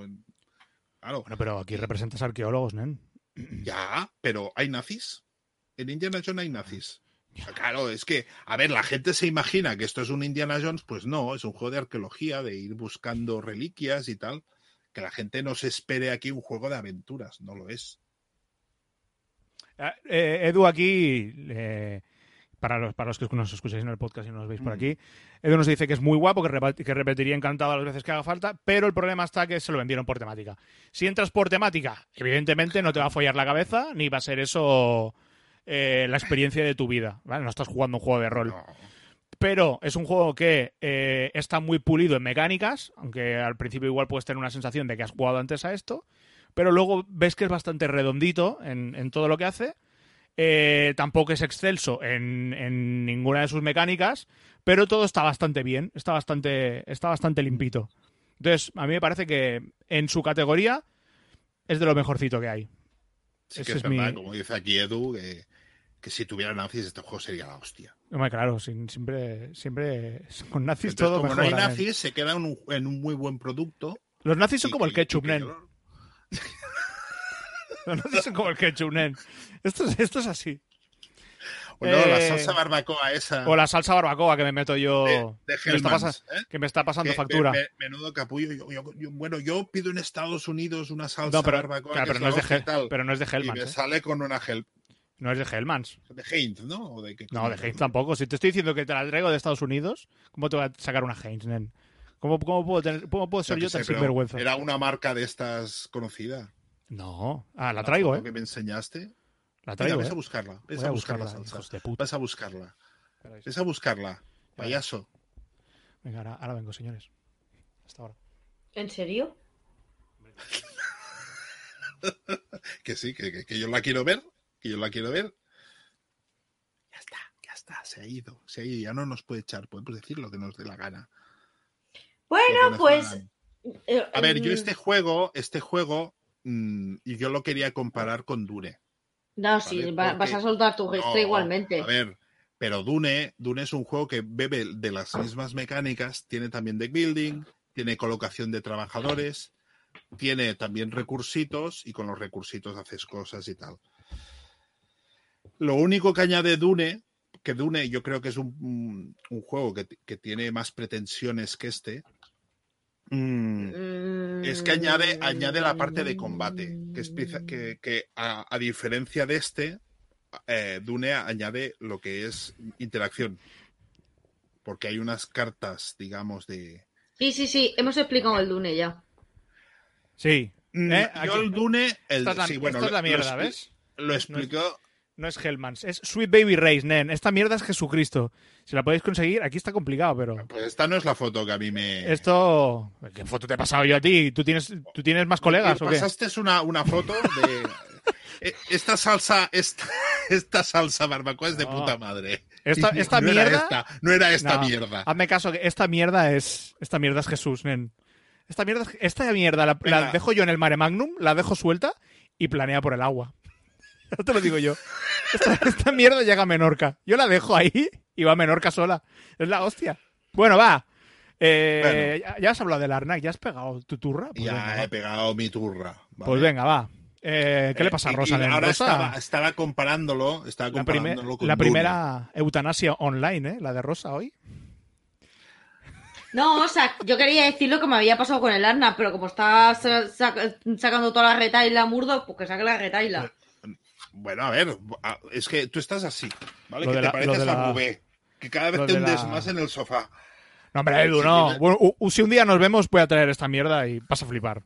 Claro. Bueno, pero aquí representas arqueólogos, nen. Ya, pero hay nazis. En Indiana Jones hay nazis. Claro, es que, a ver, la gente se imagina que esto es un Indiana Jones, pues no, es un juego de arqueología, de ir buscando reliquias y tal. Que la gente no se espere aquí un juego de aventuras, no lo es. Eh, Edu aquí, eh, para, los, para los que nos escucháis en el podcast y no nos veis por Mm. aquí, Edu nos dice que es muy guapo, que, que repetiría encantado las veces que haga falta, pero el problema está que se lo vendieron por temática. Si entras por temática, evidentemente no te va a follar la cabeza, ni va a ser eso eh, la experiencia de tu vida. ¿vale? No estás jugando un juego de rol. No. pero es un juego que eh, está muy pulido en mecánicas, aunque al principio igual puedes tener una sensación de que has jugado antes a esto, pero luego ves que es bastante redondito en, en todo lo que hace. Eh, tampoco es excelso en, en ninguna de sus mecánicas, pero todo está bastante bien, está bastante, está bastante limpito. Entonces, a mí me parece que en su categoría es de lo mejorcito que hay. Sí Ese que es, es mi- verdad, como dice aquí Edu, que, que si tuviera nazis este juego sería la hostia. Hombre, claro, sin- siempre, siempre con nazis Entonces, todo como no mejora, hay nen. nazis, se queda en un, en un muy buen producto. Los nazis son y como el ketchup, y nen. [LAUGHS] Los nazis son como el ketchup, nen. Esto es, esto es así. O no, la Eh, salsa barbacoa esa O la salsa barbacoa que me meto yo. de, de que, me está ¿eh? que me está pasando Que- factura. me- me- menudo capullo. Yo- yo- yo- bueno, yo pido en Estados Unidos una salsa no, pero, barbacoa. claro, que pero, no es de y Hel- tal, pero no es de y Hellmann's. me ¿eh? sale con una Hel No es de Hellmann's. de Heinz, ¿no? ¿O de qué No, de Heinz tampoco. Si te estoy diciendo que te la traigo de Estados Unidos, ¿cómo te voy a sacar una Heinz, nen? ¿Cómo, cómo puedo, tener- cómo puedo ser Yo tan sé, pero sinvergüenza? Era una marca de estas conocida. No. Ah, la traigo, foto ¿eh? que me enseñaste. La Mira, traigo, ves ¿eh? a buscarla. Ves Voy a a buscar la buscarla, salsa. hijos de puta. Vas a buscarla. Ves a buscarla. Payaso. Venga, ahora, ahora vengo, señores. Hasta ahora. ¿En serio? [LAUGHS] Que sí, que, que- que yo la quiero ver. Que yo la quiero ver. Ya está, ya está. Se ha ido. Se ha ido. Ya no nos puede echar. Podemos decir lo que nos dé la gana. Bueno, pues. la eh, A ver, yo mm, este juego, este juego, mm, y yo lo quería comparar con Dune. No, sí, Vale, va- porque- vas a soltar tu gestra No, igualmente. A ver, pero Dune, Dune es un juego que bebe de las mismas mecánicas, tiene también deck building, tiene colocación de trabajadores, tiene también recursitos y con los recursitos haces cosas y tal. Lo único que añade Dune, que Dune yo creo que es un, un- un juego que, que tiene más pretensiones que este, mm, es que añade, añade la parte de combate, que, es que, que a, a diferencia de este, eh, Dune añade lo que es interacción. Porque hay unas cartas, digamos, de... Sí, sí, sí, hemos explicado el Dune ya. Sí. Mm, ¿Eh? Yo el Dune... El, Esta es la, sí, bueno, esta es lo- la lo mierda, expli- ¿ves? Lo explicó... No es Hellmann's, es Sweet Baby Race, nen. Esta mierda es Jesucristo. Si la podéis conseguir, aquí está complicado, pero. Pues esta no es la foto que a mí me... Esto. ¿Qué foto te he pasado yo a ti? ¿Tú tienes, ¿tú tienes más colegas o qué? Pasaste una, una foto de... Eh, Esta salsa, esta, esta salsa barbacoa es de No. puta madre. Esta, [LAUGHS] esta no era mierda. esta, no era esta No, mierda. Hazme caso que esta mierda es. Esta mierda es Jesús, nen. Esta mierda, es- esta mierda la, la dejo yo en el mare magnum, la dejo suelta y planea por el agua. [LAUGHS] No te lo digo yo. Esta, esta mierda llega a Menorca. Yo la dejo ahí Y va a Menorca sola. Es la hostia. Bueno, va. Eh, Ya, ya has hablado del Arnak, ¿ya has pegado tu turra? Pues ya venga, he va. pegado mi turra. ¿vale? Pues venga, va. Eh, ¿Qué le pasa a Eh, y- Rosa? y ahora Rosa, estaba, estaba comparándolo, estaba la, comparándolo con la Dune. primera eutanasia online, ¿eh? La de Rosa hoy. No, o sea, yo quería decir lo que me había pasado con el Arna, pero como está sa- saca- sacando toda la retaila Murdo, pues que saque la retaila. Bueno, a ver, a- es que tú estás así, ¿vale? Lo que te la- pareces a la- Rubé, que cada vez lo te de hundes la- más en el sofá. No, hombre, Edu, Sí, no. Bueno, si un día nos vemos, voy a traer esta mierda y vas a flipar.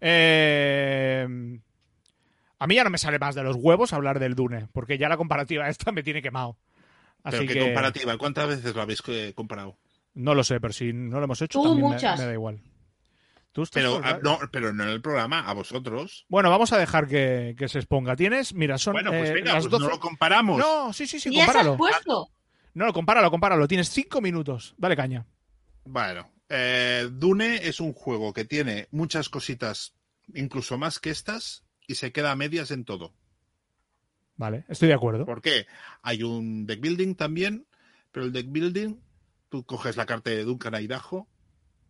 Eh, A mí ya no me sale más de los huevos hablar del Dune, porque ya la comparativa [LAUGHS] esta me tiene quemado. Así Pero qué que comparativa, ¿cuántas veces lo habéis eh, comparado? no lo sé, pero si no lo hemos hecho, Tú, también. Me, da igual. ¿Tú estás Pero, ah, no, pero no en el programa, a vosotros. Bueno, vamos a dejar que, que se exponga. Tienes, mira, son Bueno, pues eh, venga, las pues 12. no lo comparamos. No, sí, sí, sí, ¿Y ya se has compáralo. puesto? No, compáralo, compáralo. Tienes cinco minutos. Dale caña. Bueno, eh, Dune es un juego que tiene muchas cositas, incluso más que estas, y se queda a medias en todo. Vale, estoy de acuerdo. ¿Por qué? Hay un deck building también, pero el deck building, tú coges la carta de Duncan Idaho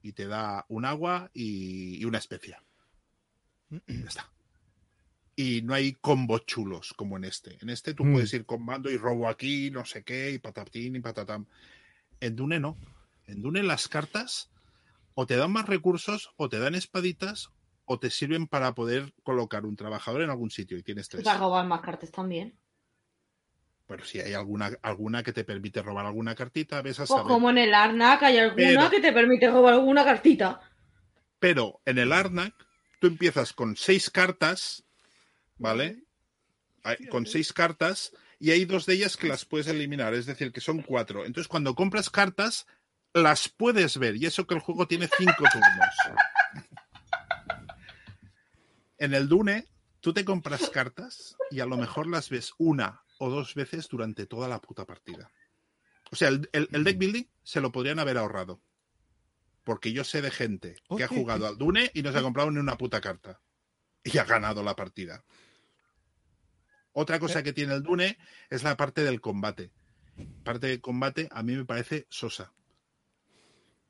y te da un agua y, y una especia. Ya [CLEARS THROAT] está. Y no hay combos chulos como en este. En este tú Mm. puedes ir combando y robo aquí, no sé qué, y patatín y patatam. En Dune no. En Dune las cartas o te dan más recursos, o te dan espaditas, o te sirven para poder colocar un trabajador en algún sitio y tienes tres. Para robar más cartas también. Pero si hay alguna, alguna que te permite robar alguna cartita, ves a Pues saber. como en el Arnak hay alguna Pero- que te permite robar alguna cartita. Pero en el Arnak, tú empiezas con seis cartas, ¿vale? Con seis cartas, y hay dos de ellas que las puedes eliminar, es decir, que son cuatro. Entonces, cuando compras cartas, las puedes ver, y eso que el juego tiene cinco [LAUGHS] turnos. En el Dune, tú te compras cartas y a lo mejor las ves una o dos veces durante toda la puta partida. O sea, el, el- el deck building se lo podrían haber ahorrado. Porque yo sé de gente que ha jugado al Dune y no se ha comprado ni una puta carta. Y ha ganado la partida. Otra cosa que tiene el Dune es la parte del combate. Parte del combate a mí me parece sosa.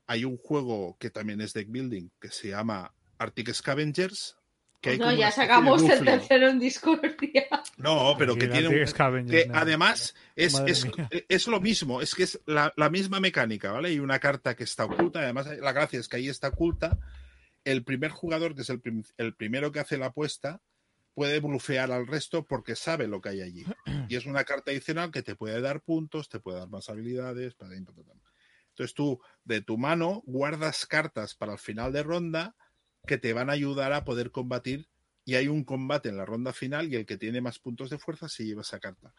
Hay un juego que también es deck building que se llama Arctic Scavengers. Que hay no, ya sacamos el tercero en Discordia. [LAUGHS] No, pero que tiene un, que no. además es, es, mía. es lo mismo, es que es la, la misma mecánica, ¿vale? Y una carta que está oculta, además la gracia es que ahí está oculta. El primer jugador, que es el, prim- el primero que hace la apuesta, puede blufear al resto porque sabe lo que hay allí. Y es una carta adicional que te puede dar puntos, te puede dar más habilidades. Entonces tú, de tu mano, guardas cartas para el final de ronda que te van a ayudar a poder combatir y hay un combate en la ronda final y el que tiene más puntos de fuerza se lleva esa carta.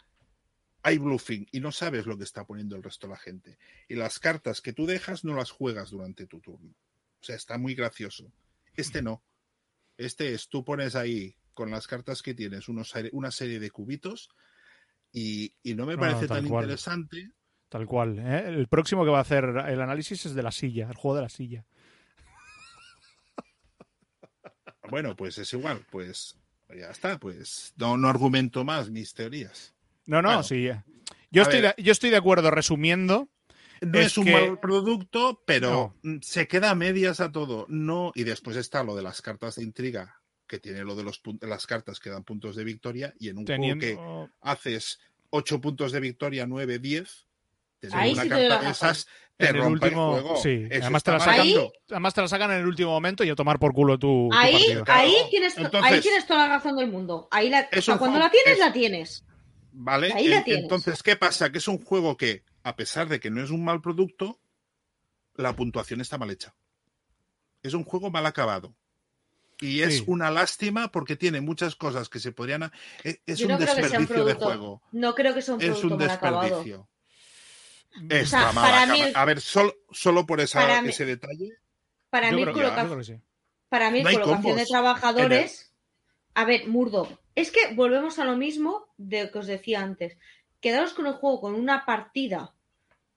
Hay bluffing y no sabes lo que está poniendo el resto de la gente. Y las cartas que tú dejas no las juegas durante tu turno. O sea, está muy gracioso. Este no. Este es, tú pones ahí con las cartas que tienes unos, una serie de cubitos y, y no me No, parece tan cual. interesante. Tal cual. ¿eh? El próximo que va a hacer el análisis es de la silla, el juego de la silla. Bueno, pues es igual, pues ya está, pues no, no argumento más mis teorías. No, no, Bueno, sí. Yo estoy, de, yo estoy de acuerdo, resumiendo. No Es es, un que- mal producto, pero mm, se queda a medias a todo. No, y después está lo de las cartas de intriga, que tiene lo de los las cartas que dan puntos de victoria, y en un Teniendo... juego que haces 8 puntos de victoria, 9, 10, tener Ahí una sí carta de esas te En el último- el juego. sí, Eso además te la sacan-. Ahí, Además te la sacan en el último momento y a tomar por culo tu, tu ahí, partido. Ahí, tienes, to- Entonces- ahí tienes toda la razón del mundo. Ahí la, o Es sea, cuando juego- la tienes, es- la tienes. ¿Vale? Ahí la En- tienes. Entonces, ¿qué pasa? Que es un juego que, a pesar de que no es un mal producto, la puntuación está mal hecha. Es un juego mal acabado. Y es Sí. una lástima porque tiene muchas cosas que se podrían... ha- Es, es un desperdicio de juego. No creo que sea un Es producto un mal acabado. Está sea, mal para mí- A ver, solo, solo por esa, para mí- ese detalle. Para mí, coloca- sí. para mí No colocación de trabajadores. A ver, Murdo, es que volvemos a lo mismo de lo que os decía antes. Quedaros con el juego con una partida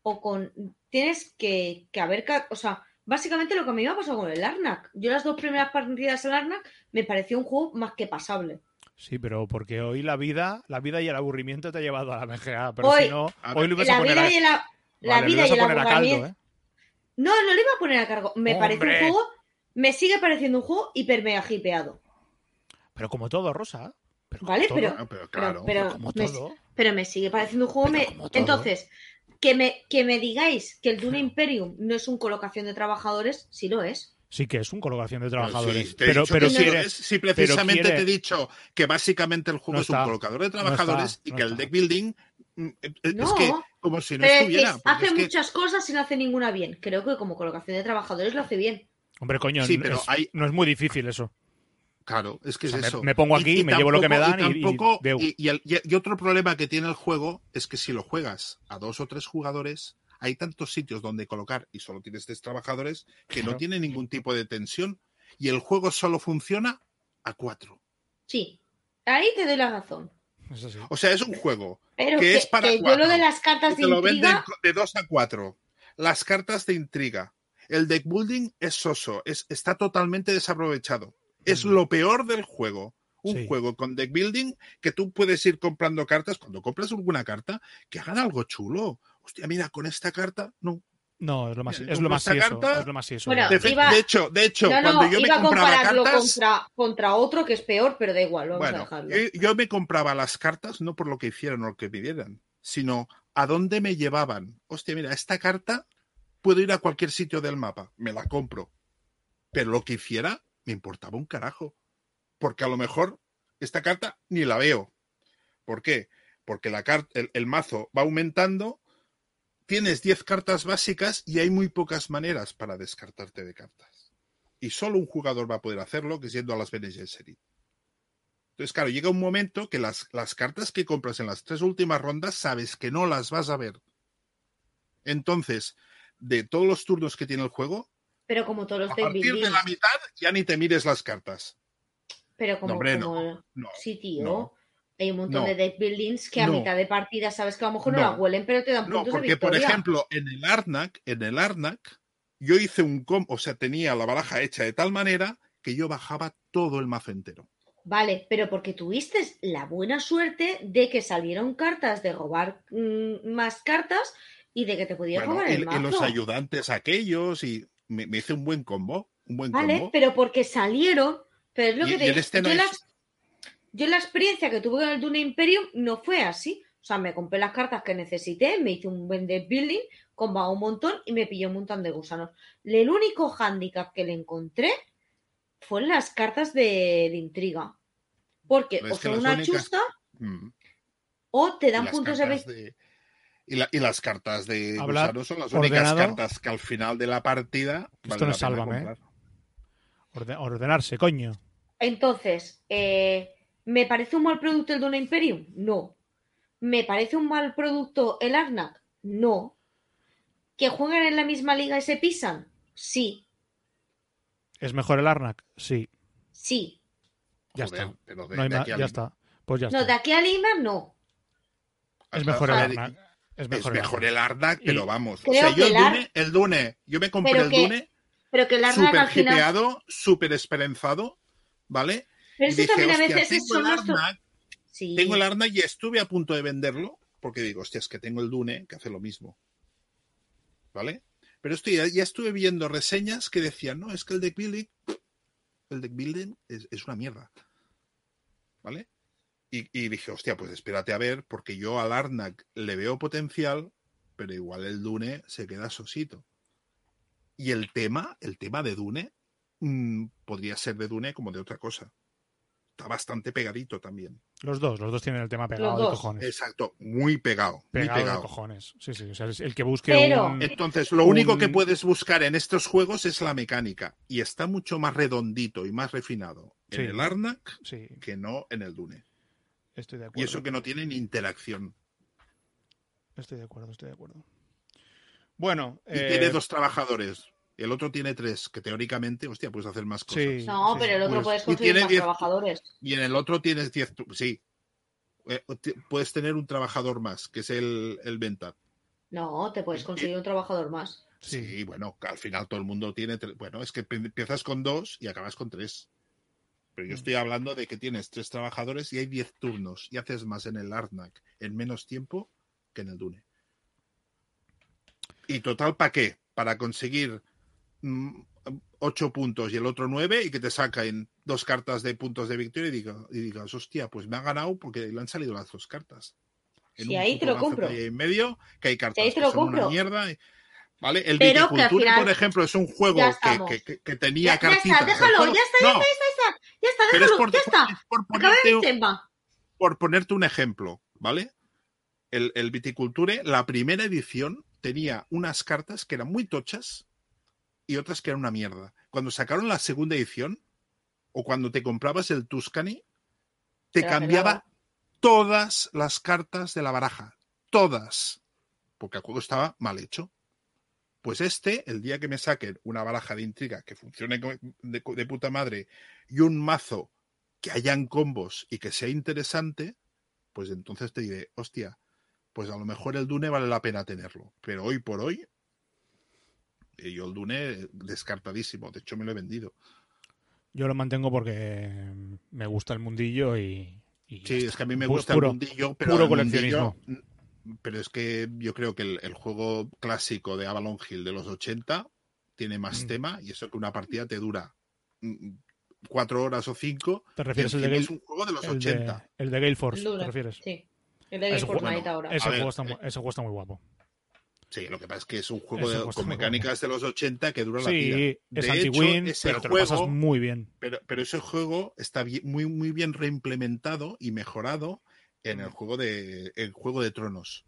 o con. Tienes que, que haber. O sea, básicamente lo que me iba a pasar con el Arnak. Yo las dos primeras partidas al Arnak me pareció un juego más que pasable. Sí, pero porque hoy la vida, la vida y el aburrimiento te ha llevado a la MGA. Pero Hoy- si no, hoy lo ibas a poner a, y la, Vale, vida y el aburrimiento. ¿eh? No, no lo iba a poner a cargo. Me parece un juego. Me sigue pareciendo un juego hiper mega hipeado. Pero como todo, Rosa. Pero Vale, todo. Ah, pero Pero, claro. pero como me, todo. pero me sigue pareciendo un juego. Me-. Entonces, que me, que me digáis que el Dune Imperium no es un colocación de trabajadores, sí lo es. Sí que es un colocación de trabajadores. sí, pero que quiere- es, si precisamente quiere- te he dicho que básicamente el juego No es un colocador de no trabajadores está, y no que el deck building mm, eh, es No. que como si no Pero estuviera. hace es que- muchas cosas y no hace ninguna bien. Creo que como colocación de trabajadores lo hace bien. Hombre, coño, Sí, pero es- hay- no es muy difícil eso. Claro, es que O sea, es eso. me pongo aquí, me llevo lo que me dan y- y tampoco- y, y el- y- y otro problema que tiene el juego es que si lo juegas a dos o tres jugadores, hay tantos sitios donde colocar y solo tienes tres trabajadores que Claro. no tiene ningún tipo de tensión y el juego solo funciona a cuatro. Sí, ahí te doy la razón. O sea, es un juego Pero Que que, es para que yo cuatro. lo de las cartas de te lo venden intriga, de dos a cuatro. Las cartas de intriga. El deck building es soso, es, está totalmente desaprovechado. Es Mm. lo peor del juego. Un Sí. juego con deck building que tú puedes ir comprando cartas. Cuando compras alguna carta, que hagan algo chulo. Hostia, mira, con esta carta, no. No, es lo más, Mira, es lo más eso. carta- Es lo más eso. Bueno, De, fe- iba- de hecho, de hecho, no, no, cuando yo me iba a compraba compararlo cartas. contra, contra otro que es peor, pero da igual, vamos a dejarlo. yo, yo me compraba las cartas no por lo que hicieran o lo que pidieran, sino a dónde me llevaban. Hostia, mira, esta carta puedo ir a cualquier sitio del mapa, me la compro. Pero lo que hiciera me importaba un carajo. Porque a lo mejor esta carta ni la veo. ¿Por qué? Porque la el mazo va aumentando, tienes 10 cartas básicas y hay muy pocas maneras para descartarte de cartas. Y solo un jugador va a poder hacerlo, que es yendo a las Bene Gesserit. Entonces, claro, llega un momento que las, las cartas que compras en las tres últimas rondas sabes que no las vas a ver. Entonces, de todos los turnos que tiene el juego, Pero como todos los a partir de la mitad ya ni te mires las cartas. Pero como, No, hombre, como- no. No, Sí, tío. Hay un montón No. de deck buildings que a No. mitad de partida sabes que a lo mejor no, No. la huelen, pero te dan puntos de porque por victoria. ejemplo, en el Arnak, en el Arnak, yo hice un com, o sea, tenía la baraja hecha de tal manera que yo bajaba todo el mazo entero. Vale, pero porque tuviste la buena suerte de que salieron cartas de robar mm, más cartas y de que te podías Bueno, robar y, el y mazo. los ayudantes aquellos, y me, me hice un buen combo. Un buen Vale, combo. pero porque salieron. Pero es lo Y- que te y en digo. este no yo, es- las- yo la experiencia que tuve con el Dune Imperium no fue así. O sea, me compré las cartas que necesité, me hice un buen deck building, combaba un montón y me pilló un montón de gusanos. El único hándicap que le encontré fueron las cartas de, de intriga. Porque o son una únicas- chusta Mm. o te Y dan las puntos de de- y, la- y las cartas de Hablar gusano son las únicas cartas que al final de la partida Esto vale no Sálvame, ¿eh? ordenarse, coño. Entonces, eh, ¿me parece un mal producto el Duna Imperium? No. ¿Me parece un mal producto el Arnak? No. ¿Que juegan en la misma liga y se pisan? Sí, ¿Es mejor el Arnak? Sí. sí. Ya Joder, está. pero de- No hay de más, aquí a ya Lima. está. Pues ya No, está. de aquí a Lima no. Es mejor el Arnak. Es Es mejor el Arnak. pero vamos. O sea, yo el Ar- Dune, el Dune, yo me compré Pero el que- Dune Pero que el Arnak al final. hipeado, súper esperanzado, ¿vale? Pero Y eso dije, también a hostia, veces tengo el Sí. tengo el Arnak y estuve a punto de venderlo, porque digo, hostia, es que tengo el Dune que hace lo mismo. ¿Vale? Pero estoy, ya estuve viendo reseñas que decían, no, es que el deck building, el deck building es, es una mierda. ¿Vale? Y, y dije, hostia, pues espérate a ver, porque yo al Arnak le veo potencial, pero igual el Dune se queda sosito. Y el tema, el tema de Dune, mm, podría ser de Dune como de otra cosa. Está bastante pegadito también. Los dos, los dos tienen el tema pegado de cojones. Exacto, muy pegado, muy Pegado de pegado. cojones. Sí, sí. O sea, es el que busque Pero- un... Entonces, lo único que puedes buscar en estos juegos es la mecánica. Y está mucho más redondito y más refinado en Sí. el Arnak Sí, que no en el Dune. estoy de Y acuerdo. eso que no tienen interacción. Estoy de acuerdo, estoy de acuerdo. Bueno, Y eh, tiene dos trabajadores. El otro tiene tres, que teóricamente, hostia, puedes hacer más cosas. Sí. No, pero el otro Pues, puedes conseguir tiene más diez- trabajadores. Y en el otro tienes diez. Sí. Eh, puedes tener un trabajador más, que es el, el Ventat. No, te puedes conseguir un trabajador más. sí. Bueno, al final todo el mundo tiene. tre- Bueno, es que empiezas con dos y acabas con tres. Pero yo estoy hablando de que tienes tres trabajadores y hay 10 turnos y haces más en el Arnak en menos tiempo que en el Dune. ¿Y total para qué? Para conseguir 8 puntos y el otro 9 y que te saquen dos cartas de puntos de victoria y, diga, y digas, hostia, pues me ha ganado porque le han salido las dos cartas. En sí, ahí te lo compro. En medio, que hay cartas sí, ahí te lo que son compro. una mierda. y- ¿Vale? El Pero que al Viticulture, final- por ejemplo, es un juego Ya que, que- tenía Ya, ya cartitas. está, El déjalo, juego- ya está, ya está, ya está, ya está, déjalo, por, ya está. por ponerte, por ponerte un ejemplo, ¿vale? El, el Viticulture, la primera edición, tenía unas cartas que eran muy tochas y otras que eran una mierda. Cuando sacaron la segunda edición, o cuando te comprabas el Tuscany, te cambiaba todas las cartas de la baraja. Todas. Porque el juego estaba mal hecho. Pues este, el día que me saquen una baraja de intriga que funcione de, de puta madre y un mazo que hayan combos y que sea interesante, pues entonces te diré, hostia, pues a lo mejor el Dune vale la pena tenerlo. Pero hoy por hoy, yo el Dune descartadísimo. De hecho, me lo he vendido. Yo lo mantengo porque me gusta el mundillo y. y Sí, es que a mí me gusta puro- el mundillo, pero puro el coleccionismo. mundillo- pero es que yo creo que el, el juego clásico de Avalon Hill de los 80 tiene más Mm. tema y eso que una partida te dura mm, cuatro horas o cinco. ¿Te y refieres al de Gale, es un juego de los el 80. de, el de Gale Force? ¿Te refieres? Sí. El de juego- Fortnite bueno, ahora. Ese A ver, juego, está, eh. ese juego está muy guapo. Sí, lo que pasa es que es un juego de- con mecánicas de los 80 que dura la vida. Sí, es anti-win, pero te lo pasas juego- muy bien. Pero, pero ese juego está bien- muy, muy bien reimplementado y mejorado en el juego de, el juego de tronos,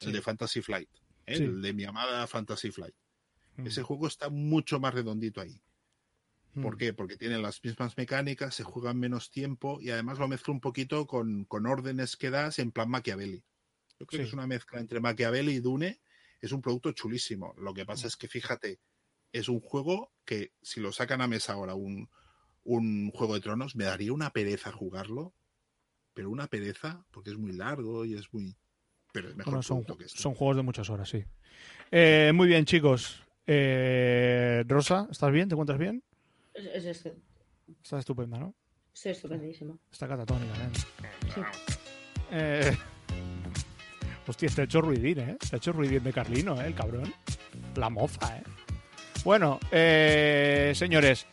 Sí. el de Fantasy Flight, ¿eh? Sí. el de mi amada Fantasy Flight. Mm. Ese juego está mucho más redondito ahí. ¿Por Mm. qué? Porque tiene las mismas mecánicas, se juega en menos tiempo y además lo mezcla un poquito con, con órdenes que das en plan Machiavelli. Yo creo que es una mezcla entre Machiavelli y Dune. Es un producto chulísimo. Lo que pasa es que, fíjate, es un juego que si lo sacan a mesa ahora, un, un juego de tronos, me daría una pereza jugarlo. Pero una pereza, porque es muy largo y es muy... Pero es mejor Bueno, son, que este. son juegos de muchas horas, sí. Eh, muy bien, chicos. Eh, Rosa, ¿estás bien? ¿Te encuentras bien? Es, es, es- Estás estupenda, ¿no? estoy estupendísimo. Está catatónica, ¿eh? Sí. Eh, Hostia, te ha hecho ruidín, ¿eh? Te ha hecho ruidín de Carlino, ¿eh? El cabrón. La moza, ¿eh? Bueno, eh, señores,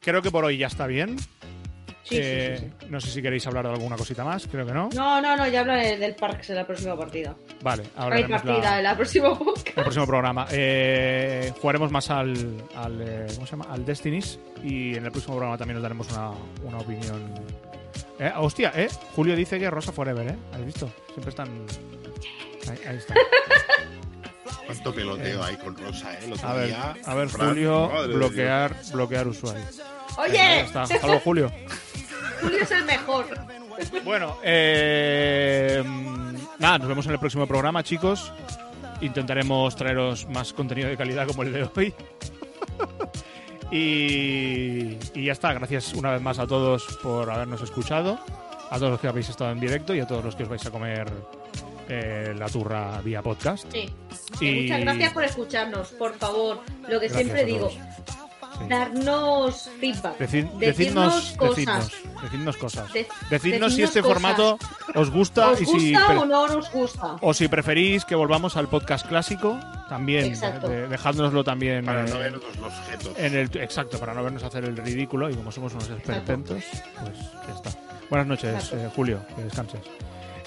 creo que por hoy ya está bien. Sí, sí, Eh, sí, sí. No sé si queréis hablar de alguna cosita más, creo que no. No, no, no, ya hablaré del Parks en la próxima partida. Vale, Hay partida la- en la próxima el próximo programa. Eh, jugaremos más al, al, eh, ¿cómo se llama? Al Destinies y en el próximo programa también nos daremos una, una opinión. Eh, hostia, eh, Julio dice que Rosa Forever, ¿eh? ¿Has visto? Siempre están... Ahí, ahí está. ¿Cuánto peloteo hay con Rosa, eh? A ver, día, a ver Fran, Julio, bloquear, bloquear usuario. Ahí Oye, está. Hasta luego, Julio. Julio es el mejor. Bueno, eh, nada, nos vemos en el próximo programa, chicos. Intentaremos traeros más contenido de calidad como el de hoy. Y, y ya está. Gracias una vez más a todos por habernos escuchado, a todos los que habéis estado en directo y a todos los que os vais a comer eh, la turra vía podcast. Sí. Y- Eh, Muchas gracias por escucharnos, por favor. Lo que Gracias siempre digo. Sí. darnos feedback. Decid- decidnos, cosas. decidnos, decidnos cosas. De- Decidnos si este cosas. formato os gusta ¿Os y si gusta o no nos gusta? o si preferís que volvamos al podcast clásico, también Exacto. de- dejádnoslo también Para eh, no vernos los en el exacto para no vernos hacer el ridículo y como somos unos esperpentos, pues ya está. Buenas noches, eh, Julio, que descanses.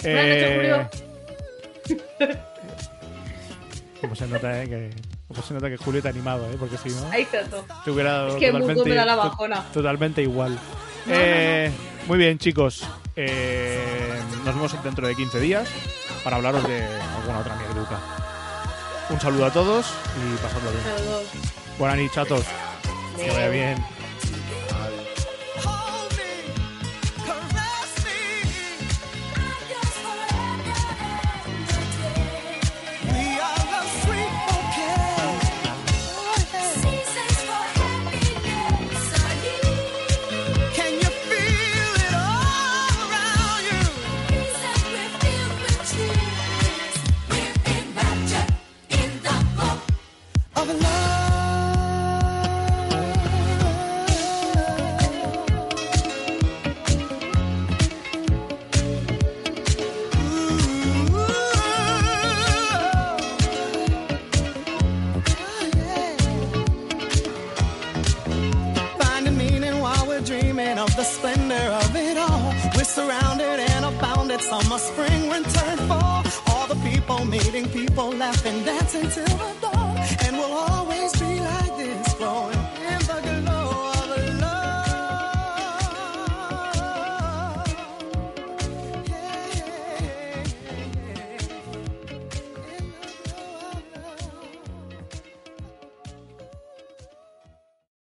Buenas noches, Eh, Julio. [LAUGHS] Como se nota, eh, que como se nota que Julio te ha animado, eh, porque si no Ahí está todo. te hubiera dado Es que totalmente, me da la bajona. totalmente igual. No, Eh, Muy bien, chicos. Eh, nos vemos dentro de 15 días para hablaros de alguna otra mierduca. Un saludo a todos y pasadlo bien. Saludos. Buenas noches, chatos. Que vaya bien. Surrounded and abounded. Summer, spring, winter, fall. All the people meeting people, laughing, dancing till the dawn. And we'll always